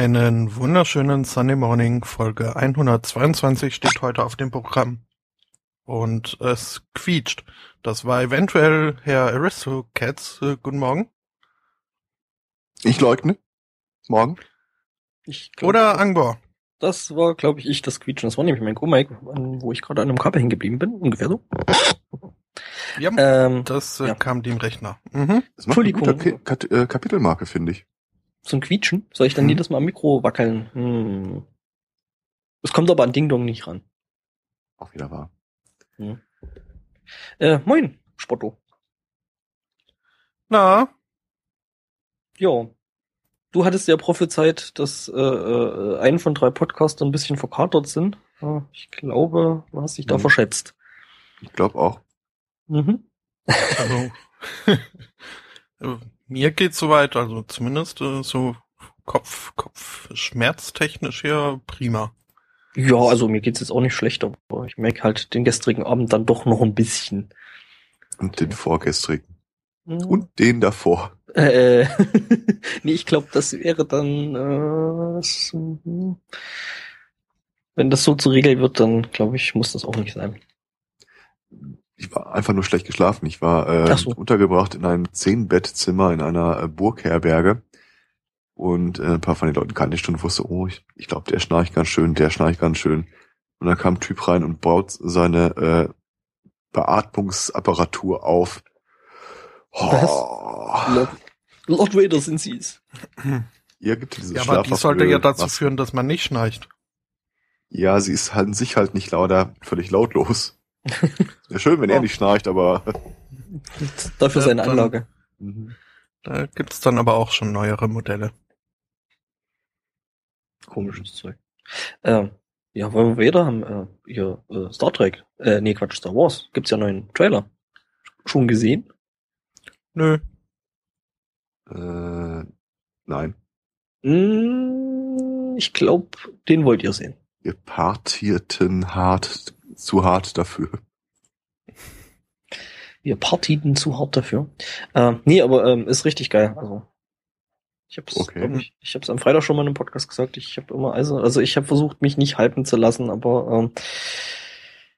Einen wunderschönen Sunday Morning. Folge 122 steht heute auf dem Programm. Und es quietscht. Das war eventuell Herr Aristocats. Äh, guten Morgen. Ich leugne. Morgen. Ich glaub, Oder Angbor. Das war, glaube ich, ich, das Quietschen. Das war nämlich mein Co-Mic, wo ich gerade an einem Kabel hängen geblieben bin. Ungefähr so. Ja, ähm, das äh, ja. kam dem Rechner. Mhm. Das macht. Eine gute äh, Kapitelmarke, finde ich. Zum Quietschen? Soll ich dann hm. jedes Mal am Mikro wackeln? Hm. Es kommt aber an Ding Dong nicht ran. Auch wieder wahr. Hm. Äh, moin, Spotto. Na? Ja. Du hattest ja prophezeit, dass äh, äh, ein von drei Podcaster ein bisschen verkatert sind. Ja, ich glaube, du hast dich da hm. verschätzt. Ich glaube auch. Mhm. Also, mir geht's soweit, also zumindest äh, so Kopf, Kopf, schmerztechnisch ja prima. Ja, also mir geht's jetzt auch nicht schlecht, aber ich merke halt den gestrigen Abend dann doch noch ein bisschen. Und den vorgestrigen. Mhm. Und den davor. Äh, nee, ich glaube, das wäre dann, äh, wenn das so zu regeln wird, dann glaube ich, muss das auch nicht sein ich war einfach nur schlecht geschlafen. Ich war äh, so. untergebracht in einem Zehn-Bettzimmer in einer äh, Burgherberge. Und äh, ein paar von den Leuten kannte ich schon und wusste, oh, ich, ich glaube, der schnarcht ganz schön, der schnarcht ganz schön. Und dann kam ein Typ rein und baut seine äh, Beatmungsapparatur auf. Oh. Was? Lord, Lord Vader sind sie's. Ja, gibt dieses Ja, aber die sollte ja dazu führen, dass man nicht schnarcht. Ja, sie ist halt in sich halt nicht lauter, völlig lautlos. Wäre schön, wenn oh. er nicht schnarcht, aber. Dafür seine Anlage. Mhm. Da gibt's dann aber auch schon neuere Modelle. Komisches Zeug. Ähm, ja, weil wir wieder haben äh, hier äh, Star Trek, äh, nee, Quatsch, Star Wars. Gibt's ja einen neuen Trailer. Schon gesehen? Nö. Äh, nein. Mm, ich glaube, den wollt ihr sehen. Ihr partierten hart zu hart dafür. Wir partien zu hart dafür. Äh, nee, aber ähm, ist richtig geil. Also ich hab's, okay. ich, ich hab's am Freitag schon mal in einem Podcast gesagt. Ich habe immer also, also ich habe versucht, mich nicht hypen zu lassen, aber ähm,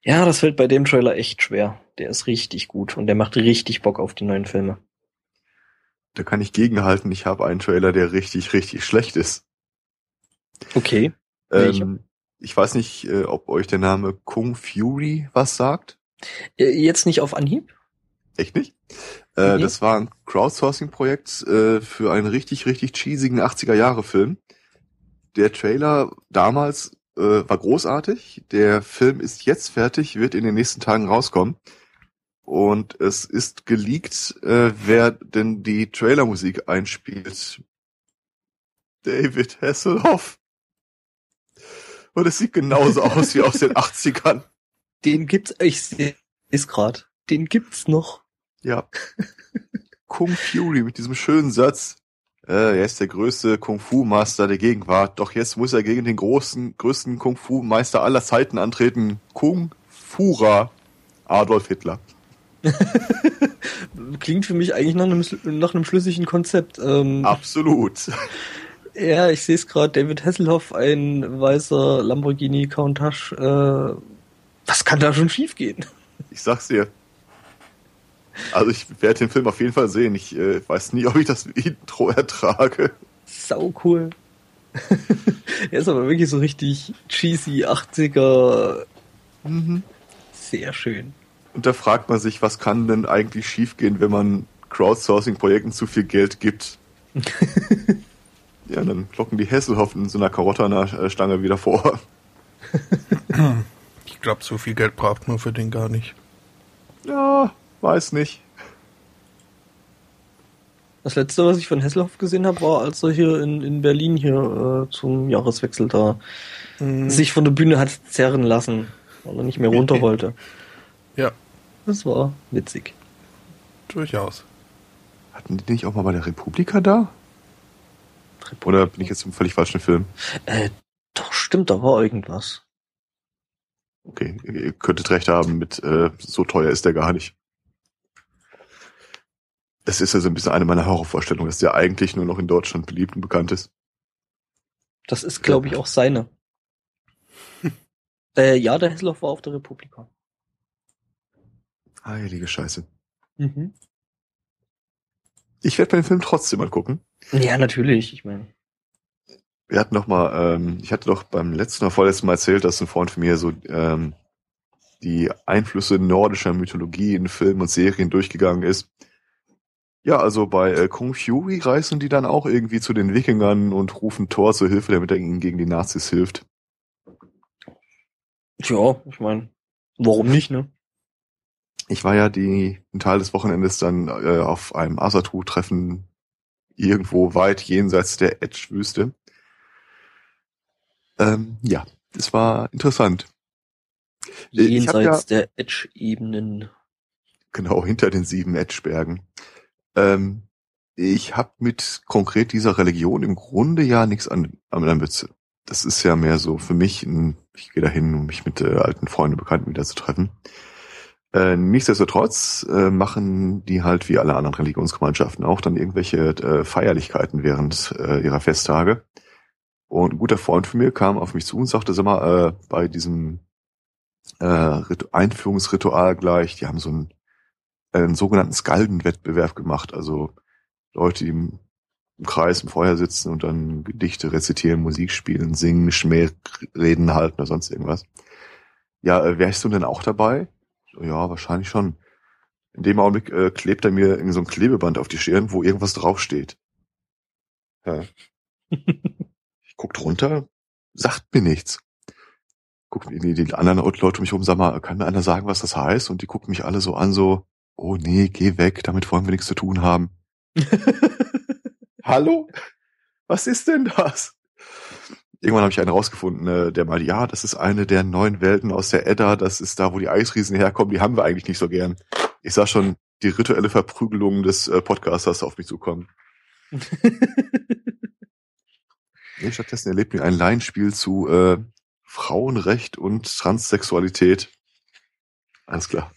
ja, das fällt bei dem Trailer echt schwer. Der ist richtig gut und der macht richtig Bock auf die neuen Filme. Da kann ich gegenhalten. Ich habe einen Trailer, der richtig, richtig schlecht ist. Okay. Ähm, ich weiß nicht, äh, ob euch der Name Kung Fury was sagt. Äh, jetzt nicht auf Anhieb? Echt nicht? Äh, okay. Das war ein Crowdsourcing-Projekt äh, für einen richtig, richtig cheesigen 80er-Jahre-Film. Der Trailer damals äh, war großartig. Der Film ist jetzt fertig, wird in den nächsten Tagen rauskommen. Und es ist geleakt, äh, wer denn die Trailermusik einspielt. David Hasselhoff. Und es sieht genauso aus wie aus den 80ern. Den gibt's, ich sehe es grad. Den gibt's noch. Ja. Kung Fury mit diesem schönen Satz. Äh, er ist der größte Kung Fu Master der Gegenwart. Doch jetzt muss er gegen den großen, größten Kung Fu Meister aller Zeiten antreten. Kung Fura Adolf Hitler. Klingt für mich eigentlich nach einem, nach einem schlüssigen Konzept. Ähm, Absolut. Ja, ich sehe es gerade, David Hasselhoff, ein weißer Lamborghini Countach. Äh, was kann da schon schiefgehen? Ich sag's dir. Also ich werde den Film auf jeden Fall sehen. Ich äh, weiß nie, ob ich das Intro ertrage. Sau cool. er ist aber wirklich so richtig cheesy 80er. Mhm. Sehr schön. Und da fragt man sich, was kann denn eigentlich schiefgehen, wenn man Crowdsourcing-Projekten zu viel Geld gibt? Ja, dann locken die Hasselhoff in so einer Karotte an der Stange wieder vor. ich glaube, so viel Geld braucht man für den gar nicht. Ja, weiß nicht. Das letzte, was ich von Hasselhoff gesehen habe, war, als er hier in, in Berlin hier äh, zum Jahreswechsel da mhm. sich von der Bühne hat zerren lassen, weil er nicht mehr runter wollte. Ja. Das war witzig. Durchaus. Hatten die nicht auch mal bei der Republika da? Oder bin ich jetzt im völlig falschen Film? Äh, doch, stimmt, da war irgendwas. Okay, ihr könntet recht haben mit, äh, so teuer ist der gar nicht. Das ist ja so ein bisschen eine meiner Horrorvorstellungen, dass der eigentlich nur noch in Deutschland beliebt und bekannt ist. Das ist, glaube ich, auch seine. äh, ja, der Hesselhoff war auf der Republika. Heilige Scheiße. Mhm. Ich werde mir den Film trotzdem mal gucken. Ja, natürlich. Ich meine. Wir hatten noch mal, ähm, ich hatte doch beim letzten oder vorletzten Mal erzählt, dass ein Freund von mir so ähm, die Einflüsse nordischer Mythologie in Filmen und Serien durchgegangen ist. Ja, also bei äh, Kung Fury reisen die dann auch irgendwie zu den Wikingern und rufen Thor zur Hilfe, damit er ihnen gegen die Nazis hilft. Tja, ich meine, warum nicht, ne? Ich war ja die, einen Teil des Wochenendes dann äh, auf einem Asatru-Treffen irgendwo weit jenseits der Edge-Wüste. Ähm, ja, es war interessant. Jenseits ja, der Edge-Ebenen. Genau, hinter den sieben Edge-Bergen. Ähm, ich habe mit konkret dieser Religion im Grunde ja nichts an, an der Mütze. Das ist ja mehr so für mich, ein, ich gehe dahin, um mich mit äh, alten Freunden, Bekannten wieder zu treffen. Äh, nichtsdestotrotz äh, machen die halt wie alle anderen Religionsgemeinschaften auch dann irgendwelche äh, Feierlichkeiten während äh, ihrer Festtage. Und ein guter Freund von mir kam auf mich zu und sagte, sag mal, äh, bei diesem äh, Einführungsritual gleich, die haben so einen, einen sogenannten Skaldenwettbewerb gemacht, also Leute, die im, im Kreis im Feuer sitzen und dann Gedichte rezitieren, Musik spielen, singen, Schmährreden halten oder sonst irgendwas. Ja, äh, wärst du denn auch dabei? Ja, wahrscheinlich schon. In dem Augenblick äh, klebt er mir irgendwie so ein Klebeband auf die Stirn, wo irgendwas draufsteht. Ja. ich guck drunter, sagt mir nichts. Guck mir die, die anderen Leute um mich rum, sag mal, kann mir einer sagen, was das heißt? Und die gucken mich alle so an, so, oh nee, geh weg, damit wollen wir nichts zu tun haben. Hallo? Was ist denn das? Irgendwann habe ich einen rausgefunden, äh, der mal, ja, das ist eine der neuen Welten aus der Edda, das ist da, wo die Eisriesen herkommen, die haben wir eigentlich nicht so gern. Ich sah schon die rituelle Verprügelung des äh, Podcasters auf mich zukommen. nee, stattdessen erlebt mir ein Laienspiel zu äh, Frauenrecht und Transsexualität. Alles klar.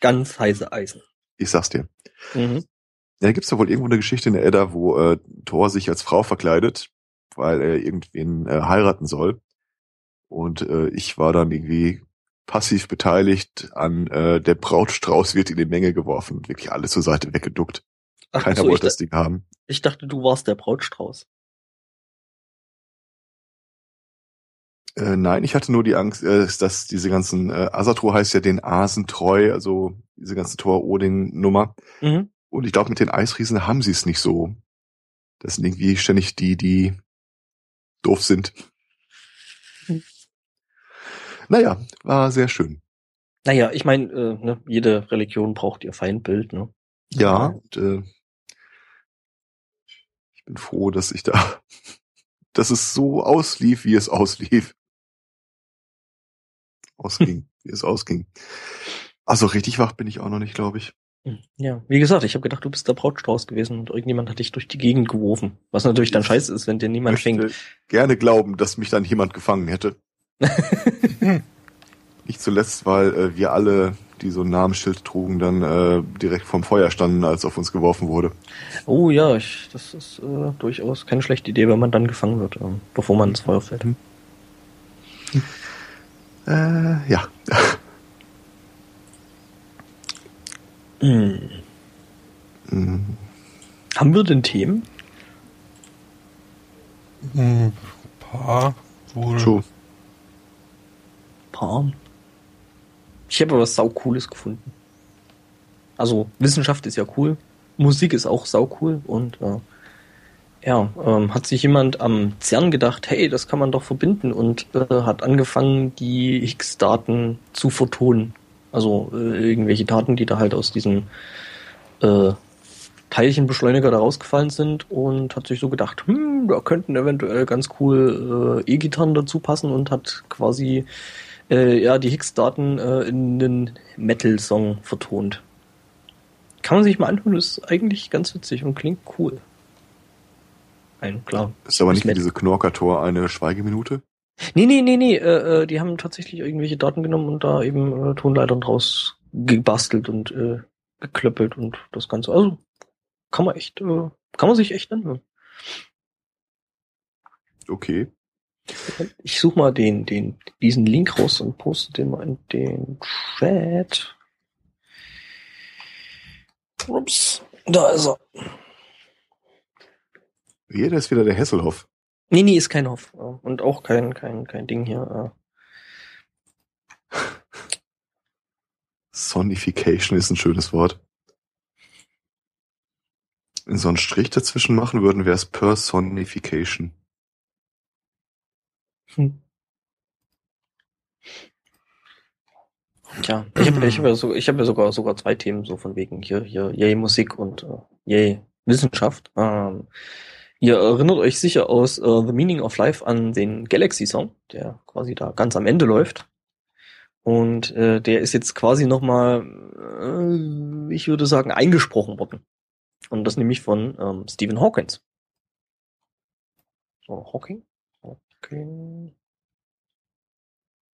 Ganz heiße Eisen. Ich sag's dir. Mhm. Ja, gibt's da wohl irgendwo eine Geschichte in der Edda, wo äh, Thor sich als Frau verkleidet weil er irgendwen äh, heiraten soll. Und äh, ich war dann irgendwie passiv beteiligt an äh, der Brautstrauß wird in die Menge geworfen und wirklich alles zur Seite weggeduckt. Ach, Keiner so, wollte das Ding haben. Ich dachte, du warst der Brautstrauß. Äh, nein, ich hatte nur die Angst, äh, dass diese ganzen, äh, Asatru heißt ja den Asen treu, also diese ganze Thor-Odin-Nummer. Mhm. Und ich glaube, mit den Eisriesen haben sie es nicht so. Das sind irgendwie ständig die, die doof sind. Hm. Naja, war sehr schön. Naja, ich meine, äh, ne, jede Religion braucht ihr Feindbild, ne? Ja, und, äh, ich bin froh, dass ich da, dass es so auslief, wie es auslief. Ausging, wie es ausging. Also richtig wach bin ich auch noch nicht, glaube ich. Hm, ja, wie gesagt, ich habe gedacht, du bist der Brautstrauß gewesen und irgendjemand hat dich durch die Gegend geworfen. Was natürlich dann scheiße ist, wenn dir niemand fängt. gerne glauben, dass mich dann jemand gefangen hätte. Nicht zuletzt, weil äh, wir alle, die so ein Namensschild trugen, dann äh, direkt vom Feuer standen, als auf uns geworfen wurde. Oh ja, ich, das ist äh, durchaus keine schlechte Idee, wenn man dann gefangen wird, äh, bevor man ins Feuer fällt. Hm. Äh, ja. Hm. Mhm. Haben wir denn Themen? Ein hm, paar wohl. True. Paar. Ich habe was sau cooles gefunden. Also Wissenschaft ist ja cool, Musik ist auch sau cool und äh, ja, ähm, hat sich jemand am CERN gedacht, hey, das kann man doch verbinden und äh, hat angefangen, die Higgs-Daten zu vertonen. Also äh, irgendwelche Daten, die da halt aus diesem äh, Teilchenbeschleuniger da rausgefallen sind und hat sich so gedacht, hm, da könnten eventuell ganz cool äh, E-Gitarren dazu passen und hat quasi äh, ja die Higgs-Daten äh, in einen Metal-Song vertont. Kann man sich mal anhören, ist eigentlich ganz witzig und klingt cool. Ein, klar. Ist aber nicht wie diese Knorkator eine Schweigeminute? Nee, nee, nee, nee. Äh, äh, die haben tatsächlich irgendwelche Daten genommen und da eben äh, Tonleitern draus gebastelt und äh, geklöppelt und das Ganze. Also kann man echt, äh, kann man sich echt anhören. Okay. Ich suche mal den, den, diesen Link raus und poste den mal in den Chat. Ups, da ist er. Hier, ist wieder der Hesselhoff. Nee, nee, ist kein Hoff. Und auch kein, kein, kein Ding hier. Sonification ist ein schönes Wort. Wenn so einen Strich dazwischen machen würden, wäre es Personification. Hm. Tja, ich habe ich hab ja, so, ich hab ja sogar, sogar zwei Themen, so von wegen hier, hier, yay Musik und uh, yay Wissenschaft. Ähm, ihr erinnert euch sicher aus uh, The Meaning of Life an den Galaxy Song, der quasi da ganz am Ende läuft. Und äh, der ist jetzt quasi nochmal, äh, ich würde sagen, eingesprochen worden. Und das nämlich von ähm, Stephen Hawkins. Oh, Hawking? Hawking.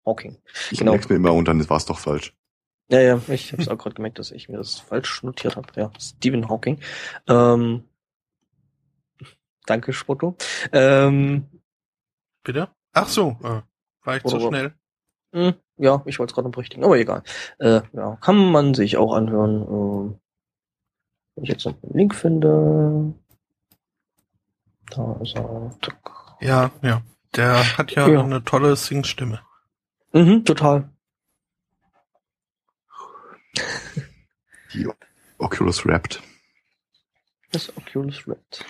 Hawking. Ich genau. mir immer und dann war es doch falsch. Ja, ja, ich habe es auch gerade gemerkt, dass ich mir das falsch notiert habe. Ja, Stephen Hawking. Ähm, danke, Spotto. Ähm, Bitte? Ach so, äh, war ich zu schnell? Mh, hm, ja, ich wollte es gerade berichtigen, aber egal. Äh, ja, kann man sich auch anhören. Äh, wenn ich jetzt noch einen Link finde. Da ist er. Ja, ja. Der hat ja, ja. eine tolle Singstimme. Mhm, total. Die Oculus Wrapped. Das Oculus Wrapped.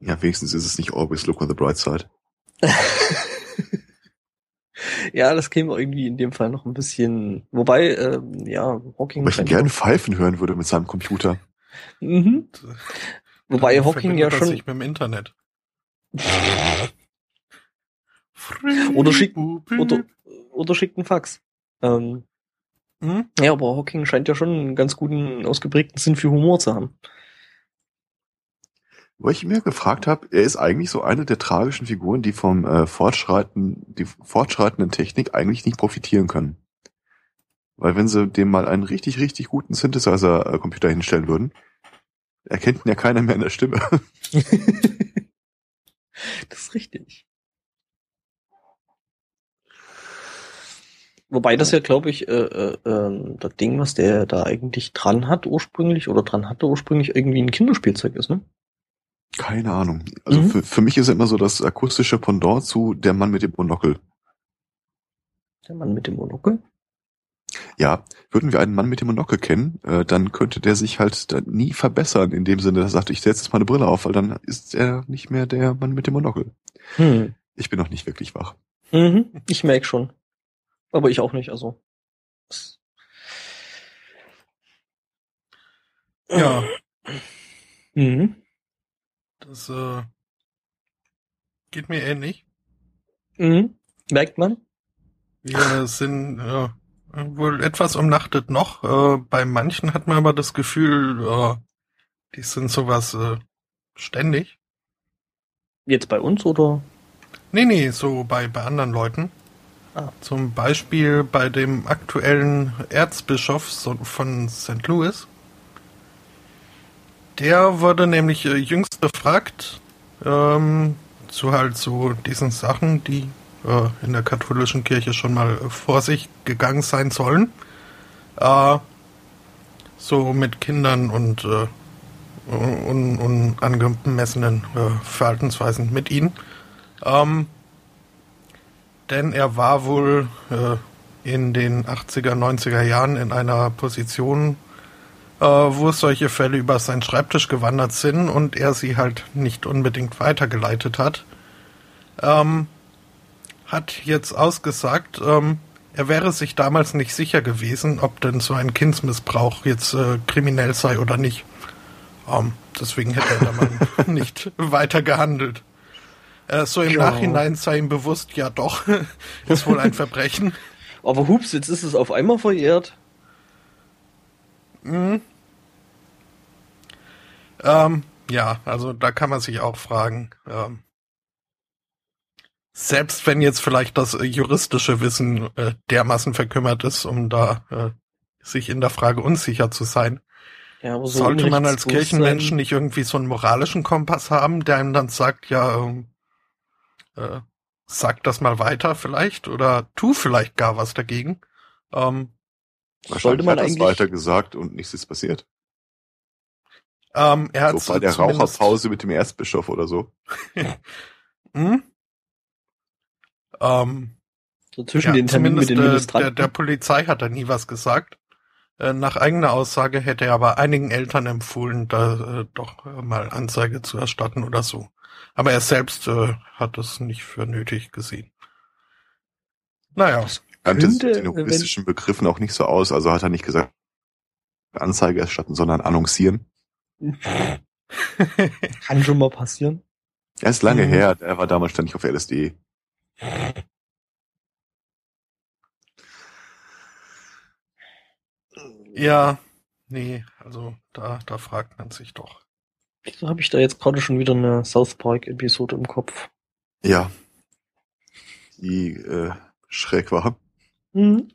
Ja, wenigstens ist es nicht always look on the bright side. ja, das käme irgendwie in dem Fall noch ein bisschen. Wobei, äh, ja, Hawking. Weil ich ihn gerne pfeifen hören würde mit seinem Computer. Mhm. Wobei Hawking ja schon. Sich mit dem Internet. oder schickt oder, oder schickt einen Fax. Ähm, hm? Ja, aber Hawking scheint ja schon einen ganz guten, ausgeprägten Sinn für Humor zu haben. Wo ich mir gefragt habe, er ist eigentlich so eine der tragischen Figuren, die vom äh, Fortschreiten, die fortschreitenden Technik eigentlich nicht profitieren können. Weil wenn sie dem mal einen richtig, richtig guten Synthesizer-Computer hinstellen würden, erkennt ihn ja keiner mehr in der Stimme. das ist richtig. Wobei das ja, glaube ich, äh, äh, äh, das Ding, was der da eigentlich dran hat ursprünglich oder dran hatte ursprünglich irgendwie ein Kinderspielzeug ist, ne? Keine Ahnung. Also mhm. für, für mich ist es immer so das akustische Pendant zu Der Mann mit dem Monokel. Der Mann mit dem Monokel? Ja, würden wir einen Mann mit dem Monokel kennen, äh, dann könnte der sich halt nie verbessern, in dem Sinne, dass er sagt, ich setze jetzt mal eine Brille auf, weil dann ist er nicht mehr der Mann mit dem Monokel. Hm. Ich bin noch nicht wirklich wach. Mhm, ich merke schon. Aber ich auch nicht, also. Ja. Mhm. Das äh, geht mir ähnlich. Mhm. Merkt man? Wir sind äh, wohl etwas umnachtet noch. Äh, bei manchen hat man aber das Gefühl, äh, die sind sowas äh, ständig. Jetzt bei uns oder? Nee, nee, so bei, bei anderen Leuten. Ah. Zum Beispiel bei dem aktuellen Erzbischof von St. Louis. Der wurde nämlich äh, jüngst befragt ähm, zu halt so diesen Sachen, die äh, in der katholischen Kirche schon mal vor sich gegangen sein sollen. Äh, so mit Kindern und äh, un unangemessenen äh, Verhaltensweisen mit ihnen. Ähm, denn er war wohl äh, in den 80er, 90er Jahren in einer Position, äh, wo solche Fälle über seinen Schreibtisch gewandert sind und er sie halt nicht unbedingt weitergeleitet hat, ähm, hat jetzt ausgesagt, ähm, er wäre sich damals nicht sicher gewesen, ob denn so ein Kindsmissbrauch jetzt äh, kriminell sei oder nicht. Ähm, deswegen hätte er da mal nicht weiter gehandelt. Äh, so im ja. Nachhinein sei ihm bewusst, ja doch, ist wohl ein Verbrechen. Aber hups, jetzt ist es auf einmal verjährt. Mhm. Ähm, ja, also da kann man sich auch fragen. Ähm, selbst wenn jetzt vielleicht das äh, juristische Wissen äh, dermaßen verkümmert ist, um da äh, sich in der Frage unsicher zu sein, Ja, so Sollte man als Kirchenmenschen nicht irgendwie so einen moralischen Kompass haben, der einem dann sagt, ja, ähm, äh, sag das mal weiter vielleicht oder tu vielleicht gar was dagegen. Ähm, Wahrscheinlich man hat das weiter gesagt und nichts ist passiert. Ähm, er hat so bei der Raucherpause mit dem Erzbischof oder so. hm? ähm, so zwischen ja, den Terminen mit den Ministranten. Der, der Polizei hat er nie was gesagt. Äh, nach eigener Aussage hätte er aber einigen Eltern empfohlen, da äh, doch äh, mal Anzeige zu erstatten oder so. Aber er selbst äh, hat es nicht für nötig gesehen. Naja. Kannte den juristischen Begriffen auch nicht so aus, also hat er nicht gesagt Anzeige erstatten, sondern annoncieren. Kann schon mal passieren. Er ist lange mhm. her, er war damals ständig auf LSD. Ja, nee, also da, da fragt man sich doch. Wieso habe ich da jetzt gerade schon wieder eine South Park-Episode im Kopf? Ja. Die äh, schräg war. Mhm.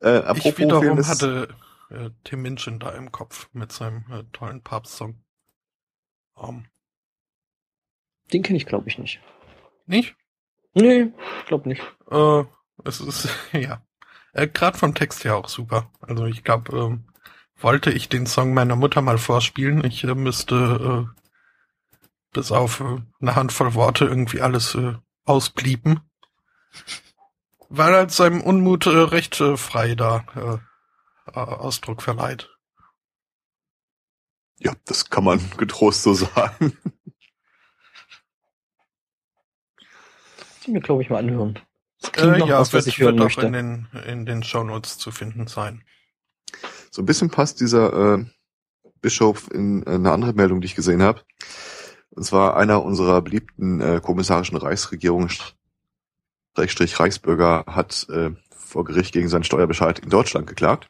Äh, apropos ich wiederum Film hatte äh, Tim Minchin da im Kopf mit seinem äh, tollen Papst-Song. Um. Ähm. Den kenne ich, glaube ich, nicht. Nicht? Nee, glaub nicht. Äh, es ist, ja. Äh, Gerade vom Text her auch super. Also ich glaube, ähm, wollte ich den Song meiner Mutter mal vorspielen, ich äh, müsste äh, bis auf äh, eine Handvoll Worte irgendwie alles äh, ausblieben. Weil er seinem Unmut äh, recht äh, frei da äh, Ausdruck verleiht. Ja, das kann man getrost so sagen. Die mir, glaube ich, mal anhören. Äh, ja, was, wird, was ich hören wird möchte. auch in den, in den Shownotes zu finden sein. So ein bisschen passt dieser äh, Bischof in äh, eine andere Meldung, die ich gesehen habe. Und zwar einer unserer beliebten äh, kommissarischen Reichsregierungen, Reichsbürger, hat äh, vor Gericht gegen seinen Steuerbescheid in Deutschland geklagt.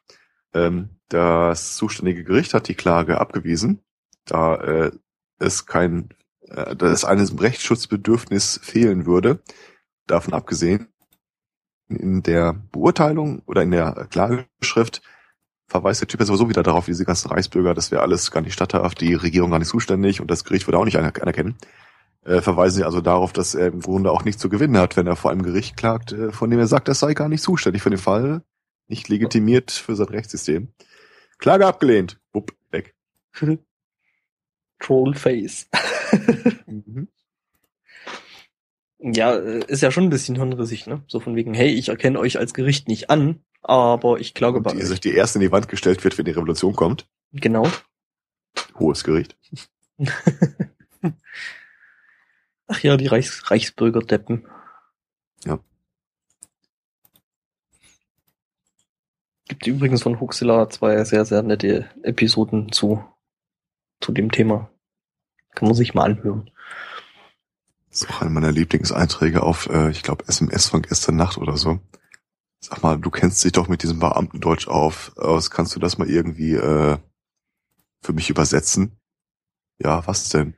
Ähm, das zuständige Gericht hat die Klage abgewiesen, da äh, es kein, äh, da es einem Rechtsschutzbedürfnis fehlen würde. Davon abgesehen, in der Beurteilung oder in der Klageschrift verweist der Typ ja sowieso wieder darauf, diese ganzen Reichsbürger, das wäre alles gar nicht statthaft, die Regierung gar nicht zuständig und das Gericht würde auch nicht anerkennen. Äh, verweisen sie also darauf, dass er im Grunde auch nichts zu gewinnen hat, wenn er vor einem Gericht klagt, äh, von dem er sagt, das sei gar nicht zuständig für den Fall, nicht legitimiert für sein Rechtssystem. Klage abgelehnt. Wupp, weg. Trollface. mhm. Ja, äh, ist ja schon ein bisschen hirnrissig, ne? So von wegen, hey, ich erkenne euch als Gericht nicht an, aber ich glaube bei die, euch. die erste in die Wand gestellt wird, wenn die Revolution kommt. Genau. Hohes Gericht. Ach ja, die Reichs Reichsbürgerdeppen. Ja. Gibt übrigens von Huxilla zwei sehr, sehr nette Episoden zu, zu dem Thema. Kann man sich mal anhören. Das ist auch einer meiner Lieblingseinträge auf, äh, ich glaube, SMS von gestern Nacht oder so. Sag mal, du kennst dich doch mit diesem Beamtendeutsch auf, aus. Kannst du das mal irgendwie äh, für mich übersetzen? Ja, was denn?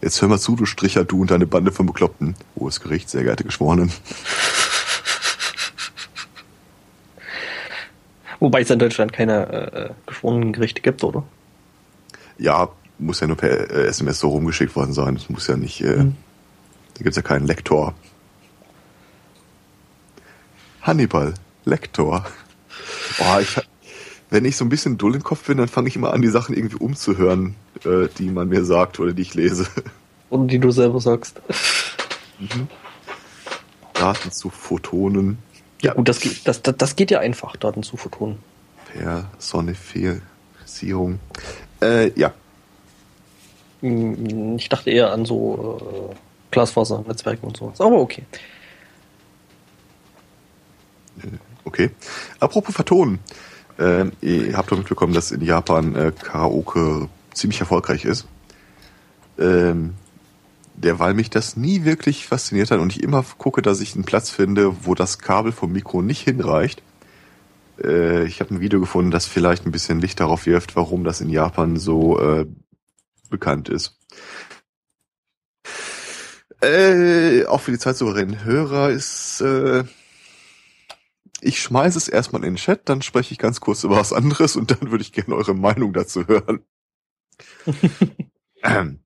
Jetzt hör mal zu, du Stricher, du und deine Bande von Bekloppten. Hohes Gericht, sehr geehrte Geschworenen. Wobei es in Deutschland keine äh, äh geschworenen Gerichte gibt, oder? Ja, muss ja nur per äh, SMS so rumgeschickt worden sein. Das muss ja nicht, äh, mhm. da gibt's ja keinen Lektor. Hannibal, Lektor. Boah, ich, wenn ich so ein bisschen dull im Kopf bin, dann fange ich immer an, die Sachen irgendwie umzuhören, äh, die man mir sagt oder die ich lese. Und die du selber sagst. Mhm. Daten zu Photonen. Ja, gut, das geht, das, das, das geht ja einfach, Daten zu Photonen. Personifizierung. Äh, ja, hm, ich dachte eher an so äh, Glasfasernetzwerken und sowas. Aber okay. Äh, okay. Apropos Vertonen. Äh, ihr habt doch mitbekommen, dass in Japan äh, Karaoke ziemlich erfolgreich ist. Ähm, derweil mich das nie wirklich fasziniert hat und ich immer gucke, dass ich einen Platz finde, wo das Kabel vom Mikro nicht hinreicht. Äh, ich habe ein Video gefunden, das vielleicht ein bisschen Licht darauf wirft, warum das in Japan so äh, bekannt ist. Äh, auch für die zeitsouveränen Hörer ist äh, ich schmeiße es erstmal in den Chat, dann spreche ich ganz kurz über was anderes und dann würde ich gerne eure Meinung dazu hören. ähm.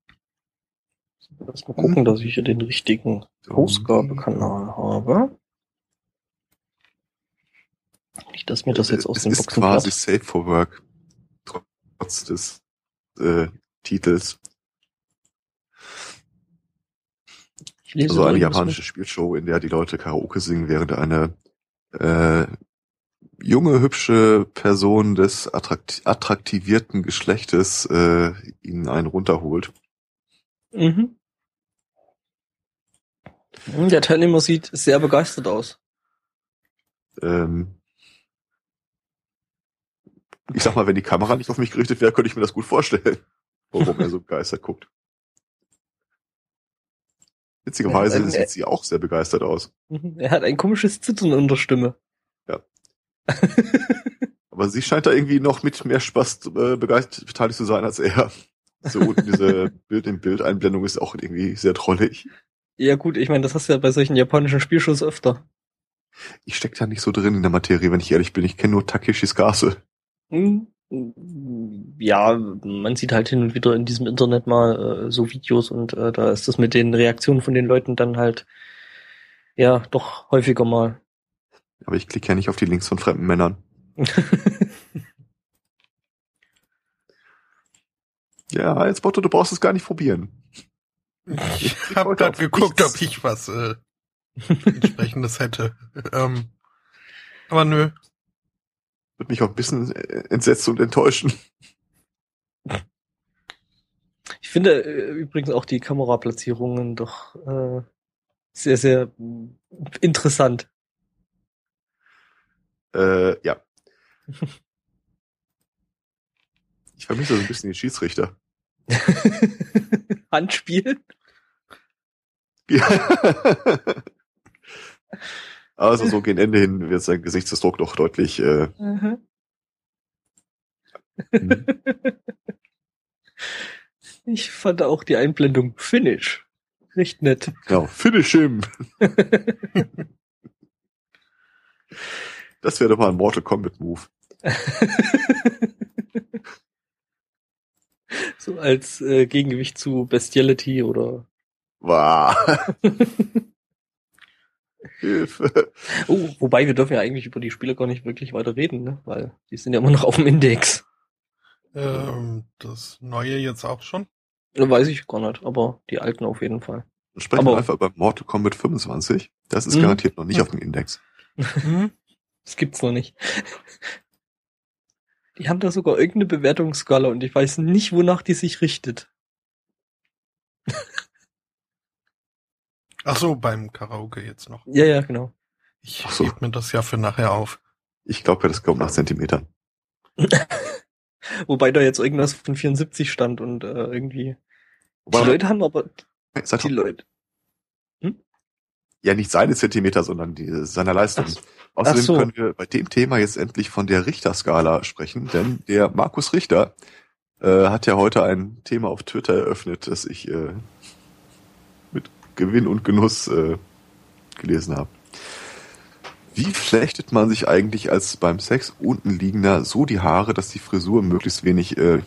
Erst mal gucken, dass ich hier den richtigen Ausgabekanal habe. Nicht, dass mir das jetzt aus es den ist Boxen quasi platt. Safe for Work, trotz des äh, Titels. also eine japanische Spielshow, in der die Leute Karaoke singen, während eine äh, junge, hübsche Person des attrakt attraktivierten Geschlechtes äh, ihnen einen runterholt. Mhm. Der Teilnehmer sieht sehr begeistert aus. Ähm, ich sag mal, wenn die Kamera nicht auf mich gerichtet wäre, könnte ich mir das gut vorstellen, warum er so begeistert guckt. Witzigerweise äh, sieht sie auch sehr begeistert aus. Er hat ein komisches Zittern in der Stimme. Ja. Aber sie scheint da irgendwie noch mit mehr Spaß äh, begeistert beteiligt zu sein als er. So unten diese Bild in Bild Einblendung ist auch irgendwie sehr trollig. Ja gut, ich meine, das hast du ja bei solchen japanischen Spielshows öfter. Ich steck da nicht so drin in der Materie, wenn ich ehrlich bin. Ich kenne nur Takeshis Gase. Hm, ja, man sieht halt hin und wieder in diesem Internet mal äh, so Videos und äh, da ist das mit den Reaktionen von den Leuten dann halt ja doch häufiger mal. Aber ich klicke ja nicht auf die Links von fremden Männern. ja, jetzt Botto, du brauchst es gar nicht probieren. Ich habe gerade geguckt, nichts. ob ich was äh, entsprechendes hätte. Ähm, aber nö. Wird mich auch ein bisschen äh, entsetzt und enttäuschen. Ich finde äh, übrigens auch die Kameraplatzierungen doch äh, sehr, sehr interessant. Äh, ja. Ich vermisse so ein bisschen den Schiedsrichter. Handspiel? Ja. Also so gegen Ende hin wird sein Gesichtsausdruck doch deutlich. Äh, mhm. Ich fand auch die Einblendung Finish. Recht nett. Genau, Finish him. das wäre doch mal ein Mortal Kombat Move. so als äh, Gegengewicht zu Bestiality oder. Wow. Hilfe. Oh, wobei wir dürfen ja eigentlich über die Spiele gar nicht wirklich weiter reden, ne? weil die sind ja immer noch auf dem Index. Ähm, das neue jetzt auch schon? Weiß ich gar nicht, aber die alten auf jeden Fall. Sprechen aber, wir einfach über Mortal Kombat 25. Das ist mhm. garantiert noch nicht auf dem Index. Mhm. das gibt's noch nicht. Die haben da sogar irgendeine Bewertungsskala und ich weiß nicht, wonach die sich richtet. Ach so, beim Karaoke jetzt noch. Ja, ja, genau. Ich so. heb mir das ja für nachher auf. Ich glaube, das kommt nach Zentimetern. Wobei da jetzt irgendwas von 74 stand und äh, irgendwie. Wobei die Leute haben aber. Sag die Leute. Hm? Ja, nicht seine Zentimeter, sondern die, seiner Leistung. Ach, Außerdem so. können wir bei dem Thema jetzt endlich von der Richterskala sprechen, denn der Markus Richter äh, hat ja heute ein Thema auf Twitter eröffnet, das ich äh, Gewinn und Genuss äh, gelesen habe. Wie flechtet man sich eigentlich als beim Sex unten liegender so die Haare, dass die Frisur möglichst wenig äh,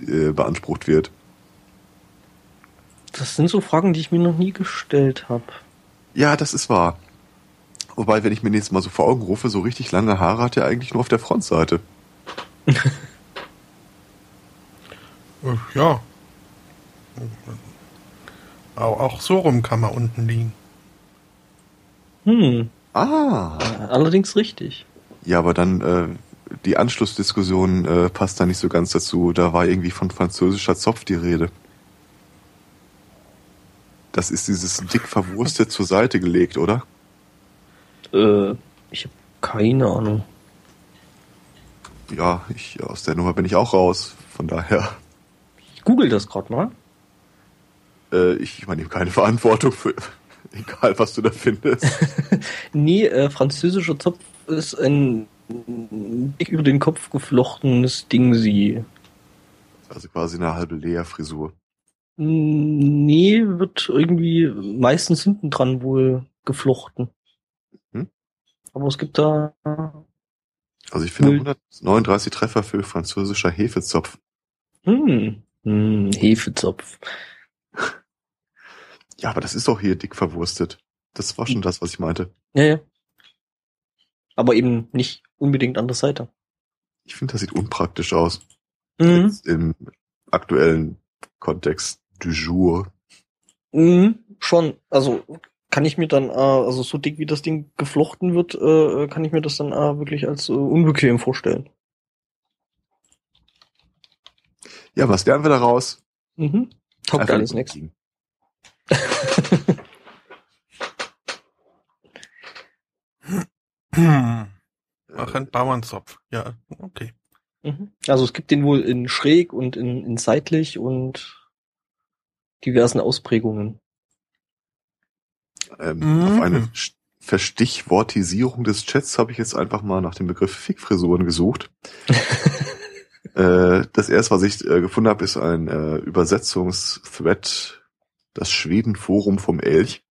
äh, beansprucht wird? Das sind so Fragen, die ich mir noch nie gestellt habe. Ja, das ist wahr. Wobei, wenn ich mir jetzt mal so vor Augen rufe, so richtig lange Haare hat er eigentlich nur auf der Frontseite. Äh, ja. Auch so rum kann man unten liegen. Hm. Ah. Allerdings richtig. Ja, aber dann äh, die Anschlussdiskussion äh, passt da nicht so ganz dazu. Da war irgendwie von französischer Zopf die Rede. Das ist dieses dick verwurstet zur Seite gelegt, oder? Äh, ich habe keine Ahnung. Ja, ich aus der Nummer bin ich auch raus. Von daher. Ich google das gerade mal. Äh, ich meine, keine Verantwortung für, egal was du da findest. nee, äh, französischer Zopf ist ein dick über den Kopf geflochtenes Ding sie. Also quasi eine halbe Lea-Frisur. Nee, wird irgendwie meistens hinten dran wohl geflochten. Hm? Aber es gibt da. Also ich finde 139 Treffer für französischer Hefezopf. Hm. hm Hefezopf. Ja, aber das ist doch hier dick verwurstet. Das war schon das, was ich meinte. Ja, ja. Aber eben nicht unbedingt an der Seite. Ich finde, das sieht unpraktisch aus. Mhm. Im aktuellen Kontext du jour. Mhm, schon. Also kann ich mir dann, äh, also so dick wie das Ding geflochten wird, äh, kann ich mir das dann äh, wirklich als äh, unbequem vorstellen. Ja, was lernen wir daraus? Mhm. Taugt alles nichts. Ach, ein Bauernzopf. Ja, okay. Mhm. Also es gibt den wohl in schräg und in, in seitlich und diversen Ausprägungen. Ähm, mhm. Auf eine Verstichwortisierung des Chats habe ich jetzt einfach mal nach dem Begriff Fickfrisuren gesucht. äh, das erste, was ich äh, gefunden habe, ist ein äh, Übersetzungsthread, das Schwedenforum vom Elch.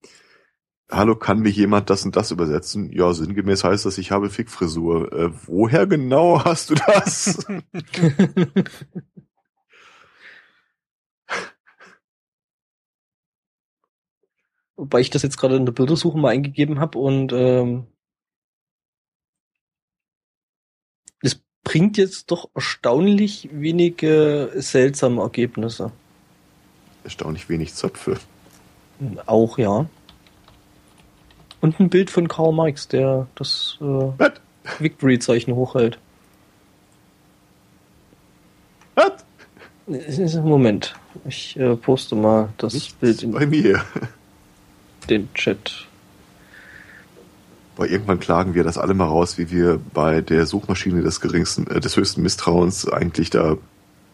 Hallo, kann mir jemand das und das übersetzen? Ja, sinngemäß heißt das, ich habe Fickfrisur. Äh, woher genau hast du das? Wobei ich das jetzt gerade in der Bildersuche mal eingegeben habe und ähm, es bringt jetzt doch erstaunlich wenige seltsame Ergebnisse. Erstaunlich wenig Zöpfe. Auch ja. Und ein Bild von Karl Marx, der das äh, Victory-Zeichen hochhält. Was? Moment, ich äh, poste mal das Nichts Bild in bei mir. Den Chat. Boah, irgendwann klagen wir das alle mal raus, wie wir bei der Suchmaschine des geringsten, äh, des höchsten Misstrauens eigentlich da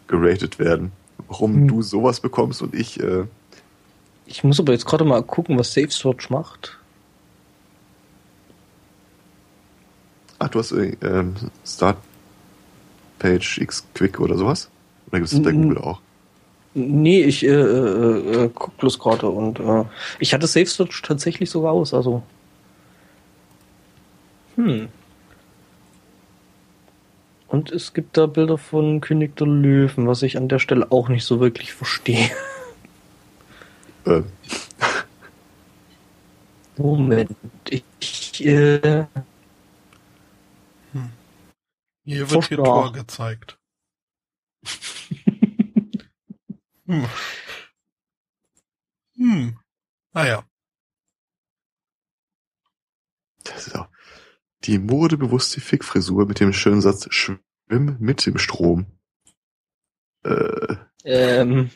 geratet werden. Warum hm. du sowas bekommst und ich. Äh, ich muss aber jetzt gerade mal gucken, was Safe Search macht. Ach, du hast äh, ähm, Start Page X Quick oder sowas? Oder gibt es bei Google auch? Nee, ich äh, äh, äh, guck bloß gerade und äh, ich hatte Safe Search tatsächlich sogar aus, also. Hm. Und es gibt da Bilder von König der Löwen, was ich an der Stelle auch nicht so wirklich verstehe. Äh. Moment, ich äh, hier wird hier Tor gezeigt. hm. Hm. Naja. Das ist auch die modebewusste Fickfrisur mit dem schönen Satz Schwimm mit dem Strom. Äh. Ähm.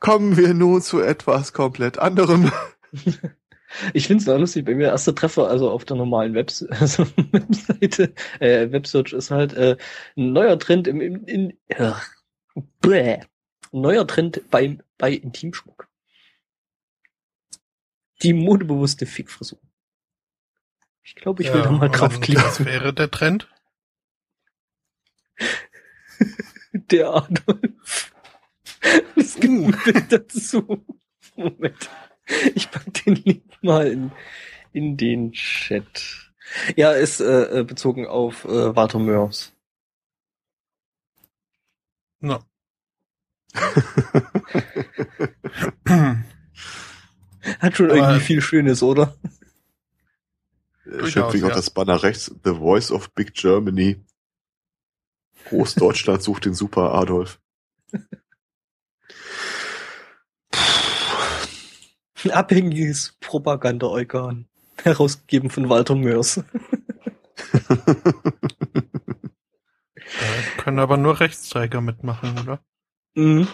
Kommen wir nun zu etwas komplett anderem. Ich finde es noch lustig, bei mir erster Treffer, also auf der normalen Webs also Webseite, äh, Websearch ist halt äh, ein neuer Trend im, im in, äh, bläh, neuer Trend bei, bei Intimschmuck. Die modebewusste Fickfrisur. Ich glaube, ich will ja, da mal draufklicken. Was wäre der Trend? der Adolf. Es gibt uh. ein Bild dazu. Moment. Ich pack den Link mal in, in den Chat. Ja, ist äh, äh bezogen auf äh, Walter Mörs. No. Hat schon Aber irgendwie viel Schönes, oder? Schön kriegt auch das Banner rechts, The Voice of Big Germany. Großdeutschland sucht den Super Adolf. Ein abhängiges Propagandaorgan. Herausgegeben von Walter Mörs. da können aber nur Rechtsträger mitmachen, oder? Mhm.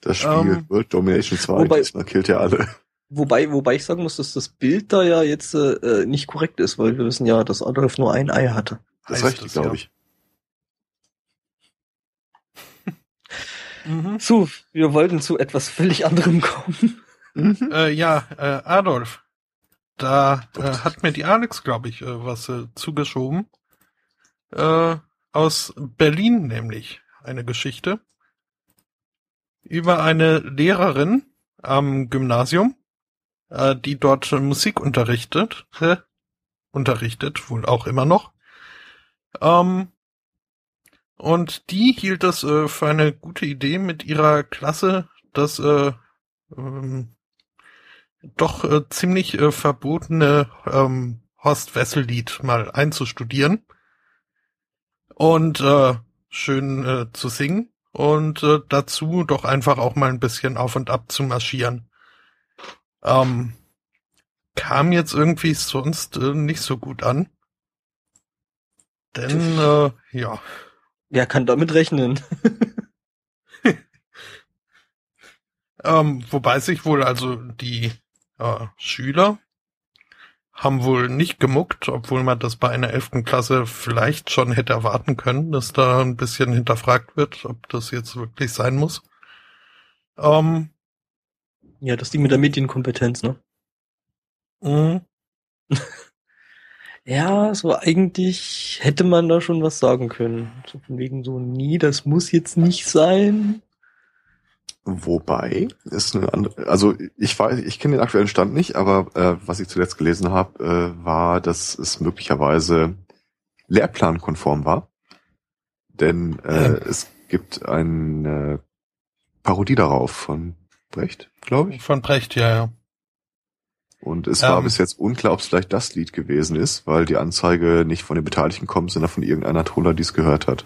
Das Spiel um, ähm, World Domination 2, wobei, diesmal killt ja alle. Wobei, wobei ich sagen muss, dass das Bild da ja jetzt äh, nicht korrekt ist, weil wir wissen ja, dass Adolf nur ein Ei hatte. Das reicht, glaube ja. ich. Mhm. So, wir wollten zu etwas völlig anderem kommen. Mhm. Äh, ja, äh, Adolf. Da äh, hat mir die Alex, glaube ich, äh, was äh, zugeschoben. Äh, aus Berlin nämlich eine Geschichte über eine Lehrerin am Gymnasium, äh, die dort Musik unterrichtet, äh, unterrichtet, wohl auch immer noch. Ähm, und die hielt es äh, für eine gute Idee mit ihrer Klasse, das äh, ähm, doch äh, ziemlich äh, verbotene ähm, Horst Wessel-Lied mal einzustudieren und äh, schön äh, zu singen und äh, dazu doch einfach auch mal ein bisschen auf und ab zu marschieren. Ähm, kam jetzt irgendwie sonst äh, nicht so gut an. Denn, äh, ja. Wer kann damit rechnen? ähm, wobei sich wohl also die äh, Schüler haben wohl nicht gemuckt, obwohl man das bei einer elften Klasse vielleicht schon hätte erwarten können, dass da ein bisschen hinterfragt wird, ob das jetzt wirklich sein muss. Ähm, ja, das Ding mit der Medienkompetenz, ne? Mhm. ja, so eigentlich hätte man da schon was sagen können. So von wegen so, nie, das muss jetzt nicht sein. Wobei ist eine andere, also ich weiß, ich kenne den aktuellen Stand nicht, aber äh, was ich zuletzt gelesen habe, äh, war, dass es möglicherweise lehrplankonform war, denn äh, ja. es gibt eine Parodie darauf von Brecht, glaube ich. Von Brecht, ja, ja. Und es war ähm, bis jetzt unklar, ob es vielleicht das Lied gewesen ist, weil die Anzeige nicht von den Beteiligten kommt, sondern von irgendeiner Troller, die es gehört hat.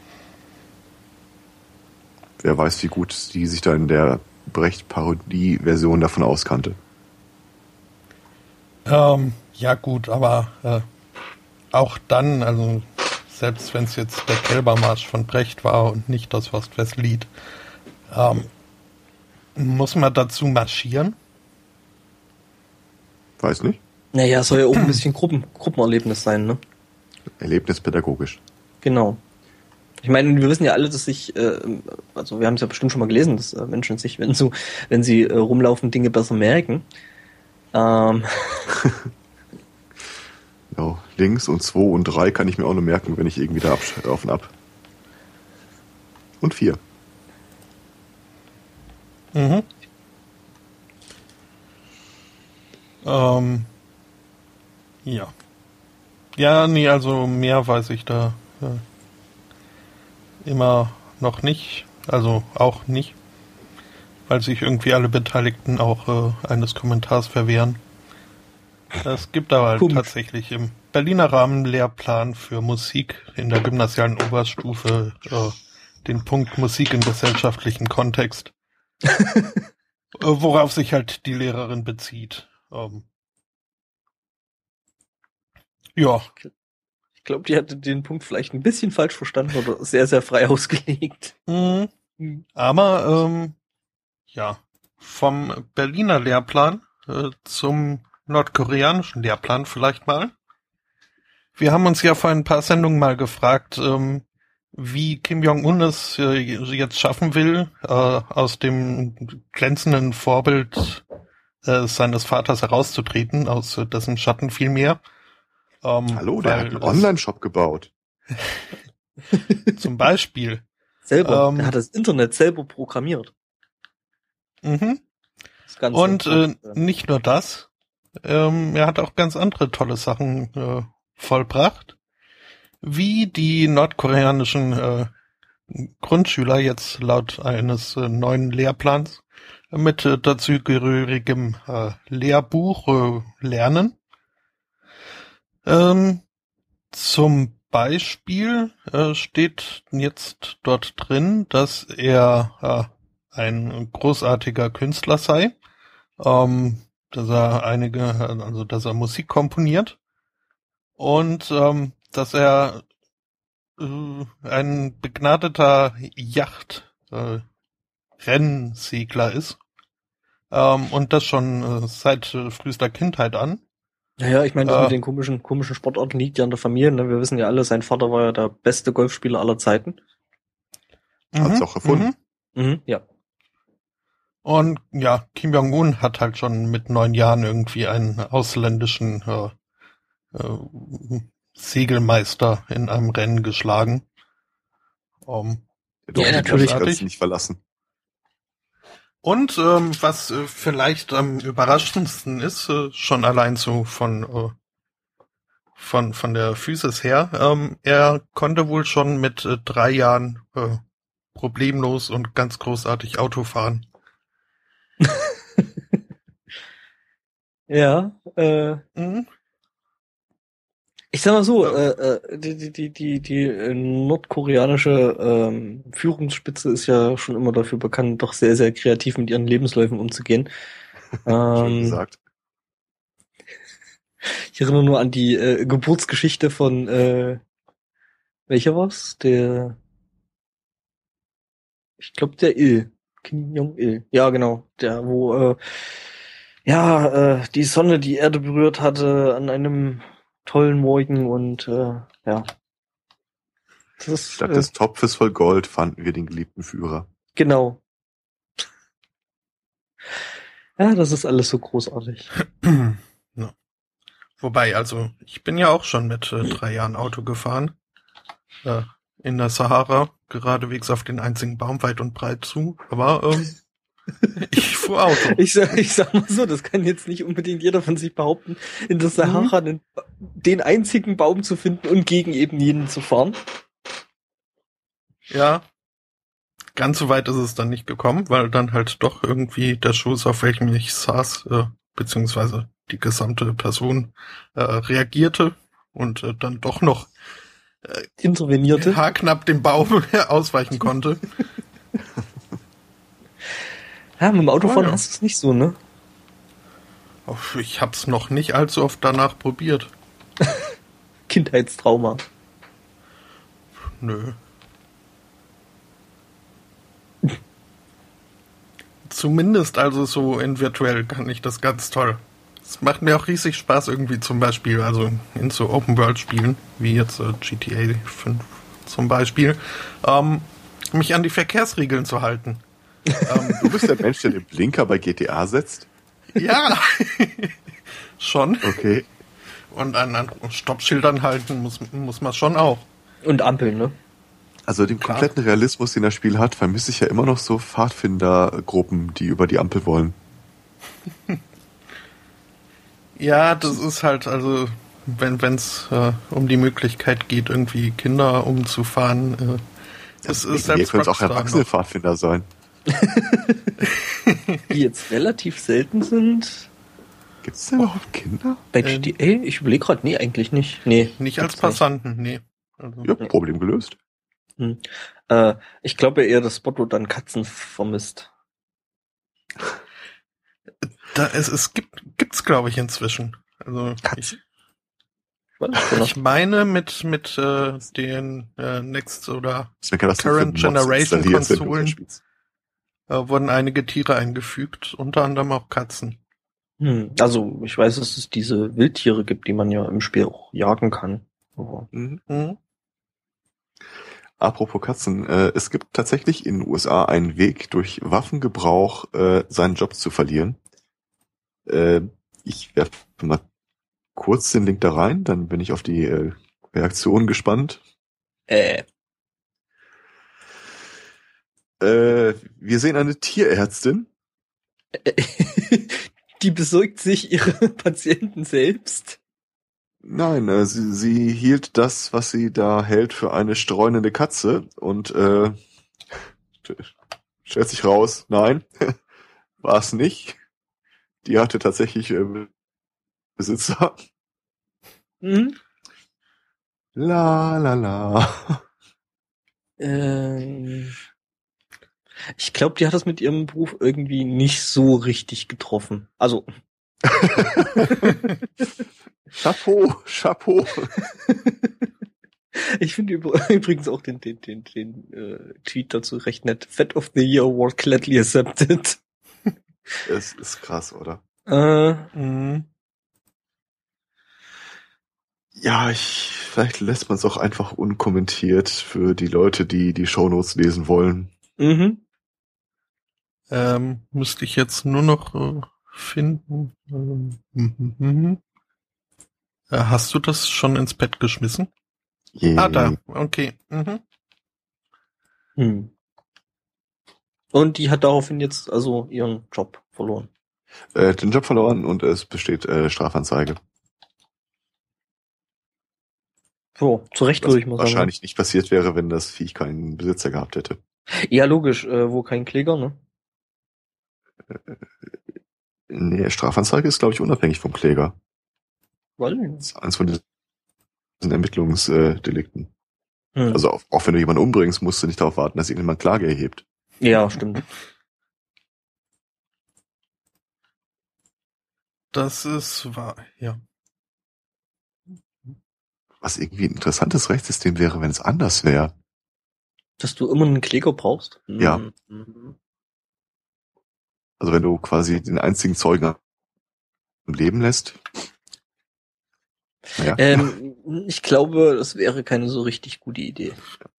Wer weiß, wie gut die sich da in der Brecht-Parodie-Version davon auskannte. Ähm, ja gut, aber äh, auch dann, also selbst wenn es jetzt der Kälbermarsch von Brecht war und nicht das Ostwestlied, ähm, muss man dazu marschieren? Weiß nicht. Naja, soll ja auch ein bisschen Gruppen, Gruppenerlebnis sein, ne? Erlebnispädagogisch. Genau. Ich meine, wir wissen ja alle, dass sich, äh, also wir haben es ja bestimmt schon mal gelesen, dass äh, Menschen sich, wenn so, wenn sie äh, rumlaufen, Dinge besser merken. Ähm. ja, links und zwei und drei kann ich mir auch nur merken, wenn ich irgendwie da auf und ab. Und vier. Mhm. Ähm, ja. Ja, nee, also mehr weiß ich da äh, immer noch nicht. Also auch nicht. Weil sich irgendwie alle Beteiligten auch äh, eines Kommentars verwehren. Es gibt aber halt tatsächlich im Berliner Rahmenlehrplan für Musik in der gymnasialen Oberstufe äh, den Punkt Musik im gesellschaftlichen Kontext. Äh, worauf sich halt die Lehrerin bezieht. Ähm, ja. Ich glaube, die hatte den Punkt vielleicht ein bisschen falsch verstanden oder sehr, sehr frei ausgelegt. Mhm. Aber ähm, ja, vom Berliner Lehrplan äh, zum nordkoreanischen Lehrplan vielleicht mal. Wir haben uns ja vor ein paar Sendungen mal gefragt, ähm, wie Kim Jong-un es äh, jetzt schaffen will, äh, aus dem glänzenden Vorbild äh, seines Vaters herauszutreten, aus äh, dessen Schatten viel mehr. Ähm, Hallo, der hat einen Online-Shop gebaut. zum Beispiel. Selber. Ähm, er hat das Internet selber programmiert. Mhm. Und äh, nicht nur das. Ähm, er hat auch ganz andere tolle Sachen äh, vollbracht wie die nordkoreanischen äh, Grundschüler jetzt laut eines äh, neuen Lehrplans mit äh, dazugehörigem äh, Lehrbuch äh, lernen. Ähm, zum Beispiel äh, steht jetzt dort drin, dass er äh, ein großartiger Künstler sei, ähm, dass er einige, also dass er Musik komponiert. Und ähm, dass er äh, ein begnadeter Yacht äh, Rennsegler ist. Ähm, und das schon äh, seit äh, frühester Kindheit an. Naja, ich meine, das äh, mit den komischen, komischen Sportarten liegt ja an der Familie. Ne? Wir wissen ja alle, sein Vater war ja der beste Golfspieler aller Zeiten. Hat's mhm, auch erfunden. Mhm. Mhm, ja. Und ja, Kim Jong-un hat halt schon mit neun Jahren irgendwie einen ausländischen äh, äh, Segelmeister in einem Rennen geschlagen. Um, ja, natürlich kannst nicht verlassen. Und ähm, was äh, vielleicht am überraschendsten ist, äh, schon allein so von äh, von von der Physis her, ähm, er konnte wohl schon mit äh, drei Jahren äh, problemlos und ganz großartig Auto fahren. ja, äh, mhm. Ich sag mal so, äh, äh, die, die, die, die, äh, nordkoreanische ähm, Führungsspitze ist ja schon immer dafür bekannt, doch sehr, sehr kreativ mit ihren Lebensläufen umzugehen. ähm, gesagt. Ich erinnere nur an die äh, Geburtsgeschichte von äh, welcher war's? Der ich glaube der Il. Kim Jong-il. Ja, genau. Der, wo äh, ja, äh, die Sonne die Erde berührt hatte an einem tollen Morgen und äh, ja. Das ist, Statt äh, des Topfes voll Gold fanden wir den geliebten Führer. Genau. Ja, das ist alles so großartig. no. Wobei, also, ich bin ja auch schon mit äh, drei Jahren Auto gefahren. Äh, in der Sahara, geradewegs auf den einzigen Baum weit und breit zu. Aber ähm, Ich fuhr Auto. Ich sag, ich sag mal so, das kann jetzt nicht unbedingt jeder von sich behaupten, in der Sahara mhm. den, einzigen Baum zu finden und gegen eben jeden zu fahren. Ja. Ganz so weit ist es dann nicht gekommen, weil dann halt doch irgendwie der Schuss, auf welchem ich saß, äh, beziehungsweise die gesamte Person äh, reagierte und äh, dann doch noch äh, intervenierte. Haarknapp dem Baum ausweichen konnte. Ja, mit dem Autofahren oh, ja. hast du es nicht so, ne? Ich hab's noch nicht allzu oft danach probiert. Kindheitstrauma. Nö. Zumindest also so in virtuell kann ich das ganz toll. Es macht mir auch riesig Spaß irgendwie zum Beispiel, also in so Open-World-Spielen, wie jetzt äh, GTA 5 zum Beispiel, ähm, mich an die Verkehrsregeln zu halten. Ähm, du bist der Mensch, der den Blinker bei GTA setzt? Ja, schon. Okay. Und an, an Stoppschildern halten muss, muss man schon auch. Und Ampeln, ne? Also den Klar. kompletten Realismus, den das Spiel hat, vermisse ich ja immer noch so Pfadfindergruppen, die über die Ampel wollen. ja, das ist halt, also wenn es äh, um die Möglichkeit geht, irgendwie Kinder umzufahren, äh, es ist selbst Hier können es auch erwachsene Pfadfinder sein. die jetzt relativ selten sind. Gibt es denn überhaupt Kinder? Bei GTA? Ähm, ich überlege gerade, nee, eigentlich nicht. Nee. Nicht als Passanten, nicht. nee. Also, ja, nee. Problem gelöst. Hm. Äh, ich glaube eher, dass Spotto dann Katzen vermisst. Da, es, es gibt, gibt's glaube ich inzwischen. Also Katzen. Ich, ich meine mit mit äh, den äh, Next oder Current Generation Konsolen wurden einige Tiere eingefügt, unter anderem auch Katzen. Hm, also ich weiß, dass es diese Wildtiere gibt, die man ja im Spiel auch jagen kann. Mhm. Mhm. Apropos Katzen, äh, es gibt tatsächlich in den USA einen Weg, durch Waffengebrauch äh, seinen Job zu verlieren. Äh, ich werfe mal kurz den Link da rein, dann bin ich auf die äh, Reaktion gespannt. Äh. Äh, wir sehen eine Tierärztin. Die besorgt sich ihre Patienten selbst. Nein, äh, sie, sie hielt das, was sie da hält, für eine streunende Katze und äh, stellt sich raus, nein, war es nicht. Die hatte tatsächlich äh, Besitzer. Mhm. La la la. Ähm, ich glaube, die hat das mit ihrem Beruf irgendwie nicht so richtig getroffen. Also. Chapeau, Chapeau. Ich finde übrigens auch den, den, den, den äh, Tweet dazu recht nett. Fed of the Year Award gladly accepted. Es ist krass, oder? Äh, mh. Ja, ich, vielleicht lässt man es auch einfach unkommentiert für die Leute, die die Shownotes lesen wollen. Mhm. Ähm, müsste ich jetzt nur noch äh, finden. Ähm. Äh, hast du das schon ins Bett geschmissen? Yeah. Ah, da. Okay. Mhm. Hm. Und die hat daraufhin jetzt also ihren Job verloren. Äh, den Job verloren und es besteht äh, Strafanzeige. So, zu Recht würde ich mal sagen. Wahrscheinlich nicht passiert wäre, wenn das Viech keinen Besitzer gehabt hätte. Ja, logisch, äh, wo kein Kläger, ne? Nee, Strafanzeige ist, glaube ich, unabhängig vom Kläger. Weil? Das ist eins von diesen Ermittlungsdelikten. Hm. Also auch, auch wenn du jemanden umbringst, musst du nicht darauf warten, dass irgendjemand Klage erhebt. Ja, stimmt. Das ist wahr, ja. Was irgendwie ein interessantes Rechtssystem wäre, wenn es anders wäre. Dass du immer einen Kläger brauchst? Ja. Mhm. Also wenn du quasi den einzigen Zeugen im Leben lässt. Naja. Ähm, ich glaube, das wäre keine so richtig gute Idee.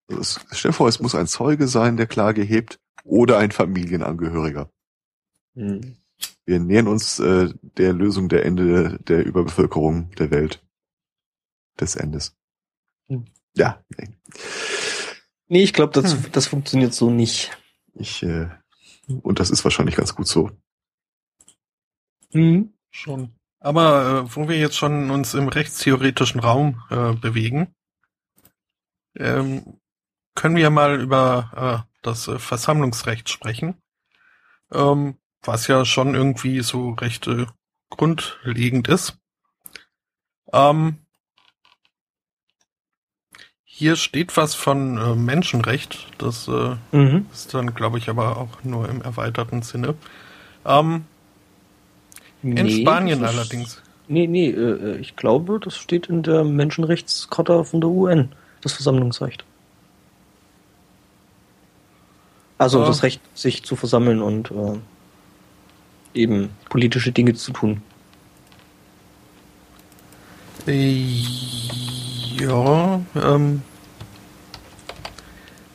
Also es, stell dir vor, es muss ein Zeuge sein, der Klage hebt, oder ein Familienangehöriger. Hm. Wir nähern uns äh, der Lösung der Ende der Überbevölkerung der Welt. Des Endes. Hm. Ja. Nee, nee ich glaube, das, hm. das funktioniert so nicht. Ich, äh, und das ist wahrscheinlich ganz gut so. Mhm. Schon. Aber äh, wo wir jetzt schon uns im rechtstheoretischen Raum äh, bewegen, ähm, können wir mal über äh, das äh, Versammlungsrecht sprechen, ähm, was ja schon irgendwie so recht äh, grundlegend ist. Ähm, hier steht was von äh, Menschenrecht. Das äh, mhm. ist dann, glaube ich, aber auch nur im erweiterten Sinne. Ähm, nee, in Spanien ist, allerdings. Nee, nee, äh, ich glaube, das steht in der Menschenrechtscharta von der UN, das Versammlungsrecht. Also das Recht, sich zu versammeln und äh, eben politische Dinge zu tun. Ja, ähm,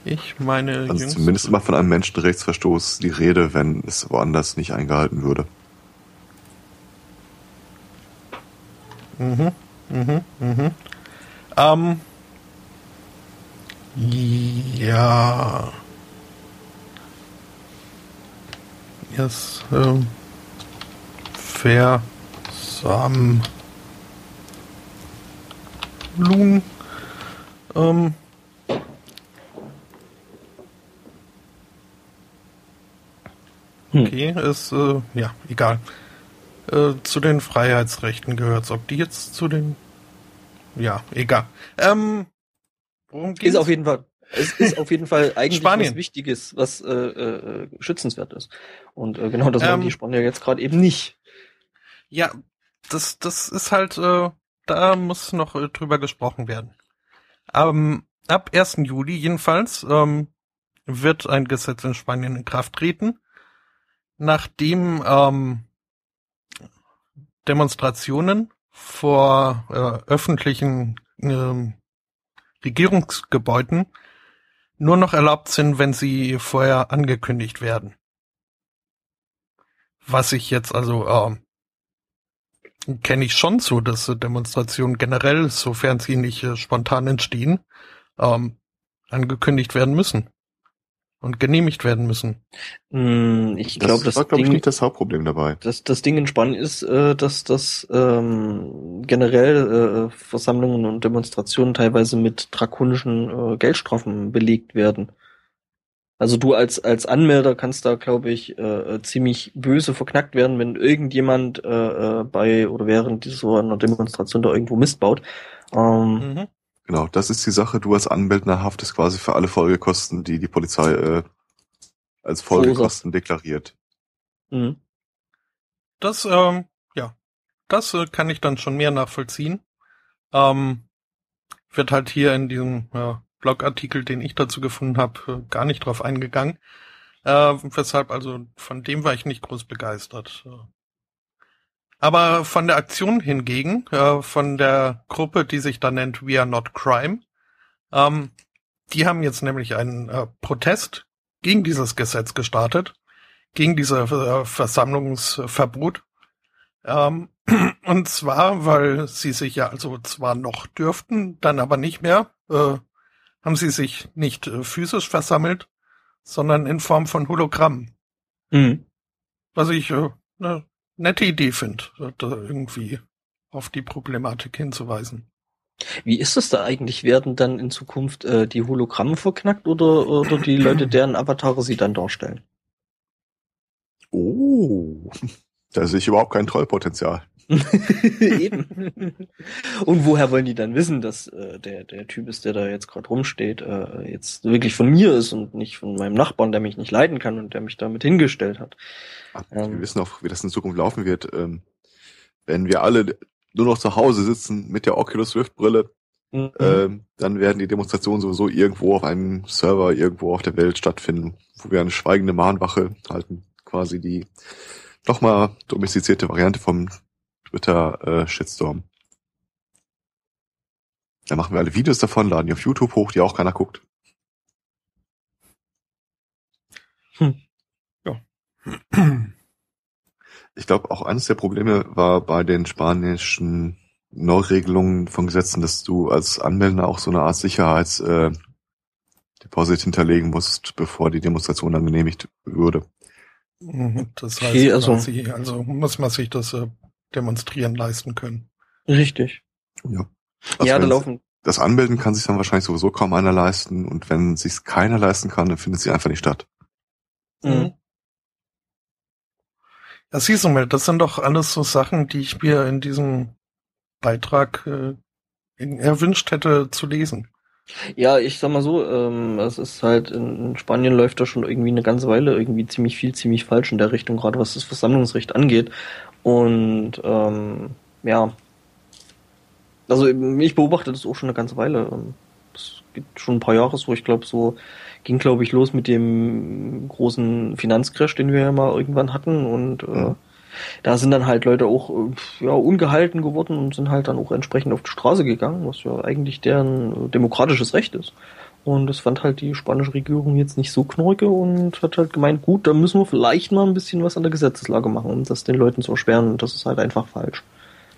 ich meine. Also zumindest immer von einem Menschenrechtsverstoß die Rede, wenn es woanders nicht eingehalten würde. Mhm, mhm, mhm. Ähm, ja. Yes, ähm, Versammlung. Ähm, hm. okay, ist, äh, ja, egal. Äh, zu den Freiheitsrechten gehört's. Ob die jetzt zu den, ja, egal. Ähm, worum geht's? Ist auf jeden Fall es ist auf jeden Fall eigentlich Spanien. was Wichtiges, was äh, äh, schützenswert ist. Und äh, genau das ähm, die Spanier jetzt gerade eben nicht. Ja, das, das ist halt, äh, da muss noch äh, drüber gesprochen werden. Ähm, ab 1. Juli jedenfalls ähm, wird ein Gesetz in Spanien in Kraft treten, nachdem ähm, Demonstrationen vor äh, öffentlichen äh, Regierungsgebäuden nur noch erlaubt sind, wenn sie vorher angekündigt werden. Was ich jetzt also äh, kenne ich schon so, dass Demonstrationen generell, sofern sie nicht äh, spontan entstehen, ähm, angekündigt werden müssen und genehmigt werden müssen. Mm, ich glaube, das, das war, glaube ich, nicht das Hauptproblem dabei. Das, das Ding in Spanien ist, äh, dass das ähm, generell äh, Versammlungen und Demonstrationen teilweise mit drakonischen äh, Geldstrafen belegt werden. Also du als als Anmelder kannst da, glaube ich, äh, ziemlich böse verknackt werden, wenn irgendjemand äh, äh bei oder während dieser einer Demonstration da irgendwo Mist baut. Ähm, mhm. Genau, das ist die Sache. Du als Anmeldner haftest quasi für alle Folgekosten, die die Polizei äh, als Folgekosten deklariert. Mhm. Das, ähm, ja, das äh, kann ich dann schon mehr nachvollziehen. Ähm, wird halt hier in diesem ja, Blogartikel, den ich dazu gefunden habe, äh, gar nicht drauf eingegangen. Äh, weshalb also von dem war ich nicht groß begeistert. Aber von der Aktion hingegen, äh, von der Gruppe, die sich da nennt We Are Not Crime, ähm, die haben jetzt nämlich einen äh, Protest gegen dieses Gesetz gestartet, gegen dieses äh, Versammlungsverbot. Ähm, und zwar, weil sie sich ja also zwar noch dürften, dann aber nicht mehr, äh, haben sie sich nicht äh, physisch versammelt, sondern in Form von Hologramm. Mhm. Was ich äh, eine nette Idee finde, da irgendwie auf die Problematik hinzuweisen. Wie ist es da eigentlich? Werden dann in Zukunft äh, die Hologramme verknackt oder, oder die Leute, deren Avatare sie dann darstellen? Oh, da sehe ich überhaupt kein Trollpotenzial. Eben. Und woher wollen die dann wissen, dass äh, der, der Typ ist, der da jetzt gerade rumsteht, äh, jetzt wirklich von mir ist und nicht von meinem Nachbarn, der mich nicht leiden kann und der mich damit hingestellt hat? Ach, wir ähm, wissen auch, wie das in Zukunft laufen wird. Ähm, wenn wir alle nur noch zu Hause sitzen mit der Oculus Rift Brille, mhm. ähm, dann werden die Demonstrationen sowieso irgendwo auf einem Server irgendwo auf der Welt stattfinden, wo wir eine schweigende Mahnwache halten, quasi die nochmal domestizierte Variante vom Twitter-Shitstorm. Da machen wir alle Videos davon, laden die auf YouTube hoch, die auch keiner guckt. Hm. Ja. Ich glaube, auch eines der Probleme war bei den spanischen Neuregelungen von Gesetzen, dass du als Anwender auch so eine Art Sicherheitsdeposit äh, hinterlegen musst, bevor die Demonstration dann genehmigt würde. Mhm, das heißt okay, also, also muss man sich das äh, demonstrieren leisten können. Richtig. Ja. Also ja, da laufen. Das Anmelden kann sich dann wahrscheinlich sowieso kaum einer leisten und wenn sich keiner leisten kann, dann findet sie einfach nicht statt. Mhm. Ja, siehst du mal, das sind doch alles so Sachen, die ich mir in diesem Beitrag äh, erwünscht hätte zu lesen. Ja, ich sag mal so, ähm, es ist halt, in Spanien läuft da schon irgendwie eine ganze Weile irgendwie ziemlich viel, ziemlich falsch in der Richtung, gerade was das Versammlungsrecht angeht. Und ähm, ja, also ich beobachte das auch schon eine ganze Weile. Es gibt schon ein paar Jahre so, ich glaube, so ging, glaube ich, los mit dem großen Finanzcrash, den wir ja mal irgendwann hatten. Und äh, da sind dann halt Leute auch äh, ja, ungehalten geworden und sind halt dann auch entsprechend auf die Straße gegangen, was ja eigentlich deren demokratisches Recht ist. Und das fand halt die spanische Regierung jetzt nicht so knorke und hat halt gemeint, gut, da müssen wir vielleicht mal ein bisschen was an der Gesetzeslage machen, um das den Leuten zu erschweren. Und das ist halt einfach falsch.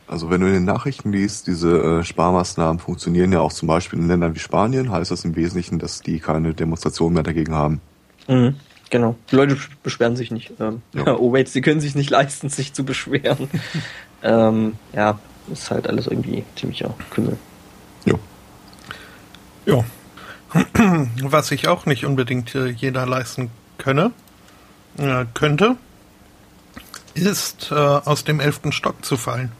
Also wenn du in den Nachrichten liest, diese äh, Sparmaßnahmen funktionieren ja auch zum Beispiel in Ländern wie Spanien, heißt das im Wesentlichen, dass die keine Demonstrationen mehr dagegen haben. Mhm, genau. Die Leute beschweren sich nicht. Ähm, ja. Oh wait, sie können sich nicht leisten, sich zu beschweren. ähm, ja, ist halt alles irgendwie ziemlicher Kümmel. Ja. Ja, Was sich auch nicht unbedingt äh, jeder leisten könne, äh, könnte, ist äh, aus dem elften Stock zu fallen.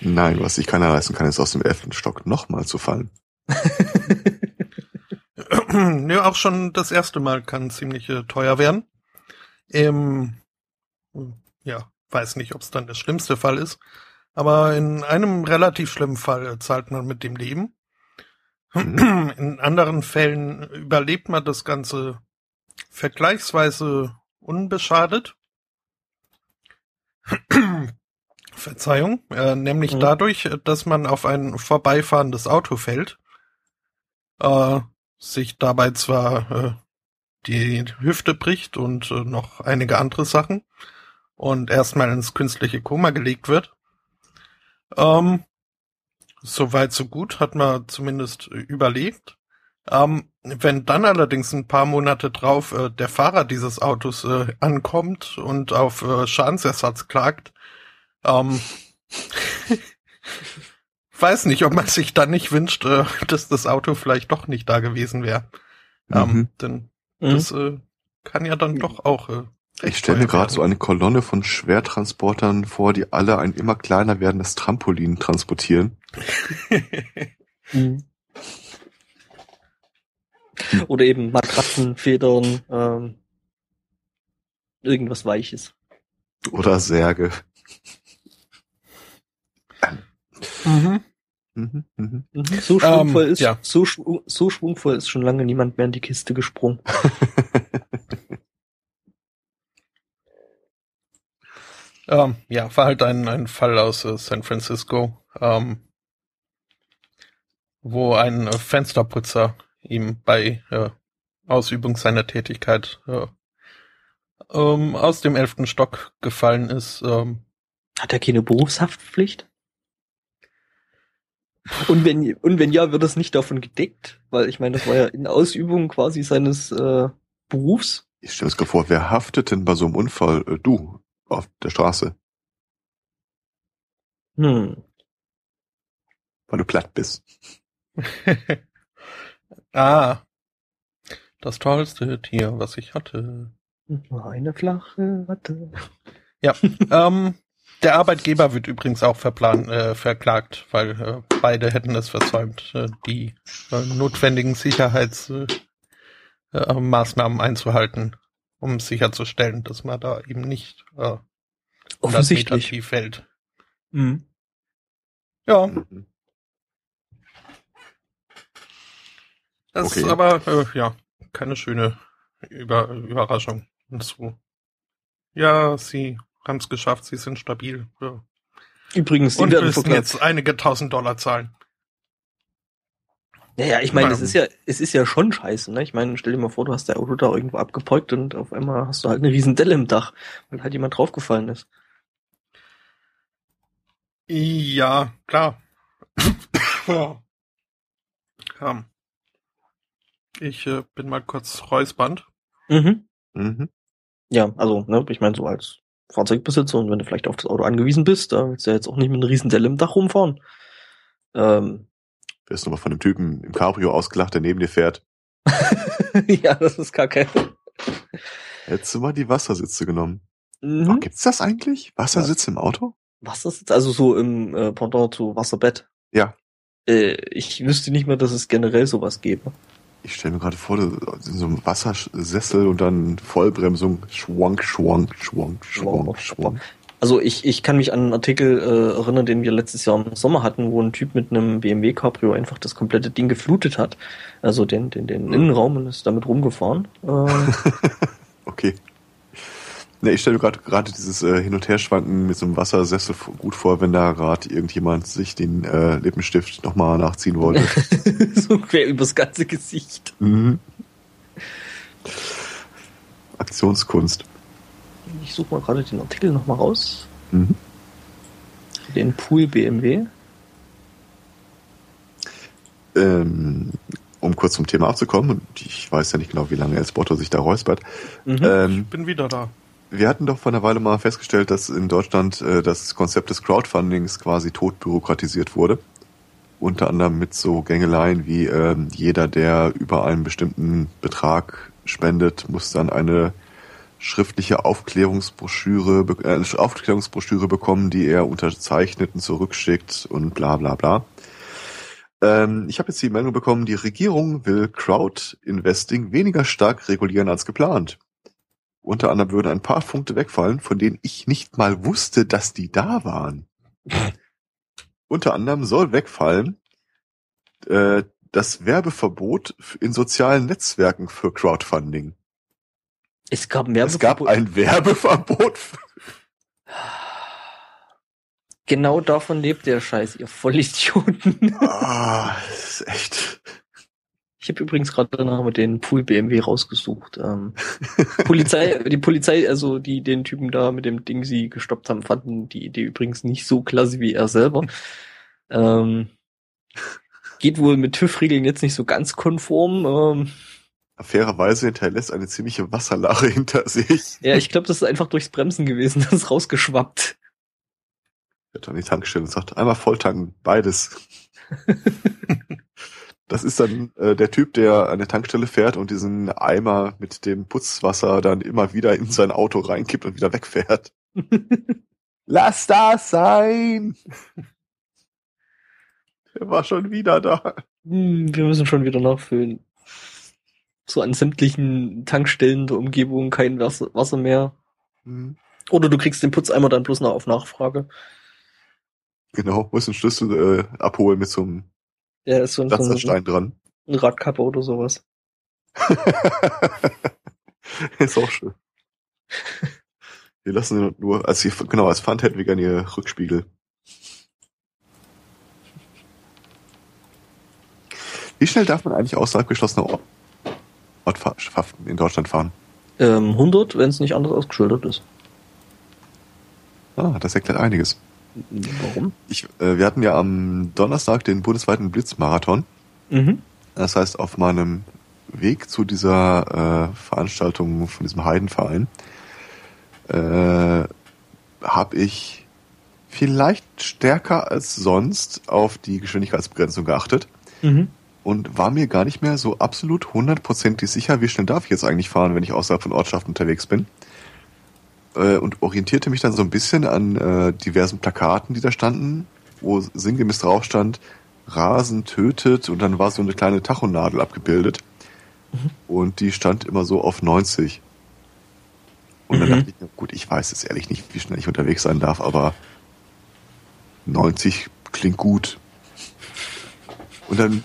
Nein, was sich keiner leisten kann, ist aus dem elften Stock nochmal zu fallen. ja, auch schon das erste Mal kann ziemlich äh, teuer werden. Ähm, ja, weiß nicht, ob es dann der schlimmste Fall ist. Aber in einem relativ schlimmen Fall zahlt man mit dem Leben. Mhm. In anderen Fällen überlebt man das Ganze vergleichsweise unbeschadet. Verzeihung, äh, nämlich mhm. dadurch, dass man auf ein vorbeifahrendes Auto fällt, äh, sich dabei zwar äh, die Hüfte bricht und äh, noch einige andere Sachen und erstmal ins künstliche Koma gelegt wird. Ähm, Soweit so gut, hat man zumindest überlegt. Ähm, wenn dann allerdings ein paar Monate drauf äh, der Fahrer dieses Autos äh, ankommt und auf äh, Schadensersatz klagt, ähm, weiß nicht, ob man sich dann nicht wünscht, äh, dass das Auto vielleicht doch nicht da gewesen wäre. Ähm, mhm. denn mhm. das äh, kann ja dann doch auch äh, ich stelle mir gerade so eine Kolonne von Schwertransportern vor, die alle ein immer kleiner werdendes Trampolin transportieren. Mhm. Oder eben Matratzen, Federn, ähm, irgendwas Weiches. Oder Särge. Mhm. Mhm, mhm. mhm. So schwungvoll ähm, ist, ja. so, so schwungvoll ist schon lange niemand mehr in die Kiste gesprungen. Ähm, ja, war halt ein, ein Fall aus äh, San Francisco, ähm, wo ein äh, Fensterputzer ihm bei äh, Ausübung seiner Tätigkeit äh, ähm, aus dem elften Stock gefallen ist. Ähm, Hat er keine Berufshaftpflicht? Und wenn, und wenn ja, wird das nicht davon gedeckt? Weil ich meine, das war ja in Ausübung quasi seines äh, Berufs. Ich stelle mir vor, wer haftet denn bei so einem Unfall? Äh, du, auf der Straße. Hm. Weil du platt bist. ah. Das tollste Tier, was ich hatte. Nur eine flache Ratte. Ja, ähm, der Arbeitgeber wird übrigens auch verplant, äh, verklagt, weil äh, beide hätten es versäumt, äh, die äh, notwendigen Sicherheitsmaßnahmen äh, einzuhalten, um sicherzustellen, dass man da eben nicht äh, offensichtlich fällt. Mhm. Ja. Mhm. Das okay. ist aber äh, ja keine schöne Über Überraschung. So. Ja, sie haben es geschafft, sie sind stabil. Ja. Übrigens, die und müssen jetzt einige tausend Dollar zahlen. Naja, ich meine, es ist ja, es ist ja schon scheiße, ne? Ich meine, stell dir mal vor, du hast dein Auto da irgendwo abgepeukt und auf einmal hast du halt eine riesen Delle im Dach, weil halt jemand draufgefallen ist. Ja, klar. ja. ja. Ich äh, bin mal kurz räuspernd. Mhm. Mhm. Ja, also, ne, ich meine, so als Fahrzeugbesitzer und wenn du vielleicht auf das Auto angewiesen bist, da willst du ja jetzt auch nicht mit einer riesen Delle im Dach rumfahren. Ähm, Wirst du mal von dem Typen im Cabrio ausgelacht, der neben dir fährt. ja, das ist kacke. Hättest du mal die Wassersitze genommen. Mhm. Oh, gibt's das eigentlich? Wassersitze ja. im Auto? Wassersitze, also so im äh, Pendant zu Wasserbett. Ja. Äh, ich wüsste nicht mehr, dass es generell sowas gäbe. Ich stelle mir gerade vor, in so einem Wassersessel und dann Vollbremsung, schwank, schwank, schwank, schwank, schwank. Also ich, ich kann mich an einen Artikel äh, erinnern, den wir letztes Jahr im Sommer hatten, wo ein Typ mit einem BMW Cabrio einfach das komplette Ding geflutet hat. Also den, den, den Innenraum und ist damit rumgefahren. Äh, okay. Ne, ich stelle mir gerade gerade dieses äh, Hin- und Herschwanken mit so einem Wassersessel gut vor, wenn da gerade irgendjemand sich den äh, Lippenstift nochmal nachziehen wollte. so quer übers ganze Gesicht. Mhm. Aktionskunst. Ich suche mal gerade den Artikel nochmal raus. Mhm. Den Pool BMW. Ähm, um kurz zum Thema abzukommen, ich weiß ja nicht genau, wie lange El Spotto sich da räuspert. Mhm. Ähm, ich bin wieder da wir hatten doch vor einer Weile mal festgestellt, dass in Deutschland äh, das Konzept des Crowdfundings quasi tot bürokratisiert wurde. Unter anderem mit so Gängeleien wie äh, jeder, der über einen bestimmten Betrag spendet, muss dann eine schriftliche Aufklärungsbroschüre, äh, Aufklärungsbroschüre bekommen, die er unterzeichnet und zurückschickt und bla bla bla. Ähm, ich habe jetzt die Meldung bekommen, die Regierung will Crowd-Investing weniger stark regulieren als geplant. Unter anderem würden ein paar Punkte wegfallen, von denen ich nicht mal wusste, dass die da waren. Unter anderem soll wegfallen äh, das Werbeverbot in sozialen Netzwerken für Crowdfunding. Es gab, ein es gab ein Werbeverbot. Genau davon lebt der Scheiß, ihr Vollidioten. Ah, das ist echt. Ich habe übrigens gerade nach den Pool BMW rausgesucht. Ähm, Polizei, die Polizei, also die den Typen da mit dem Ding sie gestoppt haben, fanden die Idee übrigens nicht so klasse wie er selber. Ähm, geht wohl mit TÜV-Regeln jetzt nicht so ganz konform. Ähm, Fairerweise hinterlässt eine ziemliche Wasserlache hinter sich. Ja, ich glaube, das ist einfach durchs Bremsen gewesen, das ist rausgeschwappt. Hat an die Tankstelle und sagt, einmal volltanken, beides. Das ist dann äh, der Typ, der an der Tankstelle fährt und diesen Eimer mit dem Putzwasser dann immer wieder in sein Auto reinkippt und wieder wegfährt. Lass das sein! Er war schon wieder da. Hm, wir müssen schon wieder nachfüllen. So an sämtlichen Tankstellen der Umgebung kein Wasser, Wasser mehr. Mhm. Oder du kriegst den Putzeimer dann bloß noch auf Nachfrage. Genau, musst einen Schlüssel äh, abholen mit so einem ja, ist so ein, so Stein dran. Ein Radkappe oder sowas. ist auch schön. Wir lassen nur, als genau, als Pfand hätten wir gerne ihr Rückspiegel. Wie schnell darf man eigentlich außerhalb geschlossener Ort, Ortschaften in Deutschland fahren? Ähm, 100, wenn es nicht anders ausgeschildert ist. Ah, das erklärt einiges. Warum? Ich, äh, wir hatten ja am Donnerstag den bundesweiten Blitzmarathon. Mhm. Das heißt, auf meinem Weg zu dieser äh, Veranstaltung von diesem Heidenverein äh, habe ich vielleicht stärker als sonst auf die Geschwindigkeitsbegrenzung geachtet mhm. und war mir gar nicht mehr so absolut hundertprozentig sicher, wie schnell darf ich jetzt eigentlich fahren, wenn ich außerhalb von Ortschaften unterwegs bin. Äh, und orientierte mich dann so ein bisschen an äh, diversen Plakaten, die da standen, wo sinngemäß drauf stand, Rasen tötet und dann war so eine kleine Tachonadel abgebildet. Mhm. Und die stand immer so auf 90. Und dann mhm. dachte ich, gut, ich weiß jetzt ehrlich nicht, wie schnell ich unterwegs sein darf, aber 90 klingt gut. Und dann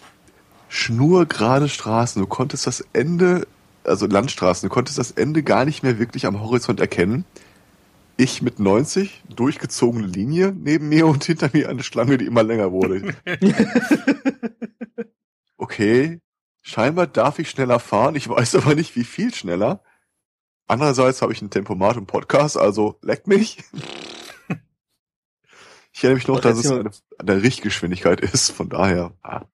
schnurgerade Straßen, du konntest das Ende, also Landstraßen, du konntest das Ende gar nicht mehr wirklich am Horizont erkennen. Ich mit 90, durchgezogene Linie neben mir und hinter mir eine Schlange, die immer länger wurde. okay, scheinbar darf ich schneller fahren, ich weiß aber nicht, wie viel schneller. Andererseits habe ich ein Tempomat im Podcast, also leckt mich. Ich erinnere mich noch, dass es eine, eine Richtgeschwindigkeit ist, von daher. Ah.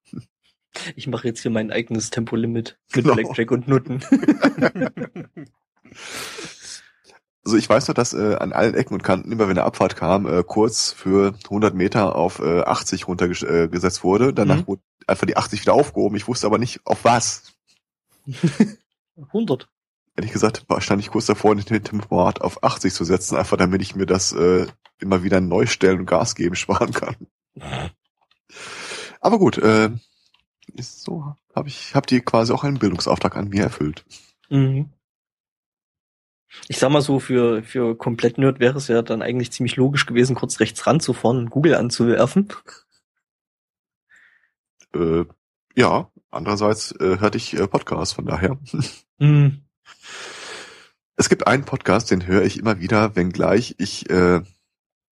Ich mache jetzt hier mein eigenes Tempolimit mit genau. Electric und Nutten. also ich weiß noch, dass äh, an allen Ecken und Kanten, immer wenn eine Abfahrt kam, äh, kurz für 100 Meter auf äh, 80 runtergesetzt wurde. Danach mhm. wurde einfach die 80 wieder aufgehoben. Ich wusste aber nicht, auf was. 100. Ehrlich gesagt, stand ich kurz davor, den Tempomat auf 80 zu setzen, einfach damit ich mir das äh, immer wieder neu stellen und Gas geben sparen kann. Aber gut, äh, ist so, habe ich, hab die quasi auch einen Bildungsauftrag an mir erfüllt. Mhm. Ich sag mal so, für, für komplett Nerd wäre es ja dann eigentlich ziemlich logisch gewesen, kurz rechts ranzufahren und Google anzuwerfen. Äh, ja, andererseits äh, hörte ich äh, Podcasts, von daher. Mhm. Es gibt einen Podcast, den höre ich immer wieder, wenngleich ich äh,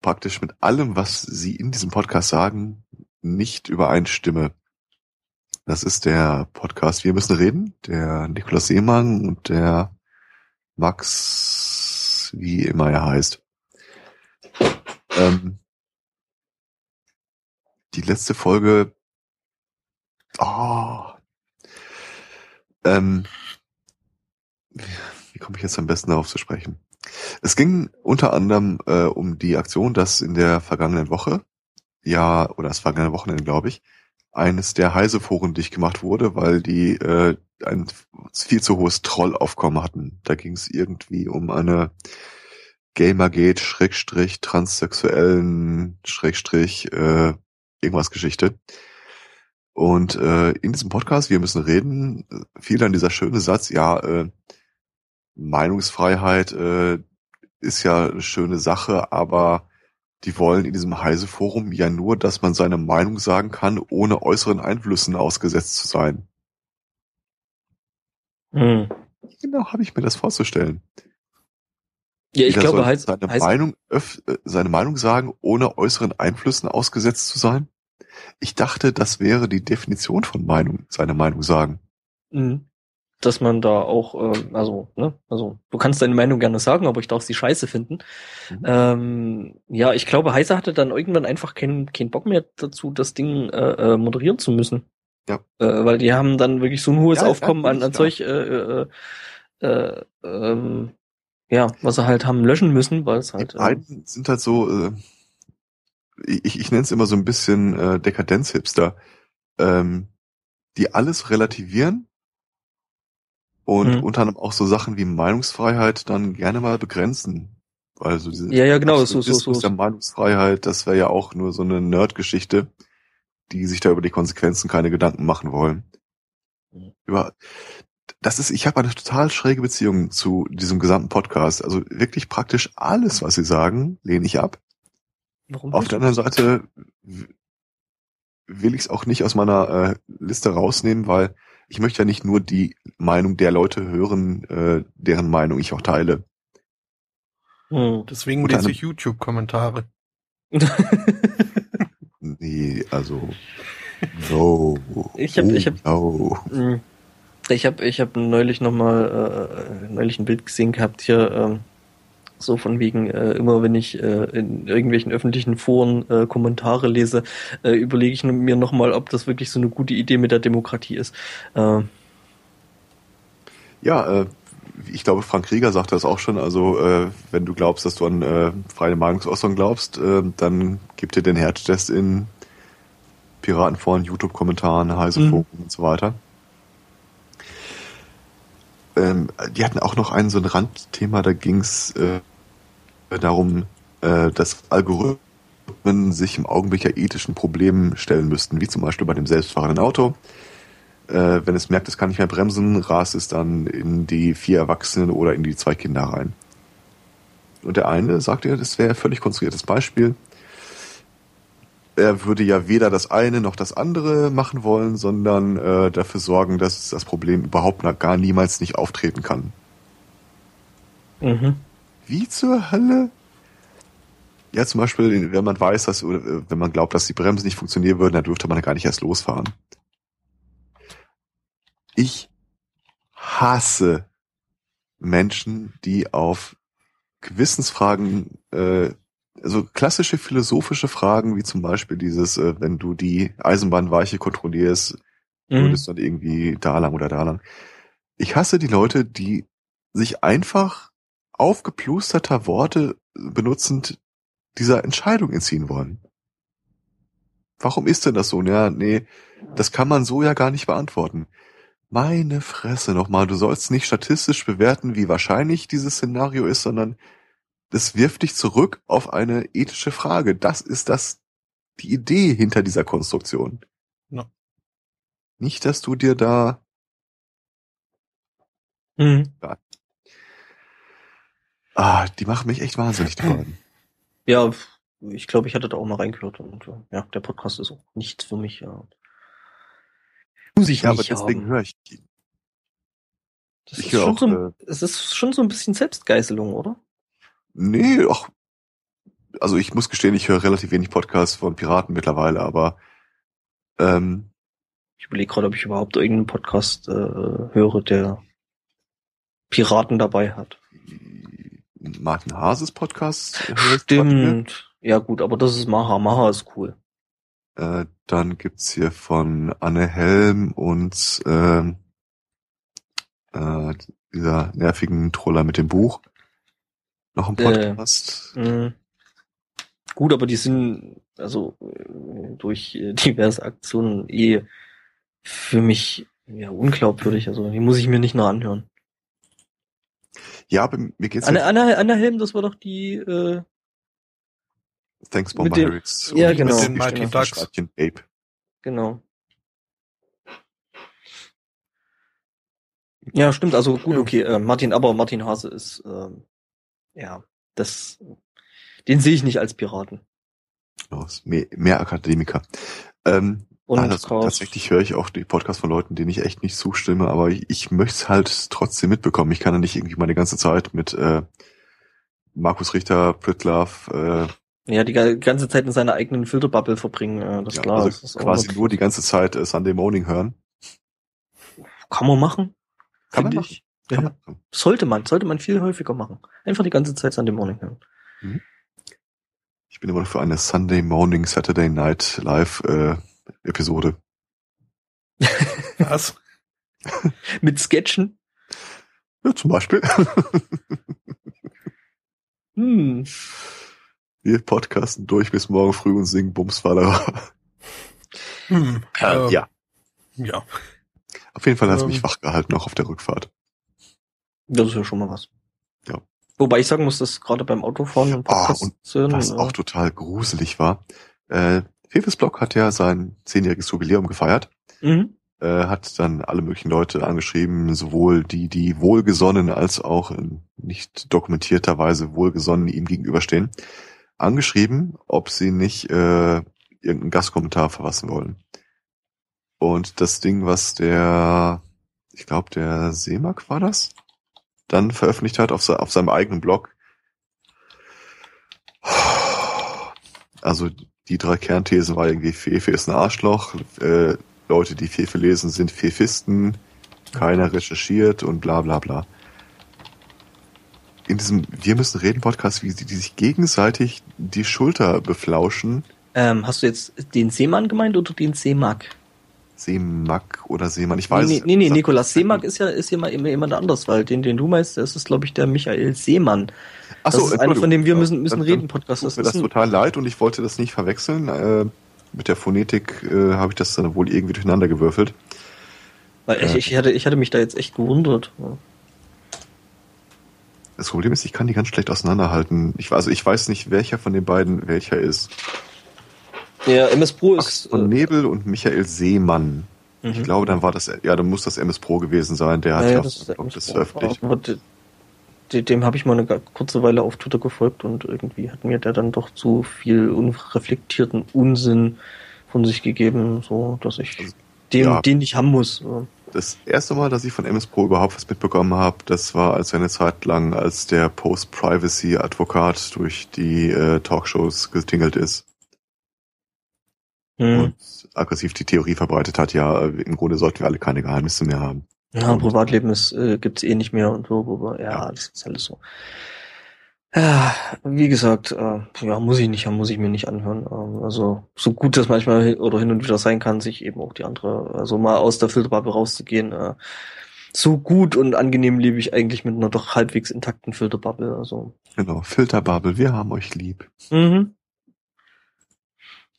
praktisch mit allem, was Sie in diesem Podcast sagen, nicht übereinstimme. Das ist der Podcast Wir müssen reden, der Nikolaus Seemann und der Max, wie immer er heißt. Ähm, die letzte Folge, oh, ähm, wie komme ich jetzt am besten darauf zu sprechen? Es ging unter anderem äh, um die Aktion, dass in der vergangenen Woche, ja, oder das vergangene Wochenende, glaube ich, eines der Heise-Foren dicht gemacht wurde, weil die äh, ein viel zu hohes Trollaufkommen hatten. Da ging es irgendwie um eine Gamergate, Schrägstrich, transsexuellen, Schrägstrich, äh, irgendwas Geschichte. Und äh, in diesem Podcast, wir müssen reden, fiel dann dieser schöne Satz, ja, äh, Meinungsfreiheit äh, ist ja eine schöne Sache, aber die wollen in diesem Heise-Forum ja nur, dass man seine Meinung sagen kann, ohne äußeren Einflüssen ausgesetzt zu sein. Hm. Genau habe ich mir das vorzustellen. Ja, ich Jeder glaube, Heise, seine Heise Meinung öff, äh, seine Meinung sagen, ohne äußeren Einflüssen ausgesetzt zu sein. Ich dachte, das wäre die Definition von Meinung, seine Meinung sagen. Mhm dass man da auch, äh, also, ne, also du kannst deine Meinung gerne sagen, aber ich darf sie scheiße finden. Mhm. Ähm, ja, ich glaube, Heise hatte dann irgendwann einfach keinen keinen Bock mehr dazu, das Ding äh, äh, moderieren zu müssen. Ja. Äh, weil die haben dann wirklich so ein hohes ja, Aufkommen an, an Zeug, äh, äh, äh, ähm, ja, was sie halt haben löschen müssen, weil es halt. Die beiden äh, sind halt so, äh, ich, ich nenne es immer so ein bisschen äh, Dekadenz-Hipster, ähm, die alles relativieren und mhm. unter anderem auch so Sachen wie Meinungsfreiheit dann gerne mal begrenzen. Also diese ja, ja, genau, so, so, so. der Meinungsfreiheit, das wäre ja auch nur so eine Nerd-Geschichte, die sich da über die Konsequenzen keine Gedanken machen wollen. Über, das ist, ich habe eine total schräge Beziehung zu diesem gesamten Podcast. Also wirklich praktisch alles, was sie sagen, lehne ich ab. Warum Auf der anderen Seite will ich es auch nicht aus meiner äh, Liste rausnehmen, weil ich möchte ja nicht nur die Meinung der Leute hören, äh, deren Meinung ich auch teile. Hm. Deswegen lese ich YouTube-Kommentare. nee, also no. Ich habe, oh, ich habe, no. Ich habe, ich habe neulich noch mal äh, neulich ein Bild gesehen gehabt hier. Ähm, So von wegen, äh, immer wenn ich äh, in irgendwelchen öffentlichen Foren äh, Kommentare lese, äh, überlege ich mir nochmal, ob das wirklich so eine gute Idee mit der Demokratie ist. Äh, ja, äh, ich glaube, Frank Krieger sagte das auch schon. Also, äh, wenn du glaubst, dass du an äh, freie Meinungsäußerung glaubst, äh, dann gib dir den Härtetest in Piratenforen, YouTube-Kommentaren, Heiseforen mhm. und so weiter. Ähm, die hatten auch noch ein so ein Randthema, da ging es äh, darum, äh, dass Algorithmen sich im Augenblick ja ethischen Problemen stellen müssten, wie zum Beispiel bei dem selbstfahrenden Auto äh, wenn es merkt, es kann nicht mehr bremsen, rast es dann in die vier Erwachsenen oder in die zwei Kinder rein. Und der eine sagte, das wäre ein völlig konstruiertes Beispiel. Er würde ja weder das eine noch das andere machen wollen, sondern äh, dafür sorgen, dass das Problem überhaupt gar niemals nicht auftreten kann. Mhm. Wie zur Hölle? Ja, zum Beispiel, wenn man weiß, dass, wenn man glaubt, dass die Bremsen nicht funktionieren würden, dann dürfte man gar nicht erst losfahren. Ich hasse Menschen, die auf Gewissensfragen, äh, also klassische philosophische Fragen, wie zum Beispiel dieses, äh, wenn du die Eisenbahnweiche kontrollierst, mhm. würdest du dann irgendwie da lang oder da lang. Ich hasse die Leute, die sich einfach aufgeplusterter Worte benutzend dieser Entscheidung entziehen wollen. Warum ist denn das so? Ja, nee, das kann man so ja gar nicht beantworten. Meine Fresse nochmal, du sollst nicht statistisch bewerten, wie wahrscheinlich dieses Szenario ist, sondern das wirft dich zurück auf eine ethische Frage. Das ist das, die Idee hinter dieser Konstruktion. Ja. Nicht, dass du dir da, mhm. ja. Ah, die machen mich echt wahnsinnig, die beiden. Ja, ich glaube, ich hatte da auch mal reingehört und ja, der Podcast ist auch nichts für mich. Ja. Muss ich ja, nicht aber deswegen höre ich ihn. Das ich ist schon auch, so, äh, es ist schon so ein bisschen Selbstgeißelung, oder? Nee, ach, also ich muss gestehen, ich höre relativ wenig Podcasts von Piraten mittlerweile, aber ähm, ich überlege gerade, ob ich überhaupt irgendeinen Podcast äh, höre, der Piraten dabei hat. Martin Hases Podcast. Stimmt. Ja gut, aber das ist Maha. Maha ist cool. Äh, dann gibt's hier von Anne Helm und äh, äh, dieser nervigen Troller mit dem Buch noch ein Podcast. Äh, gut, aber die sind also durch diverse Aktionen eh für mich ja unglaubwürdig. Also die muss ich mir nicht noch anhören. Ja, aber mir geht's Anne, Anne, Anne Helm, das war doch die äh, Thanks Bomber dem, Harris. Ja, genau. Mit den Mighty Ducks. Ape. Genau. Ja, stimmt, also gut, okay, äh, Martin, aber Martin Hase ist, ähm, ja, das, den sehe ich nicht als Piraten. Oh, mehr, mehr Akademiker. Ähm, und ah, das, tatsächlich höre ich auch die Podcasts von Leuten, denen ich echt nicht zustimme, aber ich, ich möchte es halt trotzdem mitbekommen. Ich kann ja nicht irgendwie meine ganze Zeit mit äh, Markus Richter, Pritlove, äh, ja, die ganze Zeit in seiner eigenen Filterbubble verbringen, das ja, klar. Also das quasi nur die ganze Zeit äh, Sunday Morning hören. Kann man machen. Kann man ich. Ja, man. Sollte man, sollte man viel häufiger machen. Einfach die ganze Zeit Sunday Morning hören. Mhm. Ich bin immer noch für eine Sunday Morning, Saturday Night Live äh, Episode. Was? Mit Sketchen? Ja, zum Beispiel. hm. Wir podcasten durch bis morgen früh und singen Bumsfallerer. Hm, äh, ja. Ja. Auf jeden Fall hat es ähm, mich wach gehalten, auch auf der Rückfahrt. Das ist ja schon mal was. Ja. Wobei ich sagen muss, dass gerade beim Autofahren und Podcast ah, und hören, was äh, auch total gruselig war. Äh, Fefes Blog hat ja sein zehnjähriges Jubiläum gefeiert. Mhm. Äh, hat dann alle möglichen Leute angeschrieben, sowohl die, die wohlgesonnen als auch in nicht dokumentierterweise wohlgesonnen ihm gegenüberstehen angeschrieben, ob sie nicht äh, irgendeinen Gastkommentar verfassen wollen. Und das Ding, was der, ich glaube, der Seemark war das, dann veröffentlicht hat auf, auf seinem eigenen Blog. Also die drei Kernthesen war irgendwie, Fefe ist ein Arschloch, äh, Leute, die Fefe lesen, sind Fefisten, keiner recherchiert und bla bla bla. In diesem Wir müssen reden Podcast, wie sie die sich gegenseitig die Schulter beflauschen. Ähm, hast du jetzt den Seemann gemeint oder den Seemark? Seemack oder Seemann, ich weiß Nee, nee, nee, Nikolas Seemack ist ja ist immer, immer jemand anders, weil den, den du meinst, das ist, glaube ich, der Michael Seemann. Ach so, das ist einer von dem Wir müssen, müssen Dann- reden Podcast. Tut Das mir das total leid und ich wollte das nicht verwechseln. Äh, mit der Phonetik äh, habe ich das dann wohl irgendwie durcheinander gewürfelt. weil ich, ich, hatte, ich hatte mich da jetzt echt gewundert. Das Problem ist, ich kann die ganz schlecht auseinanderhalten. Ich, also ich weiß nicht, welcher von den beiden welcher ist. Ja, MS Pro Max ist. von äh, Nebel und Michael Seemann. Ich mhm. glaube, dann war das, ja, dann muss das MS Pro gewesen sein. Der hat Ja, ja, auch das das veröffentlicht. Dem habe ich mal eine kurze Weile auf Twitter gefolgt und irgendwie hat mir der dann doch zu viel unreflektierten Unsinn von sich gegeben, so dass ich Also, den, ja. den nicht haben muss. Das erste Mal, dass ich von MS Pro überhaupt was mitbekommen habe, das war als eine Zeit lang als der Post-Privacy-Advokat durch die äh, Talkshows getingelt ist Hm. und aggressiv die Theorie verbreitet hat, ja, äh, im Grunde sollten wir alle keine Geheimnisse mehr haben. Ja, Privatleben ist, äh, gibt's eh nicht mehr und so, ja, Ja. das ist alles so. Ja, wie gesagt, äh, ja, muss ich nicht muss ich mir nicht anhören. Ähm, also, so gut das manchmal oder hin und wieder sein kann, sich eben auch die andere, also mal aus der Filterbubble rauszugehen. Äh, so gut und angenehm lebe ich eigentlich mit einer doch halbwegs intakten Filterbubble. Also, Genau, Filterbubble, wir haben euch lieb. mhm.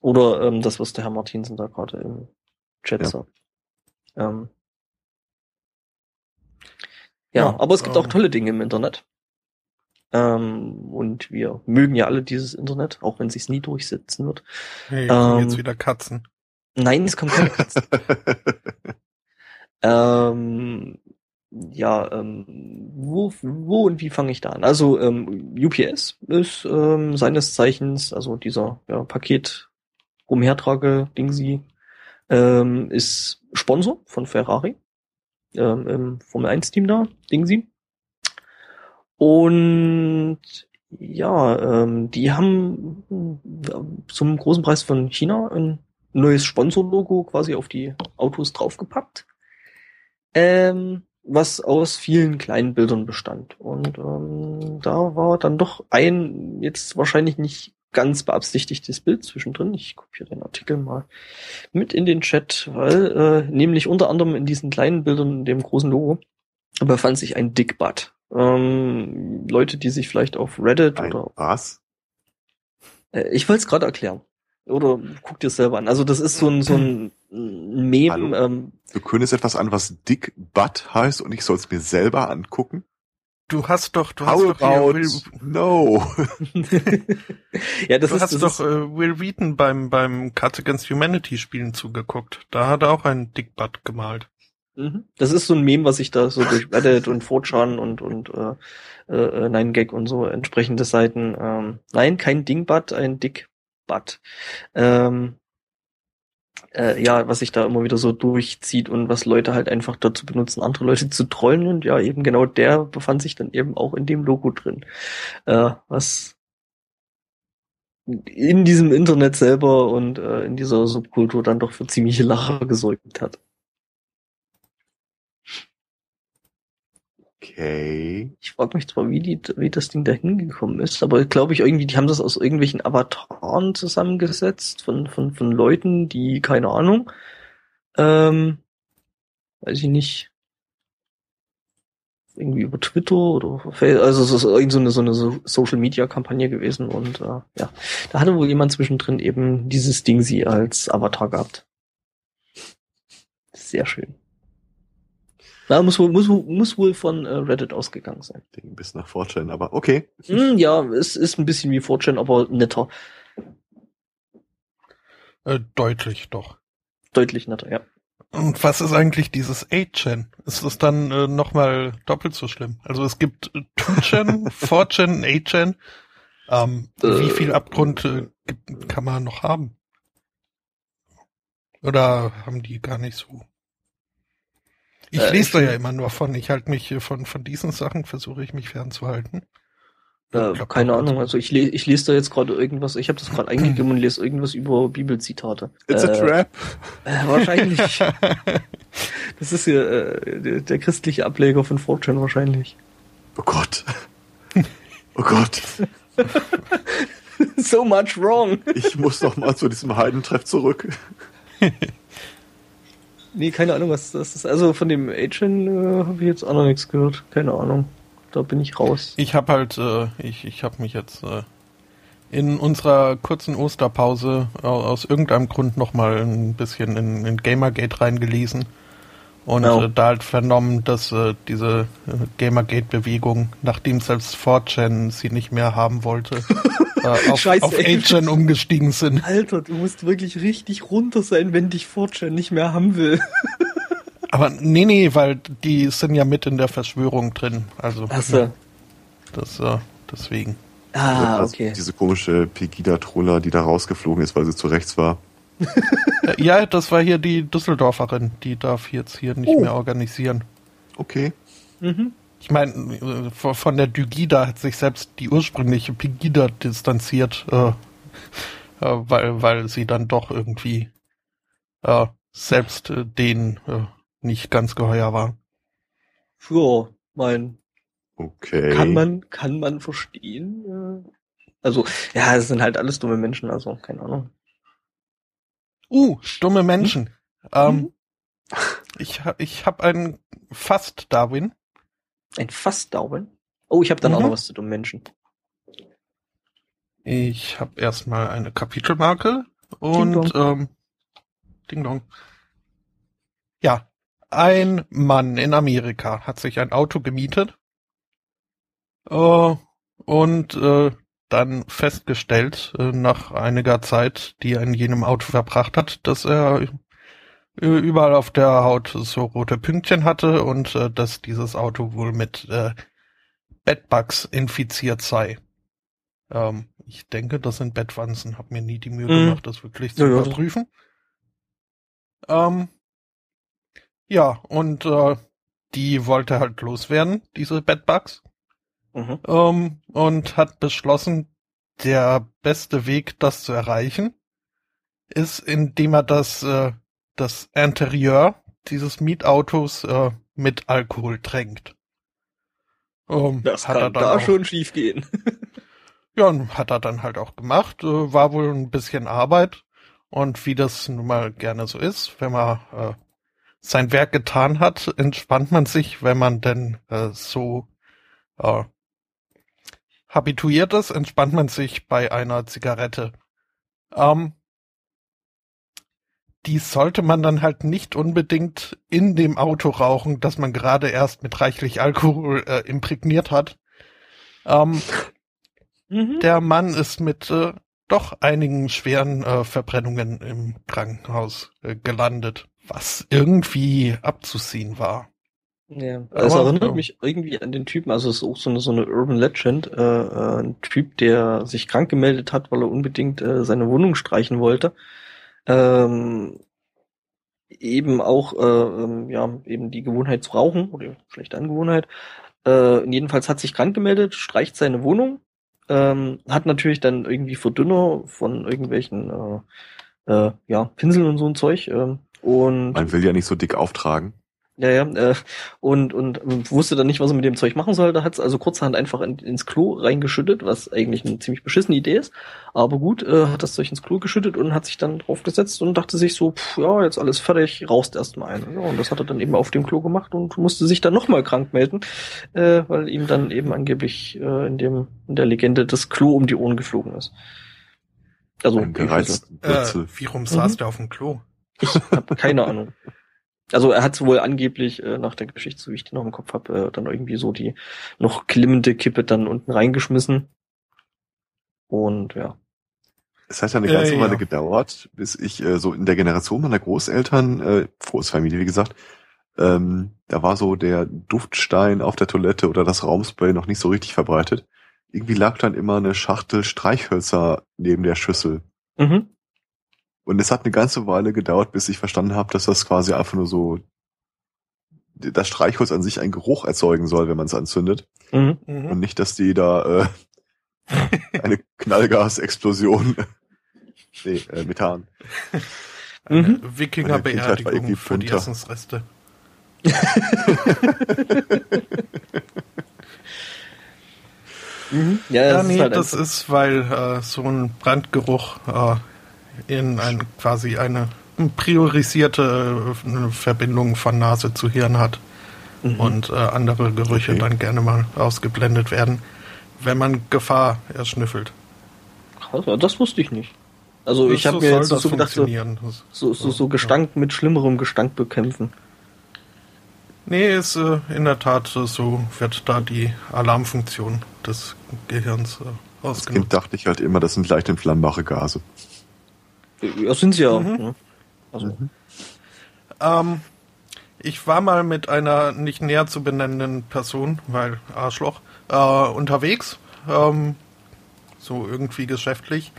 Oder ähm, das, was der Herr Martinsen da gerade im Chat Ja. sagt. Ähm, ja, Ja, aber es gibt ähm, auch tolle Dinge im Internet. Ähm, und wir mögen ja alle dieses Internet, auch wenn sich's nie durchsetzen wird. Hey, Ähm, jetzt wieder Katzen. Nein, es kommt keine Katzen. ähm, ja, ähm, wo, wo und wie fange ich da an? Also ähm, UPS ist ähm, seines Zeichens, also dieser ja, Paket umhertrage Dingsi, ähm, ist Sponsor von Ferrari ähm, im Formel 1 Team da, Dingsi. Und ja, ähm, die haben ähm, zum großen Preis von China ein neues Sponsorlogo quasi auf die Autos draufgepackt, ähm, was aus vielen kleinen Bildern bestand. Und ähm, da war dann doch ein jetzt wahrscheinlich nicht ganz beabsichtigtes Bild zwischendrin. Ich kopiere den Artikel mal mit in den Chat, weil äh, nämlich unter anderem in diesen kleinen Bildern dem großen Logo befand sich ein Dickbutt. Ähm, Leute, die sich vielleicht auf Reddit Ein oder was? äh, Ich wollte es gerade erklären. Oder guck dir es selber an. Also das ist so ein, so ein Meme. Hallo? Ähm, Du könntest etwas an, was Dick Butt heißt und ich soll es mir selber angucken? Du hast doch, du hast How doch hier about Will, no? ja, das du ist, hast das doch ist, äh, Will Wheaton beim beim Cards Against Humanity Spielen zugeguckt. Da hat er auch einen Dickbutt gemalt. Mhm. das ist so ein Meme, was sich da so durch Reddit und 4chan und, und äh, äh, 9gag und so entsprechende Seiten. Ähm, nein, kein Dingbutt, ein Dickbutt. Ähm, äh, ja, was sich da immer wieder so durchzieht und was Leute halt einfach dazu benutzen, andere Leute zu trollen und ja, eben genau der befand sich dann eben auch in dem Logo drin. Äh, was in diesem Internet selber und äh, in dieser Subkultur dann doch für ziemliche Lacher gesorgt hat. Okay. Ich frage mich zwar, wie, die, wie das Ding da hingekommen ist, aber glaube ich irgendwie, die haben das aus irgendwelchen Avataren zusammengesetzt von, von, von Leuten, die, keine Ahnung, ähm, weiß ich nicht, irgendwie über Twitter oder Facebook, also es ist irgend so eine, so eine so Social Media Kampagne gewesen und äh, ja, da hatte wohl jemand zwischendrin eben dieses Ding sie als Avatar gehabt. Sehr schön. Na, muss wohl, muss, muss wohl von äh, Reddit ausgegangen sein. Ding bis nach Fortune, aber okay. Hm, ja, es ist ein bisschen wie Fortune, aber netter. Äh, deutlich doch. Deutlich netter, ja. Und was ist eigentlich dieses 8chan? Ist das dann äh, nochmal doppelt so schlimm? Also es gibt äh, 2chan, 4chan, 8chan. Ähm, Äh. wie viel Abgrund äh, kann man noch haben? Oder haben die gar nicht so? Ich Äh, lese da ja immer nur von. Ich halte mich äh, von, von diesen Sachen, versuche ich mich fernzuhalten. Äh, keine Ahnung, also ich, le ich lese da jetzt gerade irgendwas, ich habe das gerade eingegeben und lese irgendwas über Bibelzitate. It's äh, a trap. Äh, wahrscheinlich. das ist ja äh, der, der christliche Ableger von Fortune wahrscheinlich. Oh Gott. Oh Gott. so much wrong. Ich muss noch mal zu diesem Heidentreff zurück. nee, keine Ahnung, was das ist. Also von dem Agent äh, habe ich jetzt auch noch nichts gehört. Keine Ahnung. Da bin ich raus. Ich habe halt, äh, ich, ich habe mich jetzt äh, in unserer kurzen Osterpause aus irgendeinem Grund noch mal ein bisschen in, in Gamergate reingelesen und genau. äh, da halt vernommen, dass äh, diese äh, Gamergate-Bewegung, nachdem selbst 4chan sie nicht mehr haben wollte, äh, auf, Scheiße, auf 8chan umgestiegen sind. Alter, du musst wirklich richtig runter sein, wenn dich 4chan nicht mehr haben will. Aber nee, nee, weil die sind ja mit in der Verschwörung drin. Also Ach so. ja, das äh, deswegen. Ah, also okay. Diese komische Pegida-Troller, die da rausgeflogen ist, weil sie zu rechts war. Äh, ja, das war hier die Düsseldorferin. Die darf jetzt hier nicht oh. mehr organisieren. Okay. Mhm. Ich meine, äh, von der Dygida hat sich selbst die ursprüngliche Pegida distanziert, äh, äh, weil, weil sie dann doch irgendwie äh, selbst äh, denen äh, nicht ganz geheuer war. Ja, mein. Okay. Kann man, kann man verstehen. Also, ja, es sind halt alles dumme Menschen, also keine Ahnung. Uh, dumme Menschen. Hm? Ähm, ich ha ich habe einen Fast Darwin. Ein Fast Darwin? Oh, ich habe dann mhm. auch noch was zu dummen Menschen. Ich habe erstmal eine Kapitelmarke und Ding Dong. Ähm, Ding Dong. Ja, ein Mann in Amerika hat sich ein Auto gemietet äh, und äh, dann festgestellt, äh, nach einiger Zeit, die er in jenem Auto verbracht hat, dass er überall auf der Haut so rote Pünktchen hatte und äh, dass dieses Auto wohl mit äh, Bedbugs infiziert sei. Ähm, ich denke, das sind Bettwanzen. Hab mir nie die Mühe mhm. gemacht, das wirklich zu ja, überprüfen. Ja. Ähm, ja, und äh, die wollte halt loswerden, diese Bedbugs. Mhm. Ähm, und hat beschlossen, der beste Weg, das zu erreichen, ist, indem er das, äh, das Interieur dieses Mietautos äh, mit Alkohol tränkt. Ähm, das hat kann er dann da auch, schon schief gehen. ja, und hat er dann halt auch gemacht. Äh, war wohl ein bisschen Arbeit. Und wie das nun mal gerne so ist, wenn man äh, sein Werk getan hat, entspannt man sich, wenn man denn äh, so äh, habituiert ist, entspannt man sich bei einer Zigarette. Ähm, die sollte man dann halt nicht unbedingt in dem Auto rauchen, das man gerade erst mit reichlich Alkohol äh, imprägniert hat. Ähm, mhm. Der Mann ist mit äh, doch einigen schweren äh, Verbrennungen im Krankenhaus äh, gelandet, was irgendwie abzusehen war. Ja, also es erinnert ja. mich irgendwie an den Typen, also es ist auch so eine, so eine Urban Legend, äh, äh, ein Typ, der sich krank gemeldet hat, weil er unbedingt äh, seine Wohnung streichen wollte. Ähm, eben auch, äh, ähm, ja, eben die Gewohnheit zu rauchen, oder schlechte Angewohnheit. Äh, jedenfalls hat sich krank gemeldet, streicht seine Wohnung, ähm, hat natürlich dann irgendwie Verdünner von irgendwelchen, äh, äh, ja, Pinseln und so ein Zeug, äh, und. Man will ja nicht so dick auftragen. Ja, ja, äh, und, und wusste dann nicht, was er mit dem Zeug machen soll. Da hat es also kurzerhand einfach in, ins Klo reingeschüttet, was eigentlich eine ziemlich beschissene Idee ist. Aber gut, äh, hat das Zeug ins Klo geschüttet und hat sich dann draufgesetzt und dachte sich so, pff, ja, jetzt alles fertig, raust erstmal ein. Ja, und das hat er dann eben auf dem Klo gemacht und musste sich dann nochmal krank melden, äh, weil ihm dann eben angeblich äh, in dem in der Legende das Klo um die Ohren geflogen ist. Also, gereizten äh, wie rum saß mhm. der auf dem Klo? Ich habe keine Ahnung. Also er hat wohl angeblich äh, nach der Geschichte, so wie ich die noch im Kopf habe, äh, dann irgendwie so die noch klimmende Kippe dann unten reingeschmissen. Und ja. Es hat ja eine ganze äh, Weile ja. gedauert, bis ich äh, so in der Generation meiner Großeltern, äh, Großfamilie wie gesagt, ähm, da war so der Duftstein auf der Toilette oder das Raumspray noch nicht so richtig verbreitet. Irgendwie lag dann immer eine Schachtel Streichhölzer neben der Schüssel. Mhm. Und es hat eine ganze Weile gedauert, bis ich verstanden habe, dass das quasi einfach nur so das Streichholz an sich einen Geruch erzeugen soll, wenn man es anzündet. Mhm. mhm. Und nicht, dass die da äh, eine Knallgasexplosion, nee, äh, Methan. Eine mhm. Wikingerbeerdigung für die Essensreste. Mhm. Ja, ja nee, halt das ist, weil äh, so ein Brandgeruch äh, in ein, quasi eine priorisierte äh, Verbindung von Nase zu Hirn hat mhm. und äh, andere Gerüche okay. dann gerne mal ausgeblendet werden, wenn man Gefahr erschnüffelt. Das wusste ich nicht. Also ich habe so mir jetzt so gedacht, so, so, so, so Gestank mit schlimmerem Gestank bekämpfen. Nee, ist äh, in der Tat so, wird da die Alarmfunktion des Gehirns äh, ausgenutzt. Als Kind dachte ich halt immer, das sind leicht entflammbare Gase. Ja, sind sie ja. Mhm. Ne? Also. Mhm. Ähm, ich war mal mit einer nicht näher zu benennenden Person, weil Arschloch, äh, unterwegs, ähm, so irgendwie geschäftlich,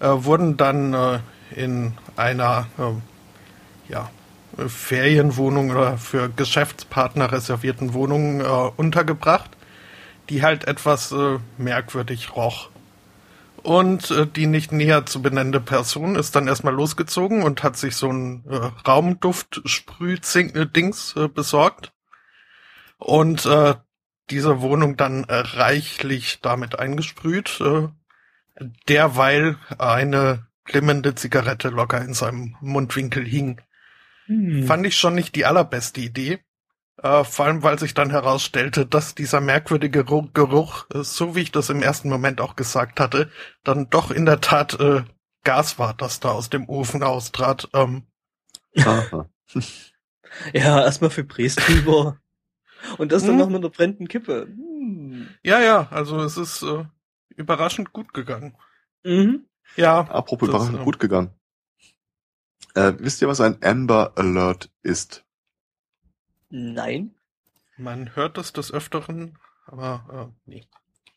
äh, wurden dann äh, in einer äh, ja, Ferienwohnung oder für Geschäftspartner reservierten Wohnung äh, untergebracht, die halt etwas äh, merkwürdig roch. Und äh, die nicht näher zu benennende Person ist dann erstmal losgezogen und hat sich so ein äh, Raumduft-Sprüh-Dings äh, besorgt. Und äh, diese Wohnung dann äh, reichlich damit eingesprüht, äh, derweil eine glimmende Zigarette locker in seinem Mundwinkel hing. Hm. Fand ich schon nicht die allerbeste Idee. Äh, vor allem, weil sich dann herausstellte, dass dieser merkwürdige Geruch, äh, so wie ich das im ersten Moment auch gesagt hatte, dann doch in der Tat äh, Gas war, das da aus dem Ofen austrat. Ähm. Ja, erstmal für drüber. Und das dann hm. noch mit einer brennenden Kippe. Hm. Ja, ja, also es ist äh, überraschend gut gegangen. Mhm. Ja. Apropos das, überraschend äh, gut gegangen. Äh, wisst ihr, was ein Amber Alert ist? Nein. Man hört das des Öfteren, aber äh, nee.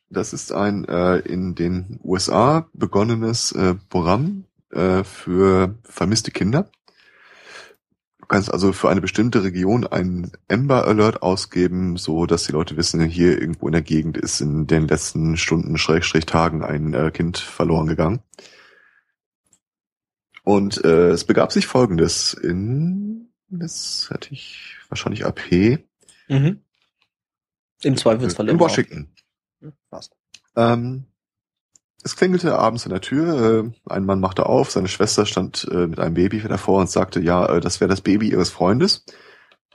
Das ist ein äh, in den USA begonnenes äh, Programm äh, für vermisste Kinder. Du kannst also für eine bestimmte Region einen Amber Alert ausgeben, so dass die Leute wissen, hier irgendwo in der Gegend ist in den letzten Stunden, Schrägstrich Tagen ein äh, Kind verloren gegangen. Und äh, es begab sich folgendes. In, das hatte ich wahrscheinlich AP. Mhm. Im Zweifelsfall in Washington. Ja, passt. Ähm, es klingelte abends an der Tür. Äh, ein Mann machte auf. Seine Schwester stand äh, mit einem Baby davor und sagte, ja, äh, das wäre das Baby ihres Freundes.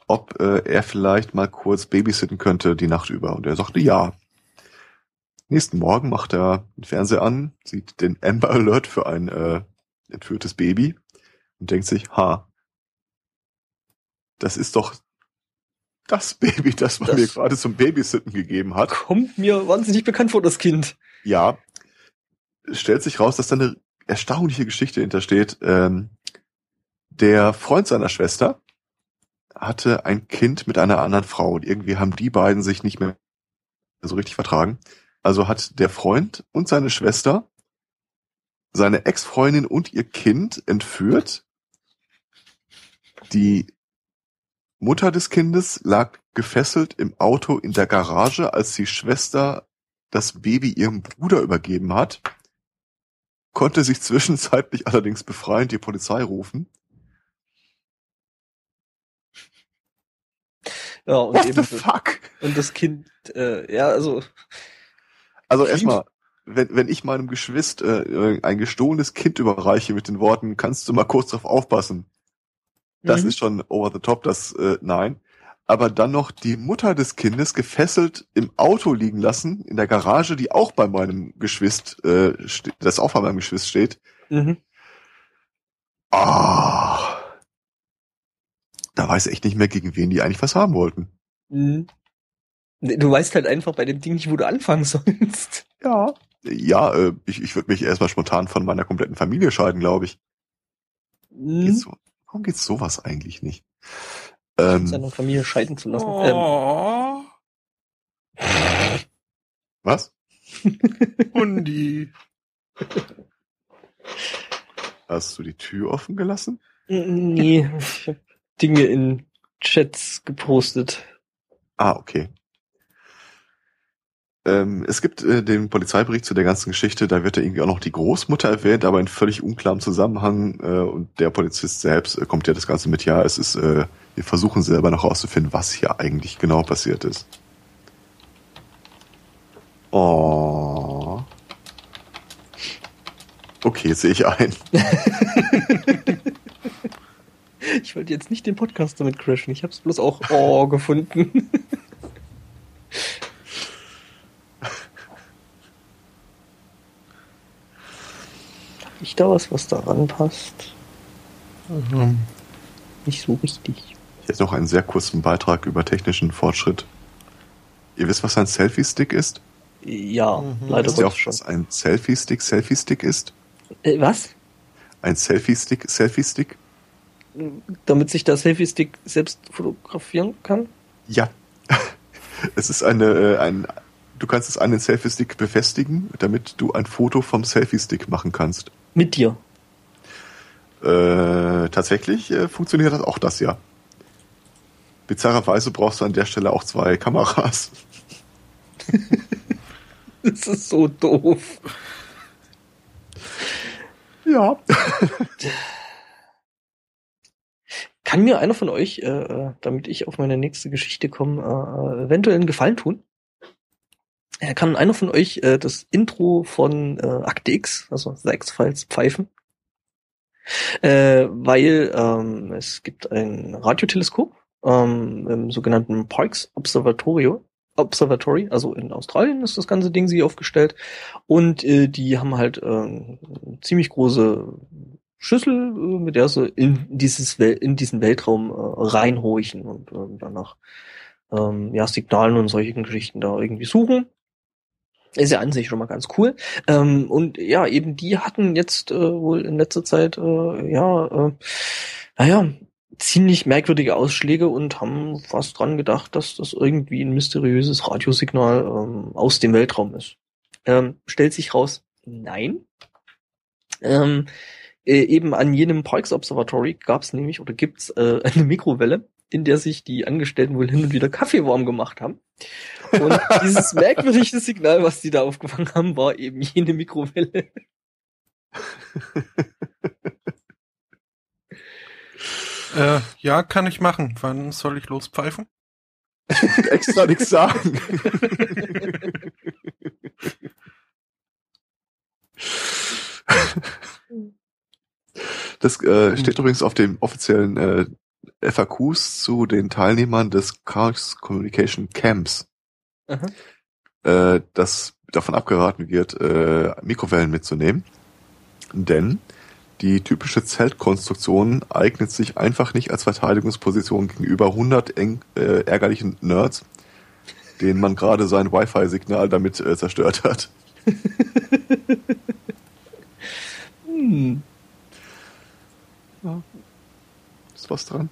Ob äh, er vielleicht mal kurz babysitten könnte die Nacht über. Und er sagte, ja. Nächsten Morgen macht er den Fernseher an, sieht den Amber Alert für ein äh, entführtes Baby und denkt sich, ha, das ist doch das Baby, das man das mir gerade zum Babysitten gegeben hat. Kommt mir wahnsinnig bekannt vor, das Kind. Ja. Stellt sich raus, dass da eine erstaunliche Geschichte hintersteht. Ähm, der Freund seiner Schwester hatte ein Kind mit einer anderen Frau und irgendwie haben die beiden sich nicht mehr so richtig vertragen. Also hat der Freund und seine Schwester seine Ex-Freundin und ihr Kind entführt. Die Mutter des Kindes lag gefesselt im Auto in der Garage, als die Schwester das Baby ihrem Bruder übergeben hat, konnte sich zwischenzeitlich allerdings befreien, die Polizei rufen. Ja, und What eben, the fuck? Und das Kind, äh, ja, also. Also erstmal, wenn, wenn ich meinem Geschwist äh, ein gestohlenes Kind überreiche mit den Worten, kannst du mal kurz drauf aufpassen. Das mhm. ist schon over the top, das äh, nein. Aber dann noch die Mutter des Kindes gefesselt im Auto liegen lassen, in der Garage, die auch bei meinem Geschwist, äh, das auch bei meinem Geschwist steht. Mhm. Ah. Da weiß ich echt nicht mehr, gegen wen die eigentlich was haben wollten. Mhm. Du weißt halt einfach bei dem Ding nicht, wo du anfangen sollst. Ja. Ja, äh, ich, ich würde mich erstmal spontan von meiner kompletten Familie scheiden, glaube ich. Mhm. So, warum geht's sowas eigentlich nicht? Ähm, seine Familie scheiden zu lassen. Oh. Ähm. Was? Hundi. Hast du die Tür offen gelassen? Nee, ich hab Dinge in Chats gepostet. Ah, okay. Ähm, es gibt äh, den Polizeibericht zu der ganzen Geschichte, da wird ja irgendwie auch noch die Großmutter erwähnt, aber in völlig unklarem Zusammenhang. Äh, und der Polizist selbst äh, kommt ja das Ganze mit, ja, es ist, äh, wir versuchen selber noch herauszufinden, was hier eigentlich genau passiert ist. Oh. Okay, sehe ich ein. ich wollte jetzt nicht den Podcast damit crashen. Ich habe es bloß auch oh gefunden. ich da was, was daran passt? Mhm. Nicht so richtig. Jetzt noch einen sehr kurzen Beitrag über technischen Fortschritt. Ihr wisst, was ein Selfie-Stick ist? Ja, mhm. leider Wisst ihr auch, was ein Selfie-Stick Selfie-Stick ist? Äh, was? Ein Selfie-Stick Selfie-Stick? Damit sich der Selfie-Stick selbst fotografieren kann? Ja. Es ist eine, äh, ein, du kannst es an den Selfie-Stick befestigen, damit du ein Foto vom Selfie-Stick machen kannst. Mit dir? Äh, tatsächlich äh, funktioniert das auch das ja. Bizarrerweise brauchst du an der Stelle auch zwei Kameras. das ist so doof. Ja. Kann mir einer von euch, äh, äh, damit ich auf meine nächste Geschichte komme, äh, äh eventuell einen Gefallen tun? Äh, kann einer von euch äh, das Intro von äh, Akte X, also X-Files, pfeifen? Äh, weil ähm, es gibt ein Radioteleskop ähm, im sogenannten Parkes Observatorio, Observatory, also in Australien ist das ganze Ding sie aufgestellt und äh, die haben halt äh, ziemlich große Schüssel, äh, mit der sie in dieses Wel in diesen Weltraum äh, reinhorchen und äh, danach ähm, ja Signalen und solchen Geschichten da irgendwie suchen. Ist ja an sich schon mal ganz cool. Ähm, und ja, eben die hatten jetzt äh, wohl in letzter Zeit äh, ja äh, naja ziemlich merkwürdige Ausschläge und haben fast dran gedacht, dass das irgendwie ein mysteriöses Radiosignal ähm, aus dem Weltraum ist. Ähm, stellt sich raus, nein. Ähm, äh, eben an jenem Parks Observatory gab es nämlich oder gibt's äh, eine Mikrowelle, in der sich die Angestellten wohl hin und wieder Kaffee warm gemacht haben. Und dieses merkwürdige Signal, was die da aufgefangen haben, war eben jene Mikrowelle. Äh, ja, kann ich machen. Wann soll ich lospfeifen? Ich muss extra nichts sagen. Das äh, steht übrigens auf dem offiziellen äh, FAQs zu den Teilnehmern des Chaos Communication Camps, äh, dass davon abgeraten wird, äh, Mikrowellen mitzunehmen. Denn die typische Zeltkonstruktion eignet sich einfach nicht als Verteidigungsposition gegenüber 100 eng, äh, ärgerlichen Nerds, denen man gerade sein Wi-Fi-Signal damit äh, zerstört hat. hm. Ja. Ist was dran?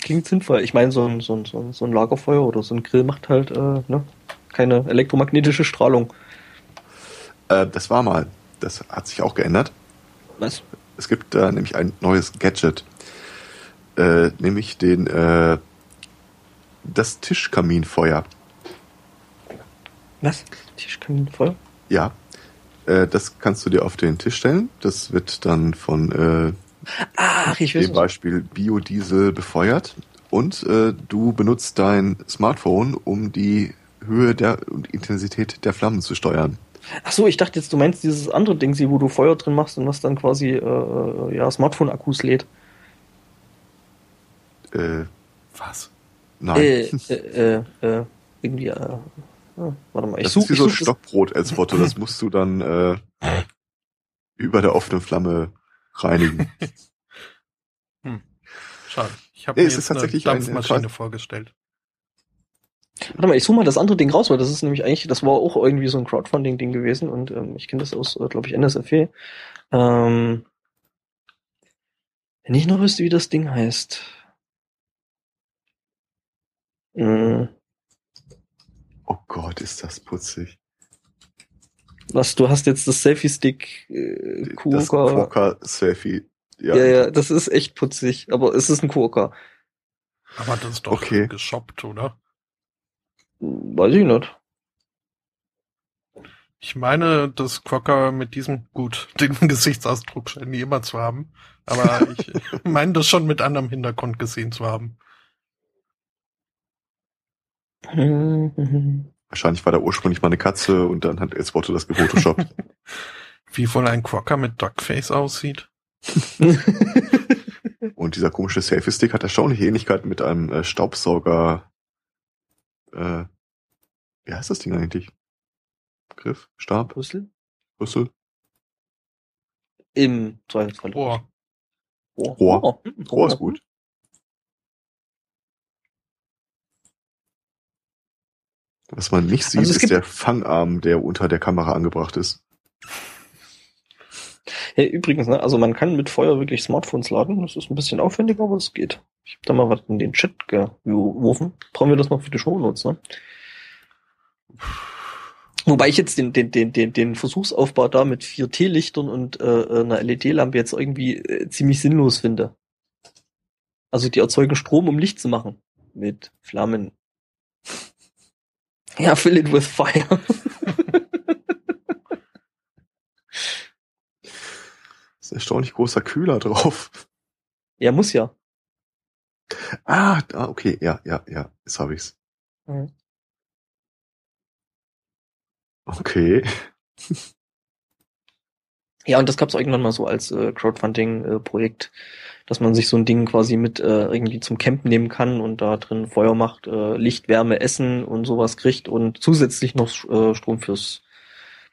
Klingt sinnvoll. Ich meine, so ein, so, ein, so ein Lagerfeuer oder so ein Grill macht halt äh, ne? keine elektromagnetische Strahlung. Äh, das war mal. Das hat sich auch geändert. Was? Es gibt da nämlich ein neues Gadget, äh, nämlich den äh, das Tischkaminfeuer. Was? Tischkaminfeuer? Ja. Äh, das kannst du dir auf den Tisch stellen. Das wird dann von äh, Ach, ich dem Beispiel Biodiesel befeuert. Und äh, du benutzt dein Smartphone, um die Höhe der und Intensität der Flammen zu steuern. Ach so, ich dachte jetzt, du meinst dieses andere Ding, wo du Feuer drin machst und was dann quasi äh, äh, ja Smartphone-Akkus lädt. Äh, was? Nein. Äh, äh, äh, äh irgendwie, äh, oh, warte mal, ich Das such, ist wie so ein Stockbrot als Foto, das musst du dann äh, über der offenen Flamme reinigen. hm. Schade. Ich habe nee, mir jetzt eine Dampfmaschine vorgestellt. Warte mal, ich suche mal das andere Ding raus, weil das ist nämlich eigentlich, das war auch irgendwie so ein Crowdfunding-Ding gewesen und ähm, ich kenne das aus, äh, glaube ich, NSFW. Ähm, wenn ich noch wüsste, wie das Ding heißt. Hm. Oh Gott, ist das putzig. Was, du hast jetzt das Selfie-Stick äh, Quokka. Das Quokka-Selfie. Ja, ja, ja, das ist echt putzig, aber es ist ein Quokka. Aber das ist doch okay. geshoppt, oder? Weiß ich nicht. Ich meine, dass Crocker mit diesem, gut, den Gesichtsausdruck scheint jemand zu haben, aber ich meine das schon mit anderem Hintergrund gesehen zu haben. Wahrscheinlich war da ursprünglich mal eine Katze und dann hat Elsbotto das gefotoshoppt. Wie wohl ein Quokka mit Duckface aussieht. und dieser komische Selfie-Stick hat erstaunliche Ähnlichkeit mit einem äh, Staubsauger. Äh, wie heißt das Ding eigentlich? Griff? Stab? Rüssel? Rüssel? Im Zweifelsfall. Rohr. Rohr. Rohr. Rohr ist gut. Was man nicht sieht, also ist der Fangarm, der unter der Kamera angebracht ist. Ja, übrigens, ne, also man kann mit Feuer wirklich Smartphones laden. Das ist ein bisschen aufwendiger, aber es geht. Ich habe da mal was in den Chat geworfen. Brauchen wir das noch für die Shownotes, ne? Wobei ich jetzt den, den, den, den, den Versuchsaufbau da mit vier T-Lichtern und äh, einer LED-Lampe jetzt irgendwie äh, ziemlich sinnlos finde. Also die erzeugen Strom, um Licht zu machen. Mit Flammen. Ja, fill it with fire. ist erstaunlich großer Kühler drauf. Ja, muss ja. Ah, okay, ja, ja, ja, jetzt habe ich's. Mhm. Okay. Ja, und das gab's irgendwann mal so als äh, Crowdfunding-Projekt, äh, dass man sich so ein Ding quasi mit äh, irgendwie zum Camp nehmen kann und da drin Feuer macht, äh, Licht, Wärme, Essen und sowas kriegt und zusätzlich noch äh, Strom fürs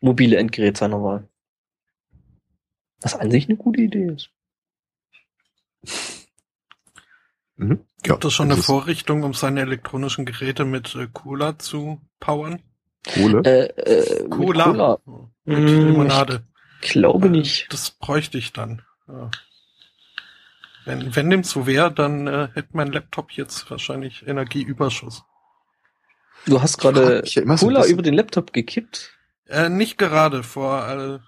mobile Endgerät seiner Wahl. Was an sich eine gute Idee ist. Mhm. Gibt ja, es schon eine Vorrichtung, um seine elektronischen Geräte mit äh, Cola zu powern? Kohle? Äh, äh, Cola. Mit, Cola. mit Limonade. Ich glaube nicht. Das bräuchte ich dann. Ja. Wenn, wenn dem so wäre, dann äh, hätte mein Laptop jetzt wahrscheinlich Energieüberschuss. Du hast gerade Cola so über den Laptop gekippt? Äh, nicht gerade, vor äh,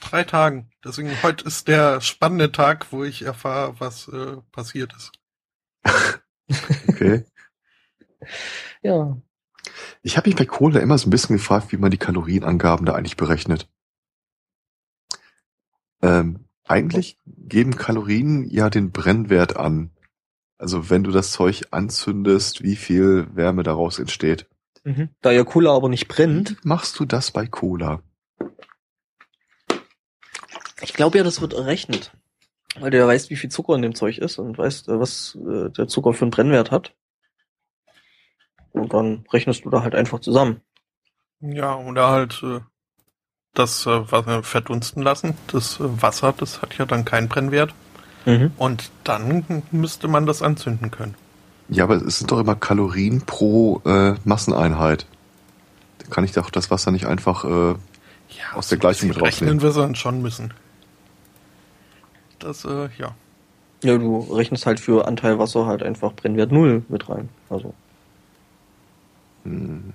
drei Tagen. Deswegen heute ist der spannende Tag, wo ich erfahre, was äh, passiert ist. okay. ja. Ich habe mich bei Cola immer so ein bisschen gefragt, wie man die Kalorienangaben da eigentlich berechnet. Ähm, eigentlich geben Kalorien ja den Brennwert an. Also wenn du das Zeug anzündest, wie viel Wärme daraus entsteht. Mhm. Da ja Cola aber nicht brennt. Wie machst du das bei Cola? Ich glaube ja, das wird errechnet. Weil du ja weißt, wie viel Zucker in dem Zeug ist und weißt, äh, was äh, der Zucker für einen Brennwert hat. Und dann rechnest du da halt einfach zusammen. Ja, oder halt äh, das äh, Wasser verdunsten lassen. Das äh, Wasser, das hat ja dann keinen Brennwert. Mhm. Und dann müsste man das anzünden können. Ja, aber es sind doch immer Kalorien pro äh, Masseneinheit. Da kann ich doch das Wasser nicht einfach äh, ja, aus der Gleichung mit rausnehmen. Rechnen wir dann schon müssen. Das, äh, ja. Ja, du rechnest halt für Anteil Wasser halt einfach Brennwert null mit rein. Also. Hm.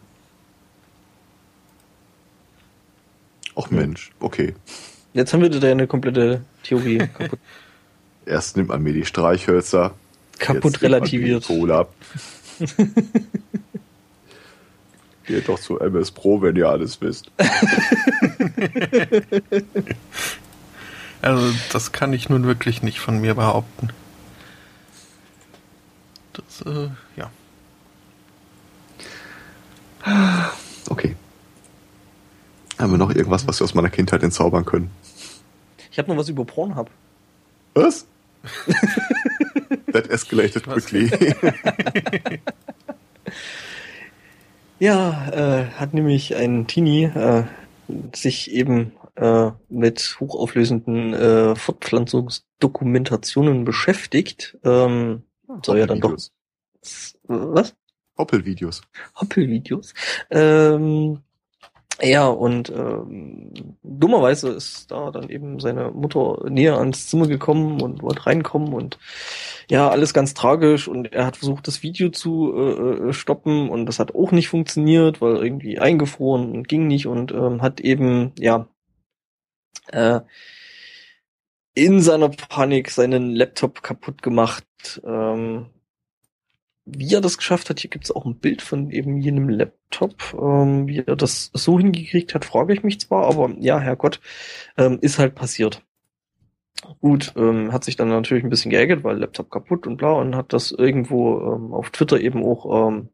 Och Mensch, okay. Jetzt haben wir deine komplette Theorie kaputt. Erst nimmt man mir die Streichhölzer. Kaputt relativiert. Cola. Geht doch zu MS Pro, wenn ihr alles wisst. also, das kann ich nun wirklich nicht von mir behaupten. Das, äh, ja. Okay. Haben wir noch irgendwas, was wir aus meiner Kindheit entzaubern können? Ich habe noch was über Pornhub. Was? That escalated quickly. ja, äh, hat nämlich ein Teenie äh, sich eben äh, mit hochauflösenden äh, Fortpflanzungsdokumentationen beschäftigt. Ähm, soll ja dann doch. Was? Hoppelvideos. Hoppelvideos. Ähm, ja, und ähm, dummerweise ist da dann eben seine Mutter näher ans Zimmer gekommen und wollte reinkommen und ja, alles ganz tragisch und er hat versucht, das Video zu äh, äh, stoppen und das hat auch nicht funktioniert, weil irgendwie eingefroren und ging nicht und ähm, hat eben, ja, äh, in seiner Panik seinen Laptop kaputt gemacht. Ähm, wie er das geschafft hat, hier gibt es auch ein Bild von eben jenem Laptop. Ähm, wie er das so hingekriegt hat, frage ich mich zwar, aber ja, Herrgott, ähm, ist halt passiert. Gut, ähm, hat sich dann natürlich ein bisschen geärgert, weil Laptop kaputt und bla und hat das irgendwo ähm, auf Twitter eben auch ähm,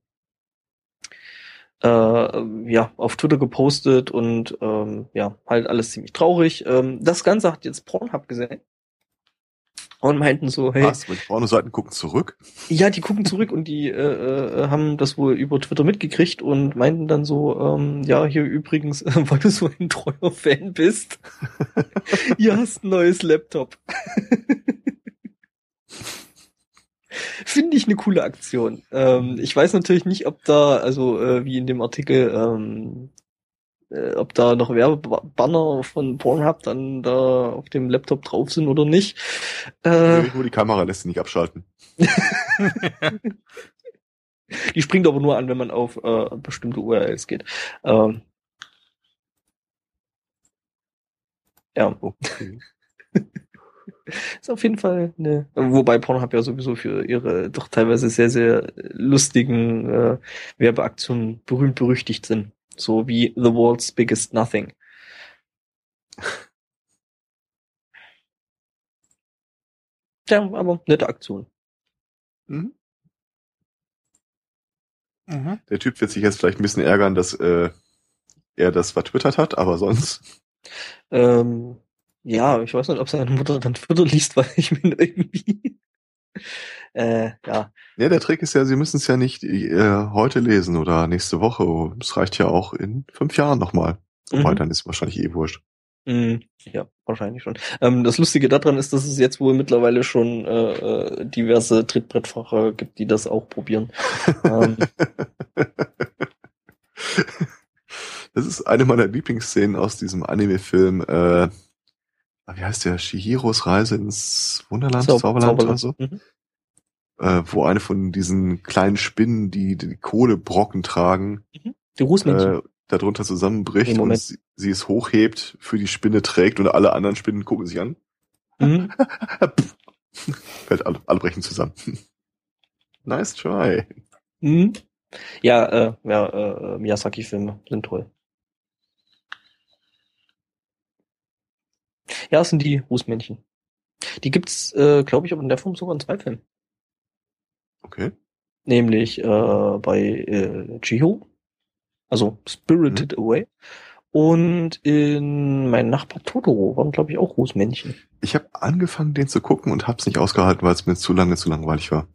äh, ja, auf Twitter gepostet und ähm, ja, halt alles ziemlich traurig. Ähm, das Ganze hat jetzt Pornhub gesehen und meinten so, hey. Was? Die Pornoseiten gucken zurück? Ja, die gucken zurück und die äh, äh, haben das wohl über Twitter mitgekriegt und meinten dann so, ähm, ja, hier übrigens, äh, weil du so ein treuer Fan bist, ihr hast ein neues Laptop. Finde ich eine coole Aktion. Ähm, ich weiß natürlich nicht, ob da, also äh, wie in dem Artikel, ähm, äh, ob da noch Werbebanner von Pornhub dann da auf dem Laptop drauf sind oder nicht. Äh, nur die Kamera lässt sie nicht abschalten. die springt aber nur an, wenn man auf äh, bestimmte URLs geht. Ähm, ja. Okay. ist auf jeden Fall eine, wobei Pornhub ja sowieso für ihre doch teilweise sehr, sehr lustigen äh, Werbeaktionen berühmt berüchtigt sind. So wie The World's Biggest Nothing. Ja, aber nette Aktion. Mhm. Mhm. Der Typ wird sich jetzt vielleicht ein bisschen ärgern, dass äh, er das vertwittert hat, aber sonst. Ähm, ja, ich weiß nicht, ob seine Mutter dann Twitter liest, weil ich bin irgendwie. Äh, ja. Ja, der Trick ist ja, Sie müssen es ja nicht äh, heute lesen oder nächste Woche. Es reicht ja auch in fünf Jahren nochmal. Wobei, mhm. dann ist wahrscheinlich eh wurscht. Mhm. Ja, wahrscheinlich schon. Ähm, das Lustige daran ist, dass es jetzt wohl mittlerweile schon äh, äh diverse Trittbrettfahrer gibt, die das auch probieren. ähm. Das ist eine meiner Lieblingsszenen aus diesem Anime-Film. Äh, wie heißt der? Shihiros Reise ins Wunderland, Zau Zauberland, Zauberland, oder so? Mhm. Äh, wo eine von diesen kleinen Spinnen, die die Kohlebrocken tragen, mhm. die Rußmännchen. Äh, darunter zusammenbricht und sie, sie, es hochhebt, für die Spinne trägt und alle anderen Spinnen gucken sich an. Mhm. Fällt alle, alle brechen zusammen. nice try. Mhm. Ja, äh, ja äh, Miyazaki-Filme sind toll. Ja, das sind die Rußmännchen. Die gibt's, äh, glaube ich, aber in der Form sogar in zwei Filmen. Okay. Nämlich äh, bei äh, Chiho, also Spirited mhm. Away. Und in Mein Nachbar Totoro waren, glaube ich, auch Rußmännchen. Ich habe angefangen, den zu gucken und hab's nicht ausgehalten, weil es mir zu lange zu langweilig war.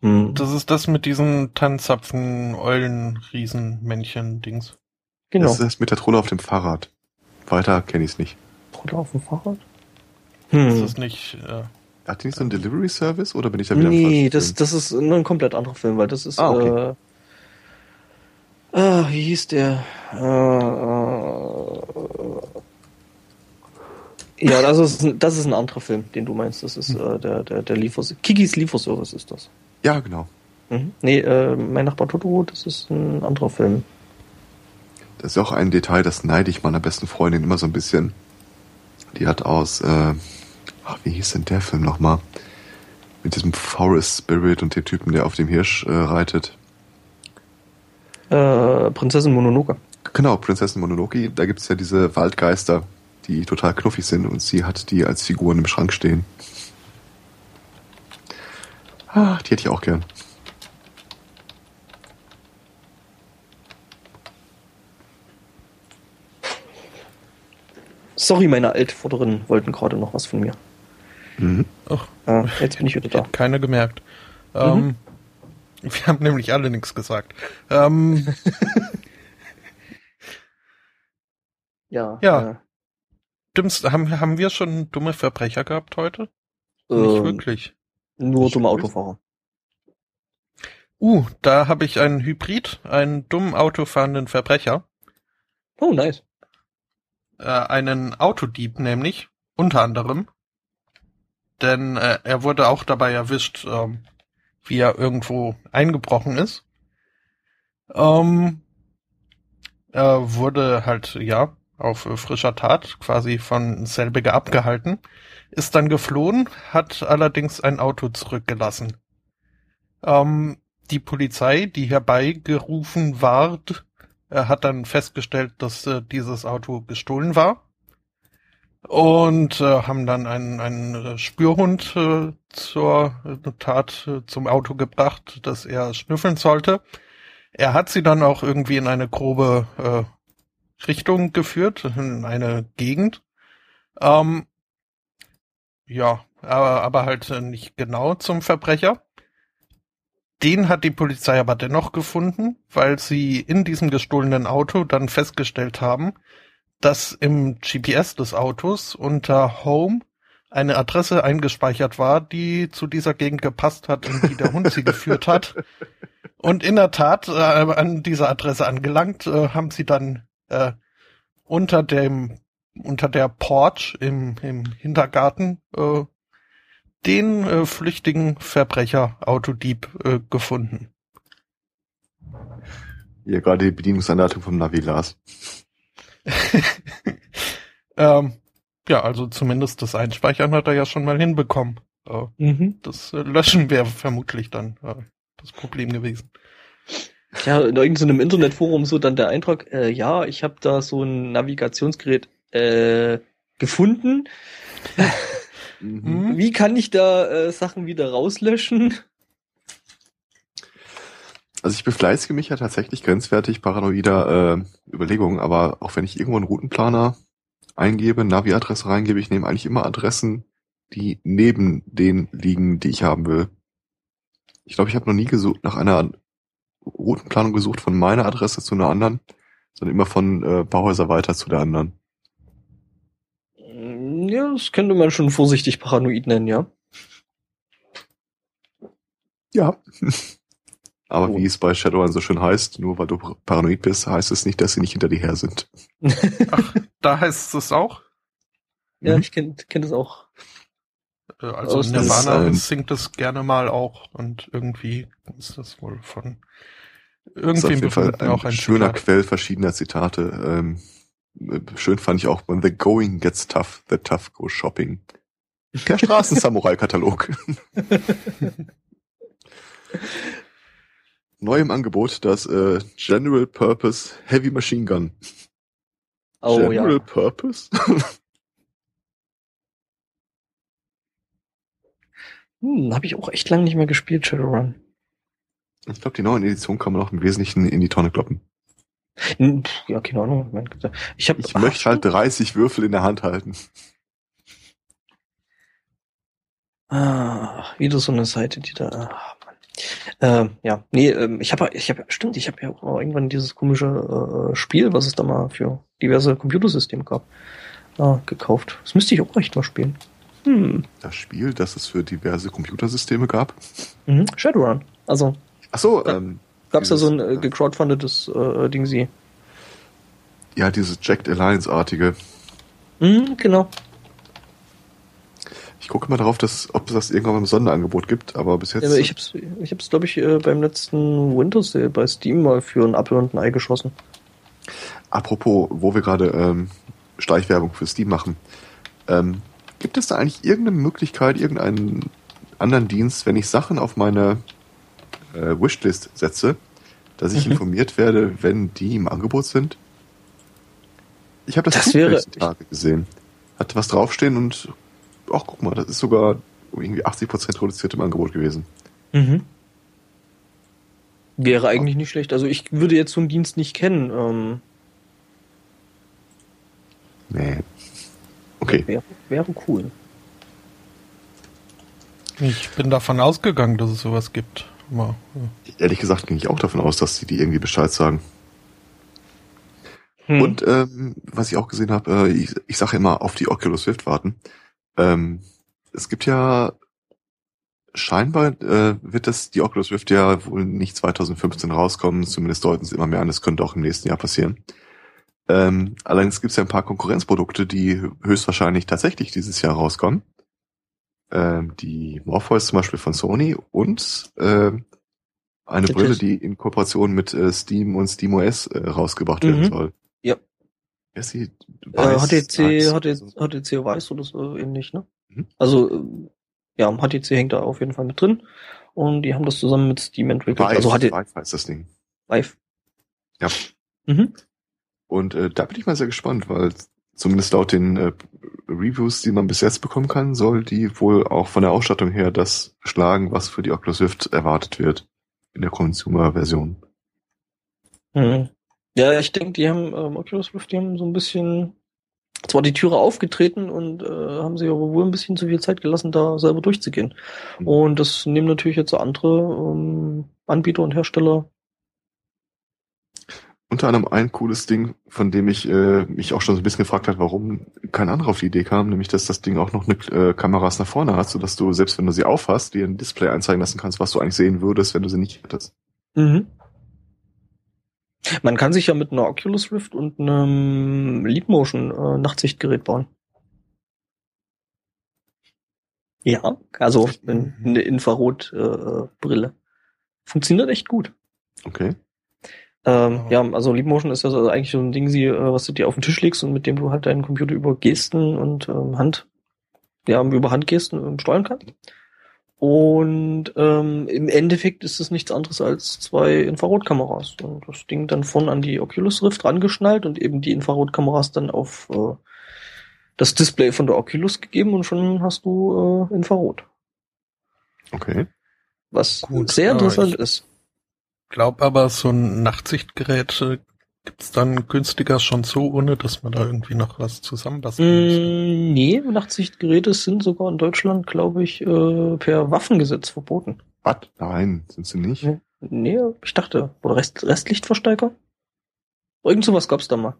Hm. Das ist das mit diesen Tanzapfen, Eulen, Riesenmännchen, Dings. Genau. Das ist das mit der Trolle auf dem Fahrrad. Weiter kenne ich es nicht. Trolle auf dem Fahrrad? Hm. Ist das nicht. Äh, Hat die nicht so einen Delivery Service oder bin ich da wieder Nee, das, das ist nur ein komplett anderer Film, weil das ist. Ah, okay. Äh, ah, wie hieß der? Äh, äh, ja, das ist, das ist ein anderer Film, den du meinst. Das ist hm. äh, der, der, der Liefers Kikis Lieferservice ist das. Ja, genau. Mhm. Nee, äh, mein Nachbar Totoro, das ist ein anderer Film. Das ist auch ein Detail, das neide ich meiner besten Freundin immer so ein bisschen. Die hat aus, äh, ach, wie hieß denn der Film nochmal? Mit diesem Forest Spirit und dem Typen, der auf dem Hirsch äh, reitet. Äh, Prinzessin Mononoke. Genau, Prinzessin Mononoke. Da gibt's ja diese Waldgeister, die total knuffig sind und sie hat die als Figuren im Schrank stehen. Ah, die hätte ich auch gern. Sorry, meine Altvorderen wollten gerade noch was von mir. Mhm. Ach, ah, jetzt bin ich wieder da. Keiner gemerkt. Mhm. Ähm, wir haben nämlich alle nichts gesagt. Ähm, ja. Ja. Äh, Dümmst, haben, haben wir schon dumme Verbrecher gehabt heute? Ähm, Nicht wirklich. Nur Nicht dumme Autofahrer. Uh, da habe ich einen Hybrid, einen dummen autofahrenden Verbrecher. Oh, nice äh, einen Autodieb nämlich, unter anderem. Denn äh, er wurde auch dabei erwischt, ähm, wie er irgendwo eingebrochen ist. Ähm, er wurde halt, ja, auf frischer Tat quasi von selbiger abgehalten, ist dann geflohen, hat allerdings ein Auto zurückgelassen. Ähm, die Polizei, die herbeigerufen ward, er hat dann festgestellt, dass äh, dieses Auto gestohlen war. Und äh, haben dann einen, einen Spürhund äh, zur Tat äh, zum Auto gebracht, dass er schnüffeln sollte. Er hat sie dann auch irgendwie in eine grobe äh, Richtung geführt, in eine Gegend. Ähm, ja, aber, aber halt nicht genau zum Verbrecher. Den hat die Polizei aber dennoch gefunden, weil sie in diesem gestohlenen Auto dann festgestellt haben, dass im GPS des Autos unter Home eine Adresse eingespeichert war, die zu dieser Gegend gepasst hat, in die der Hund sie geführt hat. Und in der Tat, äh, an dieser Adresse angelangt, äh, haben sie dann äh, unter dem unter der Porch im, im Hintergarten äh, den äh, flüchtigen Verbrecher Autodieb äh, gefunden. Hier gerade die Bedienungsanleitung vom Navi las. ähm, ja, also zumindest das Einspeichern hat er ja schon mal hinbekommen. Äh, mhm. Das äh, Löschen wäre vermutlich dann äh, das Problem gewesen. Ja, in irgendeinem Internetforum so dann der Eintrag, äh, ja, ich habe da so ein Navigationsgerät äh, gefunden. mhm. Wie kann ich da äh, Sachen wieder rauslöschen? Also ich befleißige mich ja tatsächlich grenzwertig paranoider äh, Überlegungen, aber auch wenn ich irgendwo einen Routenplaner eingebe, Navi-Adresse reingebe, ich nehme eigentlich immer Adressen, die neben denen liegen, die ich haben will. Ich glaube, ich habe noch nie gesucht nach einer Routenplanung gesucht von meiner Adresse zu einer anderen, sondern immer von äh, Bauhäuser weiter zu der anderen. Ja, das könnte man schon vorsichtig paranoid nennen, ja. Ja. Aber oh. wie es bei Shadowrun so schön heißt, nur weil du paranoid bist, heißt es nicht, dass sie nicht hinter dir her sind. Ach, da heißt es auch? Ja, mhm. ich kenne kenn das auch. Äh, also Aus Nirvana ein, singt es gerne mal auch und irgendwie ist das wohl von irgendwie auf jeden Fall ein, auch ein schöner Zitat. Quell verschiedener Zitate. Ähm, schön fand ich auch, when the going gets tough, the tough go shopping. Der Straßensamurai-Katalog. Neu im Angebot das äh, General Purpose Heavy Machine Gun. Oh, General ja. Purpose? hm, habe ich auch echt lange nicht mehr gespielt, Shadowrun. Ich glaube, die neue Edition kann man auch im Wesentlichen in die Tonne kloppen. Hm, ja, keine Ahnung. Ich, hab, ich möchte halt 30 Würfel in der Hand halten. Ah, wieder so eine Seite, die da. Ähm, ja, nee, ähm, ich habe, ich habe, stimmt, ich habe ja auch irgendwann dieses komische äh, Spiel, was es da mal für diverse Computersysteme gab, äh, gekauft. Das müsste ich auch echt mal spielen. Hm. Das Spiel, das es für diverse Computersysteme gab? Mhm. Shadowrun. Also. Ach so, ähm, gab es da so ein äh, gecrowdfundetes äh, Ding sie. Ja, dieses Jacked Alliance-artige. Mhm, genau. Ich gucke mal darauf, dass, ob es das irgendwann im Sonderangebot gibt, aber bis jetzt. Ja, aber ich hab's, ich hab's, glaube ich, äh, beim letzten Winter Sale bei Steam mal für ein Apfel und ein Ei geschossen. Apropos, wo wir gerade ähm, Steichwerbung für Steam machen. Ähm, gibt es da eigentlich irgendeine Möglichkeit, irgendeinen anderen Dienst, wenn ich Sachen auf meine äh, Wishlist setze, dass ich mhm. informiert werde, wenn die im Angebot sind? Ich habe das, das wäre, Tage gesehen. Hat was draufstehen und ach guck mal, das ist sogar irgendwie 80% reduziert im Angebot gewesen. Mhm. Wäre eigentlich nicht schlecht. Also ich würde jetzt so einen Dienst nicht kennen. Ähm nee. Okay. Wäre, wäre cool. Ich bin davon ausgegangen, dass es sowas gibt. Mal, ja. Ehrlich gesagt ging ich auch davon aus, dass sie die irgendwie Bescheid sagen. Hm. Und ähm, was ich auch gesehen habe, äh, ich, ich sage immer auf die Oculus Rift warten. Ähm, es gibt ja scheinbar äh, wird das die Oculus Rift ja wohl nicht 2015 rauskommen, zumindest deuten sie immer mehr an, das könnte auch im nächsten Jahr passieren. Ähm, allerdings gibt es ja ein paar Konkurrenzprodukte, die höchstwahrscheinlich tatsächlich dieses Jahr rauskommen. Ähm, die Morpheus zum Beispiel von Sony und äh, eine. Brille, die in Kooperation mit äh, Steam und SteamOS äh, rausgebracht mhm. werden soll. Ja. Wer sie weiß, HTC, weiß, HTC, HTC weiß oder so ähnlich, ne? Mhm. Also, äh, ja, HTC hängt da auf jeden Fall mit drin. Und die haben das zusammen mit Steam entwickelt. Vive, also HTC, Vive heißt das Ding. Vive. Ja. Mhm. Und äh, da bin ich mal sehr gespannt, weil zumindest laut den äh, Reviews, die man bis jetzt bekommen kann, soll die wohl auch von der Ausstattung her das schlagen, was für die Oculus Rift erwartet wird in der Consumer-Version. Mhm. Ja, ich denke, die haben ähm, Oculus Rift, die haben so ein bisschen zwar die Türe aufgetreten und äh, haben sich aber wohl ein bisschen zu viel Zeit gelassen, da selber durchzugehen. Mhm. Und das nehmen natürlich jetzt andere ähm, Anbieter und Hersteller. Unter anderem ein cooles Ding, von dem ich äh, mich auch schon so ein bisschen gefragt habe, warum kein anderer auf die Idee kam, nämlich dass das Ding auch noch eine äh, Kameras nach vorne hat, sodass du, selbst wenn du sie aufhast, dir ein Display anzeigen lassen kannst, was du eigentlich sehen würdest, wenn du sie nicht hättest. Mhm. Man kann sich ja mit einer Oculus Rift und einem Leap Motion äh, Nachtsichtgerät bauen. Ja, also eine Infrarotbrille. Äh, Funktioniert echt gut. Okay. Ähm, ja, also Leap Motion ist ja so eigentlich so ein Ding, sie, äh, was du dir auf den Tisch legst und mit dem du halt deinen Computer über Gesten und ähm, Hand, ja, über Handgesten ähm, steuern kannst. Und ähm, im Endeffekt ist es nichts anderes als zwei Infrarotkameras. Und das Ding dann vorne an die Oculus Rift rangeschnallt und eben die Infrarotkameras dann auf äh, das Display von der Oculus gegeben und schon hast du äh, Infrarot. Okay. Was Gut, sehr interessant ist. Ich glaube aber, so ein Nachtsichtgerät äh, Gibt's dann günstiger schon so, ohne dass man da irgendwie noch was zusammenbasteln muss? Mm, nee, Nachtsichtgeräte sind sogar in Deutschland, glaube ich, äh, per Waffengesetz verboten. Was? Nein, sind sie nicht? Nee, ich dachte. Oder Rest, Restlichtverstärker? Irgend sowas gab's da mal.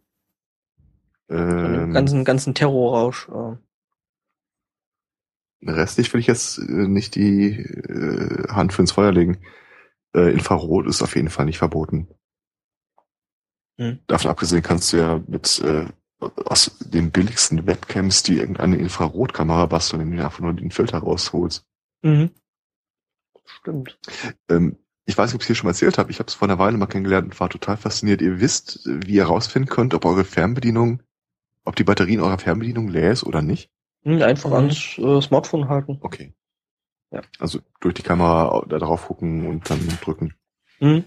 Ähm, ganzen, ganzen Terrorrausch. Äh. Restlicht will ich jetzt äh, nicht die äh, Hand für ins Feuer legen. Äh, Infrarot ist auf jeden Fall nicht verboten. Mhm. Davon abgesehen kannst du ja mit äh, aus den billigsten Webcams die irgendeine Infrarotkamera basteln, indem du einfach nur den Filter rausholst. Mhm. Stimmt. Ähm, ich weiß nicht, ob ich es hier schon mal erzählt habe. Ich habe es vor einer Weile mal kennengelernt und war total fasziniert. Ihr wisst, wie ihr herausfinden könnt, ob eure Fernbedienung, ob die Batterie in eurer Fernbedienung leer ist oder nicht. Mhm, einfach mhm. ans äh, Smartphone halten. Okay. Ja. Also durch die Kamera da drauf gucken und dann drücken. Mhm.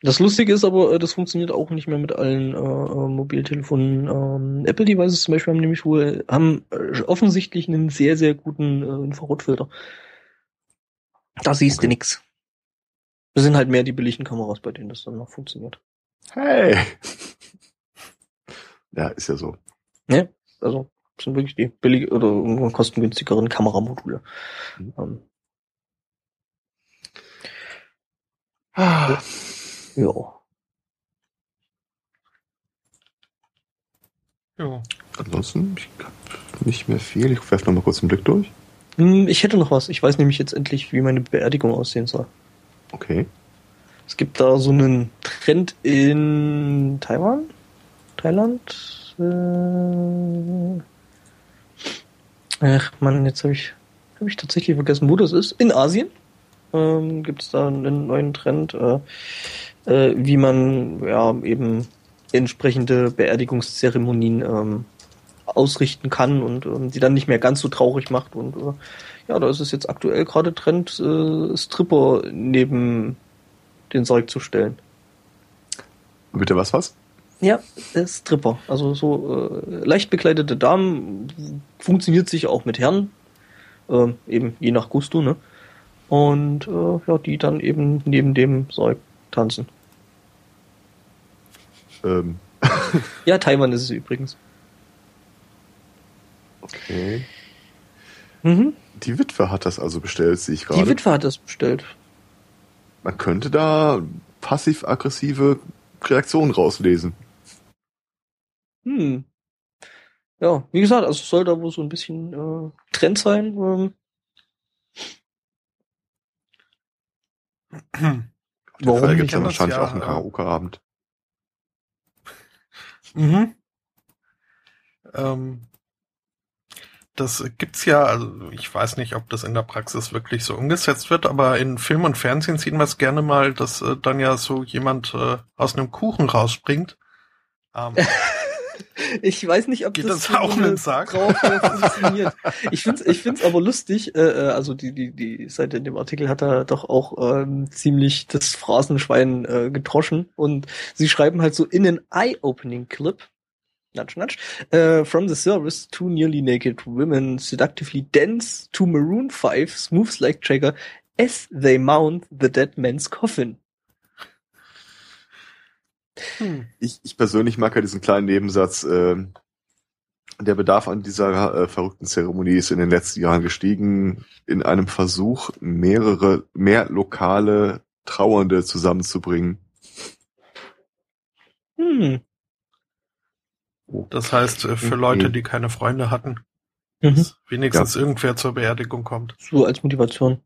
Das Lustige ist aber, äh, das funktioniert auch nicht mehr mit allen äh, äh Mobiltelefonen. Ähm, Apple-Devices zum Beispiel haben nämlich wohl, haben äh, offensichtlich einen sehr, sehr guten äh, Infrarotfilter. Da siehst okay. du nix. Das sind halt mehr die billigen Kameras, bei denen das dann noch funktioniert. Hey! ja, ist ja so. Ja, also sind wirklich die billig oder kostengünstigeren Kameramodule. Mhm. Ähm. Ah. Ja. Ja. Ansonsten, ich habe nicht mehr viel. Ich werfe noch mal kurz den Blick durch. Hm, ich hätte noch was. Ich weiß nämlich jetzt endlich, wie meine Beerdigung aussehen soll. Okay. Es gibt da so einen Trend in Taiwan, Thailand. Äh Ach man, jetzt habe ich habe ich tatsächlich vergessen, wo das ist. In Asien ähm, gibt es da einen neuen Trend. Äh, äh, wie man ja eben entsprechende Beerdigungszeremonien ähm, ausrichten kann und ähm, die dann nicht mehr ganz so traurig macht. Und äh, ja, da ist es jetzt aktuell gerade Trend, äh, Stripper neben den Sarg zu stellen. Bitte was, was? Ja, äh, Stripper. Also so äh, leicht bekleidete Damen funktioniert sich auch mit Herren. Äh, eben je nach Gusto, ne? Und äh, ja, die dann eben neben dem Sarg tanzen. Ähm. ja, Taiwan ist es übrigens. Okay. Mhm. Die Witwe hat das also bestellt, sehe ich gerade. Die Witwe hat das bestellt. Man könnte da passiv-aggressive Reaktionen rauslesen. Hm. Ja, wie gesagt, also soll da wohl so ein bisschen äh, Trend sein. Ähm. Warum gibt es dann wahrscheinlich ja, auch einen Karaoke-Abend. Mhm. Ähm, das gibt's ja, also ich weiß nicht, ob das in der Praxis wirklich so umgesetzt wird, aber in Film und Fernsehen sieht man es gerne mal, dass äh, dann ja so jemand äh, aus einem Kuchen rausspringt. Ähm, ich weiß nicht, ob Geht das, das auch mit Sack? funktioniert. Ich finde ich find's aber lustig, äh, äh, also die, die, die Seite in dem Artikel hat da doch auch ähm, ziemlich das Phrasenschwein äh, getroschen und sie schreiben halt so in an Eye-Opening-Clip nudge, nudge. Uh, from the service, two nearly naked women seductively dance to Maroon 5 Smooths Like Jagger as they mount the dead man's coffin. Hm. Ich, ich persönlich mag ja diesen kleinen Nebensatz. Äh, der Bedarf an dieser äh, verrückten Zeremonie ist in den letzten Jahren gestiegen, in einem Versuch, mehrere, mehr lokale Trauernde zusammenzubringen. Hm. Das heißt, äh, für Leute, die keine Freunde hatten, mhm. wenigstens ja. irgendwer zur Beerdigung kommt. So als Motivation.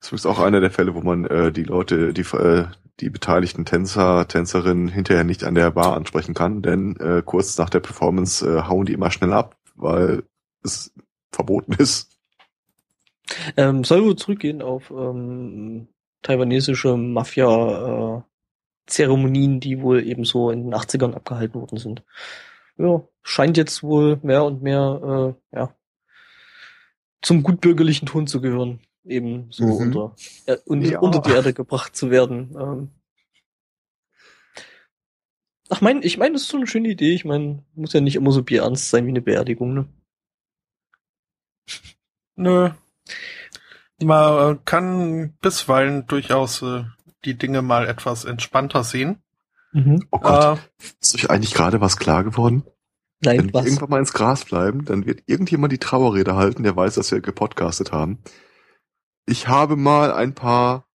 Das ist auch einer der Fälle, wo man äh, die Leute, die, äh, die beteiligten Tänzer, Tänzerinnen hinterher nicht an der Bar ansprechen kann, denn äh, kurz nach der Performance äh, hauen die immer schnell ab, weil es verboten ist. Ähm, soll wohl zurückgehen auf ähm, taiwanesische Mafia-Zeremonien, äh, die wohl eben so in den 80ern abgehalten worden sind. Ja, scheint jetzt wohl mehr und mehr äh, ja, zum gutbürgerlichen Ton zu gehören eben so mhm. unter, äh, unter, ja. unter die Erde gebracht zu werden. Ähm. Ach, mein, ich meine, das ist so eine schöne Idee. Ich meine, muss ja nicht immer so bierernst sein wie eine Beerdigung, ne? Nö. Man kann bisweilen durchaus äh, die Dinge mal etwas entspannter sehen. Mhm. Oh Gott, äh, ist euch eigentlich gerade was klar geworden? Nein, Wenn was? wir irgendwann mal ins Gras bleiben, dann wird irgendjemand die Trauerrede halten, der weiß, dass wir gepodcastet haben. Ich habe mal ein paar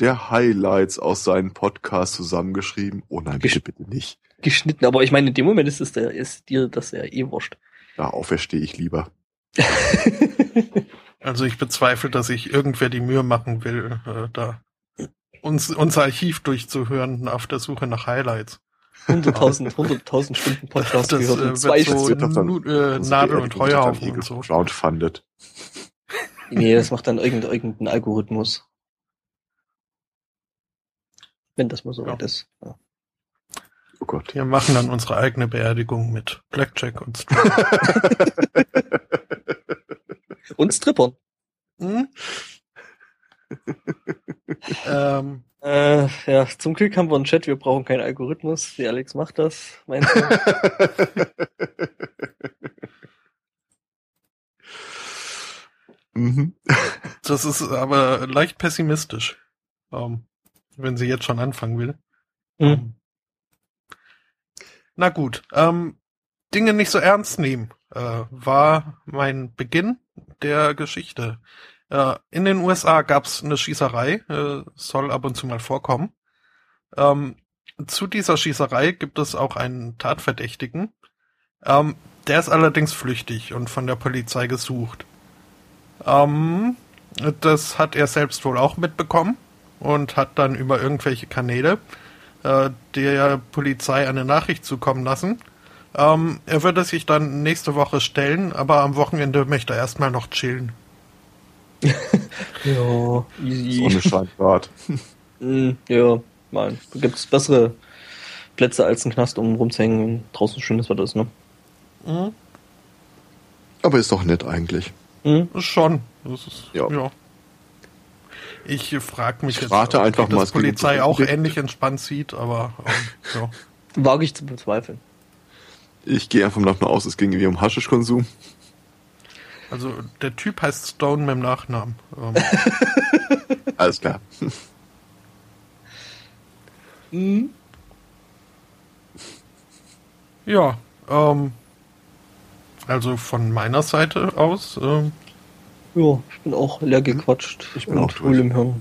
der Highlights aus seinem Podcast zusammengeschrieben. Oh nein, bitte, bitte nicht. Geschnitten, aber ich meine, in dem Moment ist es der, ist dir das ja eh wurscht. Ja, auferstehe ich lieber. also ich bezweifle, dass sich irgendwer die Mühe machen will, äh, da uns, unser Archiv durchzuhören auf der Suche nach Highlights. 100.000 100.000 Stunden Podcast das, gehört. Äh, zwei so äh, Nadel und Heuhaufen und so. Crowdfunded. Nee, das macht dann irgendein, irgendein Algorithmus. Wenn das mal so weit ist. Ja. Oh Gott. Wir machen dann unsere eigene Beerdigung mit Blackjack und Strippern. und Strippern. Hm? ähm, äh, ja, zum Glück haben wir einen Chat, wir brauchen keinen Algorithmus. Die Alex macht das, meinst du? Mhm. Das ist aber leicht pessimistisch, ähm, wenn sie jetzt schon anfangen will. Mhm. Ähm, na gut, ähm, Dinge nicht so ernst nehmen, äh, war mein Beginn der Geschichte. Äh, in den USA gab's eine Schießerei, äh, soll ab und zu mal vorkommen. Ähm, zu dieser Schießerei gibt es auch einen Tatverdächtigen. Ähm, der ist allerdings flüchtig und von der Polizei gesucht. Ähm, das hat er selbst wohl auch mitbekommen und hat dann über irgendwelche Kanäle äh, der Polizei eine Nachricht zukommen lassen. Ähm, er würde sich dann nächste Woche stellen, aber am Wochenende möchte er erstmal noch chillen. ja, easy. Sonne scheint grad. mm, ja, man, da gibt es bessere Plätze als ein Knast, um rumzuhängen, wenn draußen schönes Wetter ist, ne? Mhm. Aber ist doch nett eigentlich. Mhm. Schon. Das ist, ja. ja. Ich frage mich ich jetzt, warte ob einfach die mal, Polizei auch ähnlich entspannt sieht, aber ähm, ja. Wage ich zu bezweifeln. Ich gehe einfach davon aus, es ging irgendwie um Haschischkonsum. Also der Typ heißt Stone mit dem Nachnamen. Ähm. Alles klar. mhm. Ja, ähm, also von meiner Seite aus. Äh, ja, ich bin auch leer gequatscht. Ich bin auch voll im Hirn.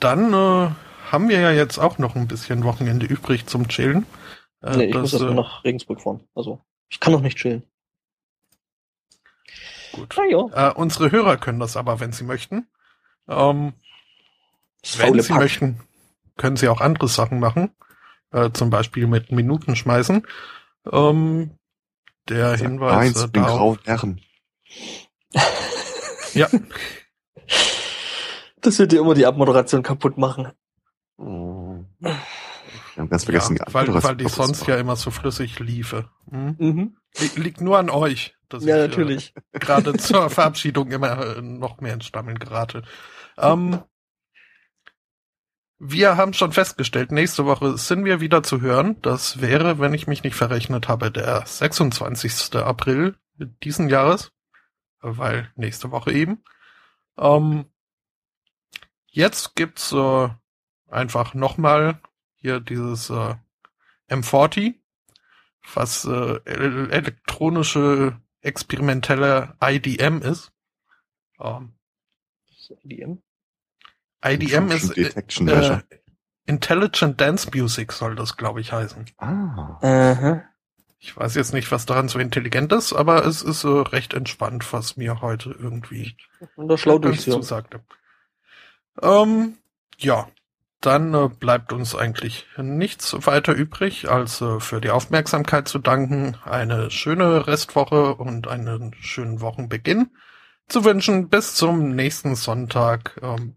Dann äh, haben wir ja jetzt auch noch ein bisschen Wochenende übrig zum Chillen. Äh, nee, ich das, muss erstmal äh, nach Regensburg fahren. Also, ich kann noch nicht chillen. Gut. Ja. Äh, unsere Hörer können das aber, wenn sie möchten. Ähm, wenn sie Pack. möchten, können sie auch andere Sachen machen. Äh, zum Beispiel mit Minuten schmeißen. Ähm, der Hinweis Eins, äh, den grauen Herren. ja. Das wird dir immer die Abmoderation kaputt machen. Wir haben ganz vergessen, ja, die weil, weil die sonst ja immer so flüssig liefe. Hm? Mhm. Liegt nur an euch, dass ja, ich natürlich. Äh, gerade zur Verabschiedung immer äh, noch mehr ins Stammeln gerate. Ähm, Wir haben schon festgestellt, nächste Woche sind wir wieder zu hören. Das wäre, wenn ich mich nicht verrechnet habe, der 26. April diesen Jahres, weil nächste Woche eben. Ähm, jetzt gibt's äh, einfach nochmal hier dieses äh, M40, was äh, elektronische experimentelle IDM ist. Ähm, IDM? IDM ist äh, Intelligent Dance Music soll das, glaube ich, heißen. Ah. Ich weiß jetzt nicht, was daran so intelligent ist, aber es ist äh, recht entspannt, was mir heute irgendwie schlau zusagte. Ähm, ja, dann äh, bleibt uns eigentlich nichts weiter übrig, als äh, für die Aufmerksamkeit zu danken, eine schöne Restwoche und einen schönen Wochenbeginn zu wünschen. Bis zum nächsten Sonntag. Ähm,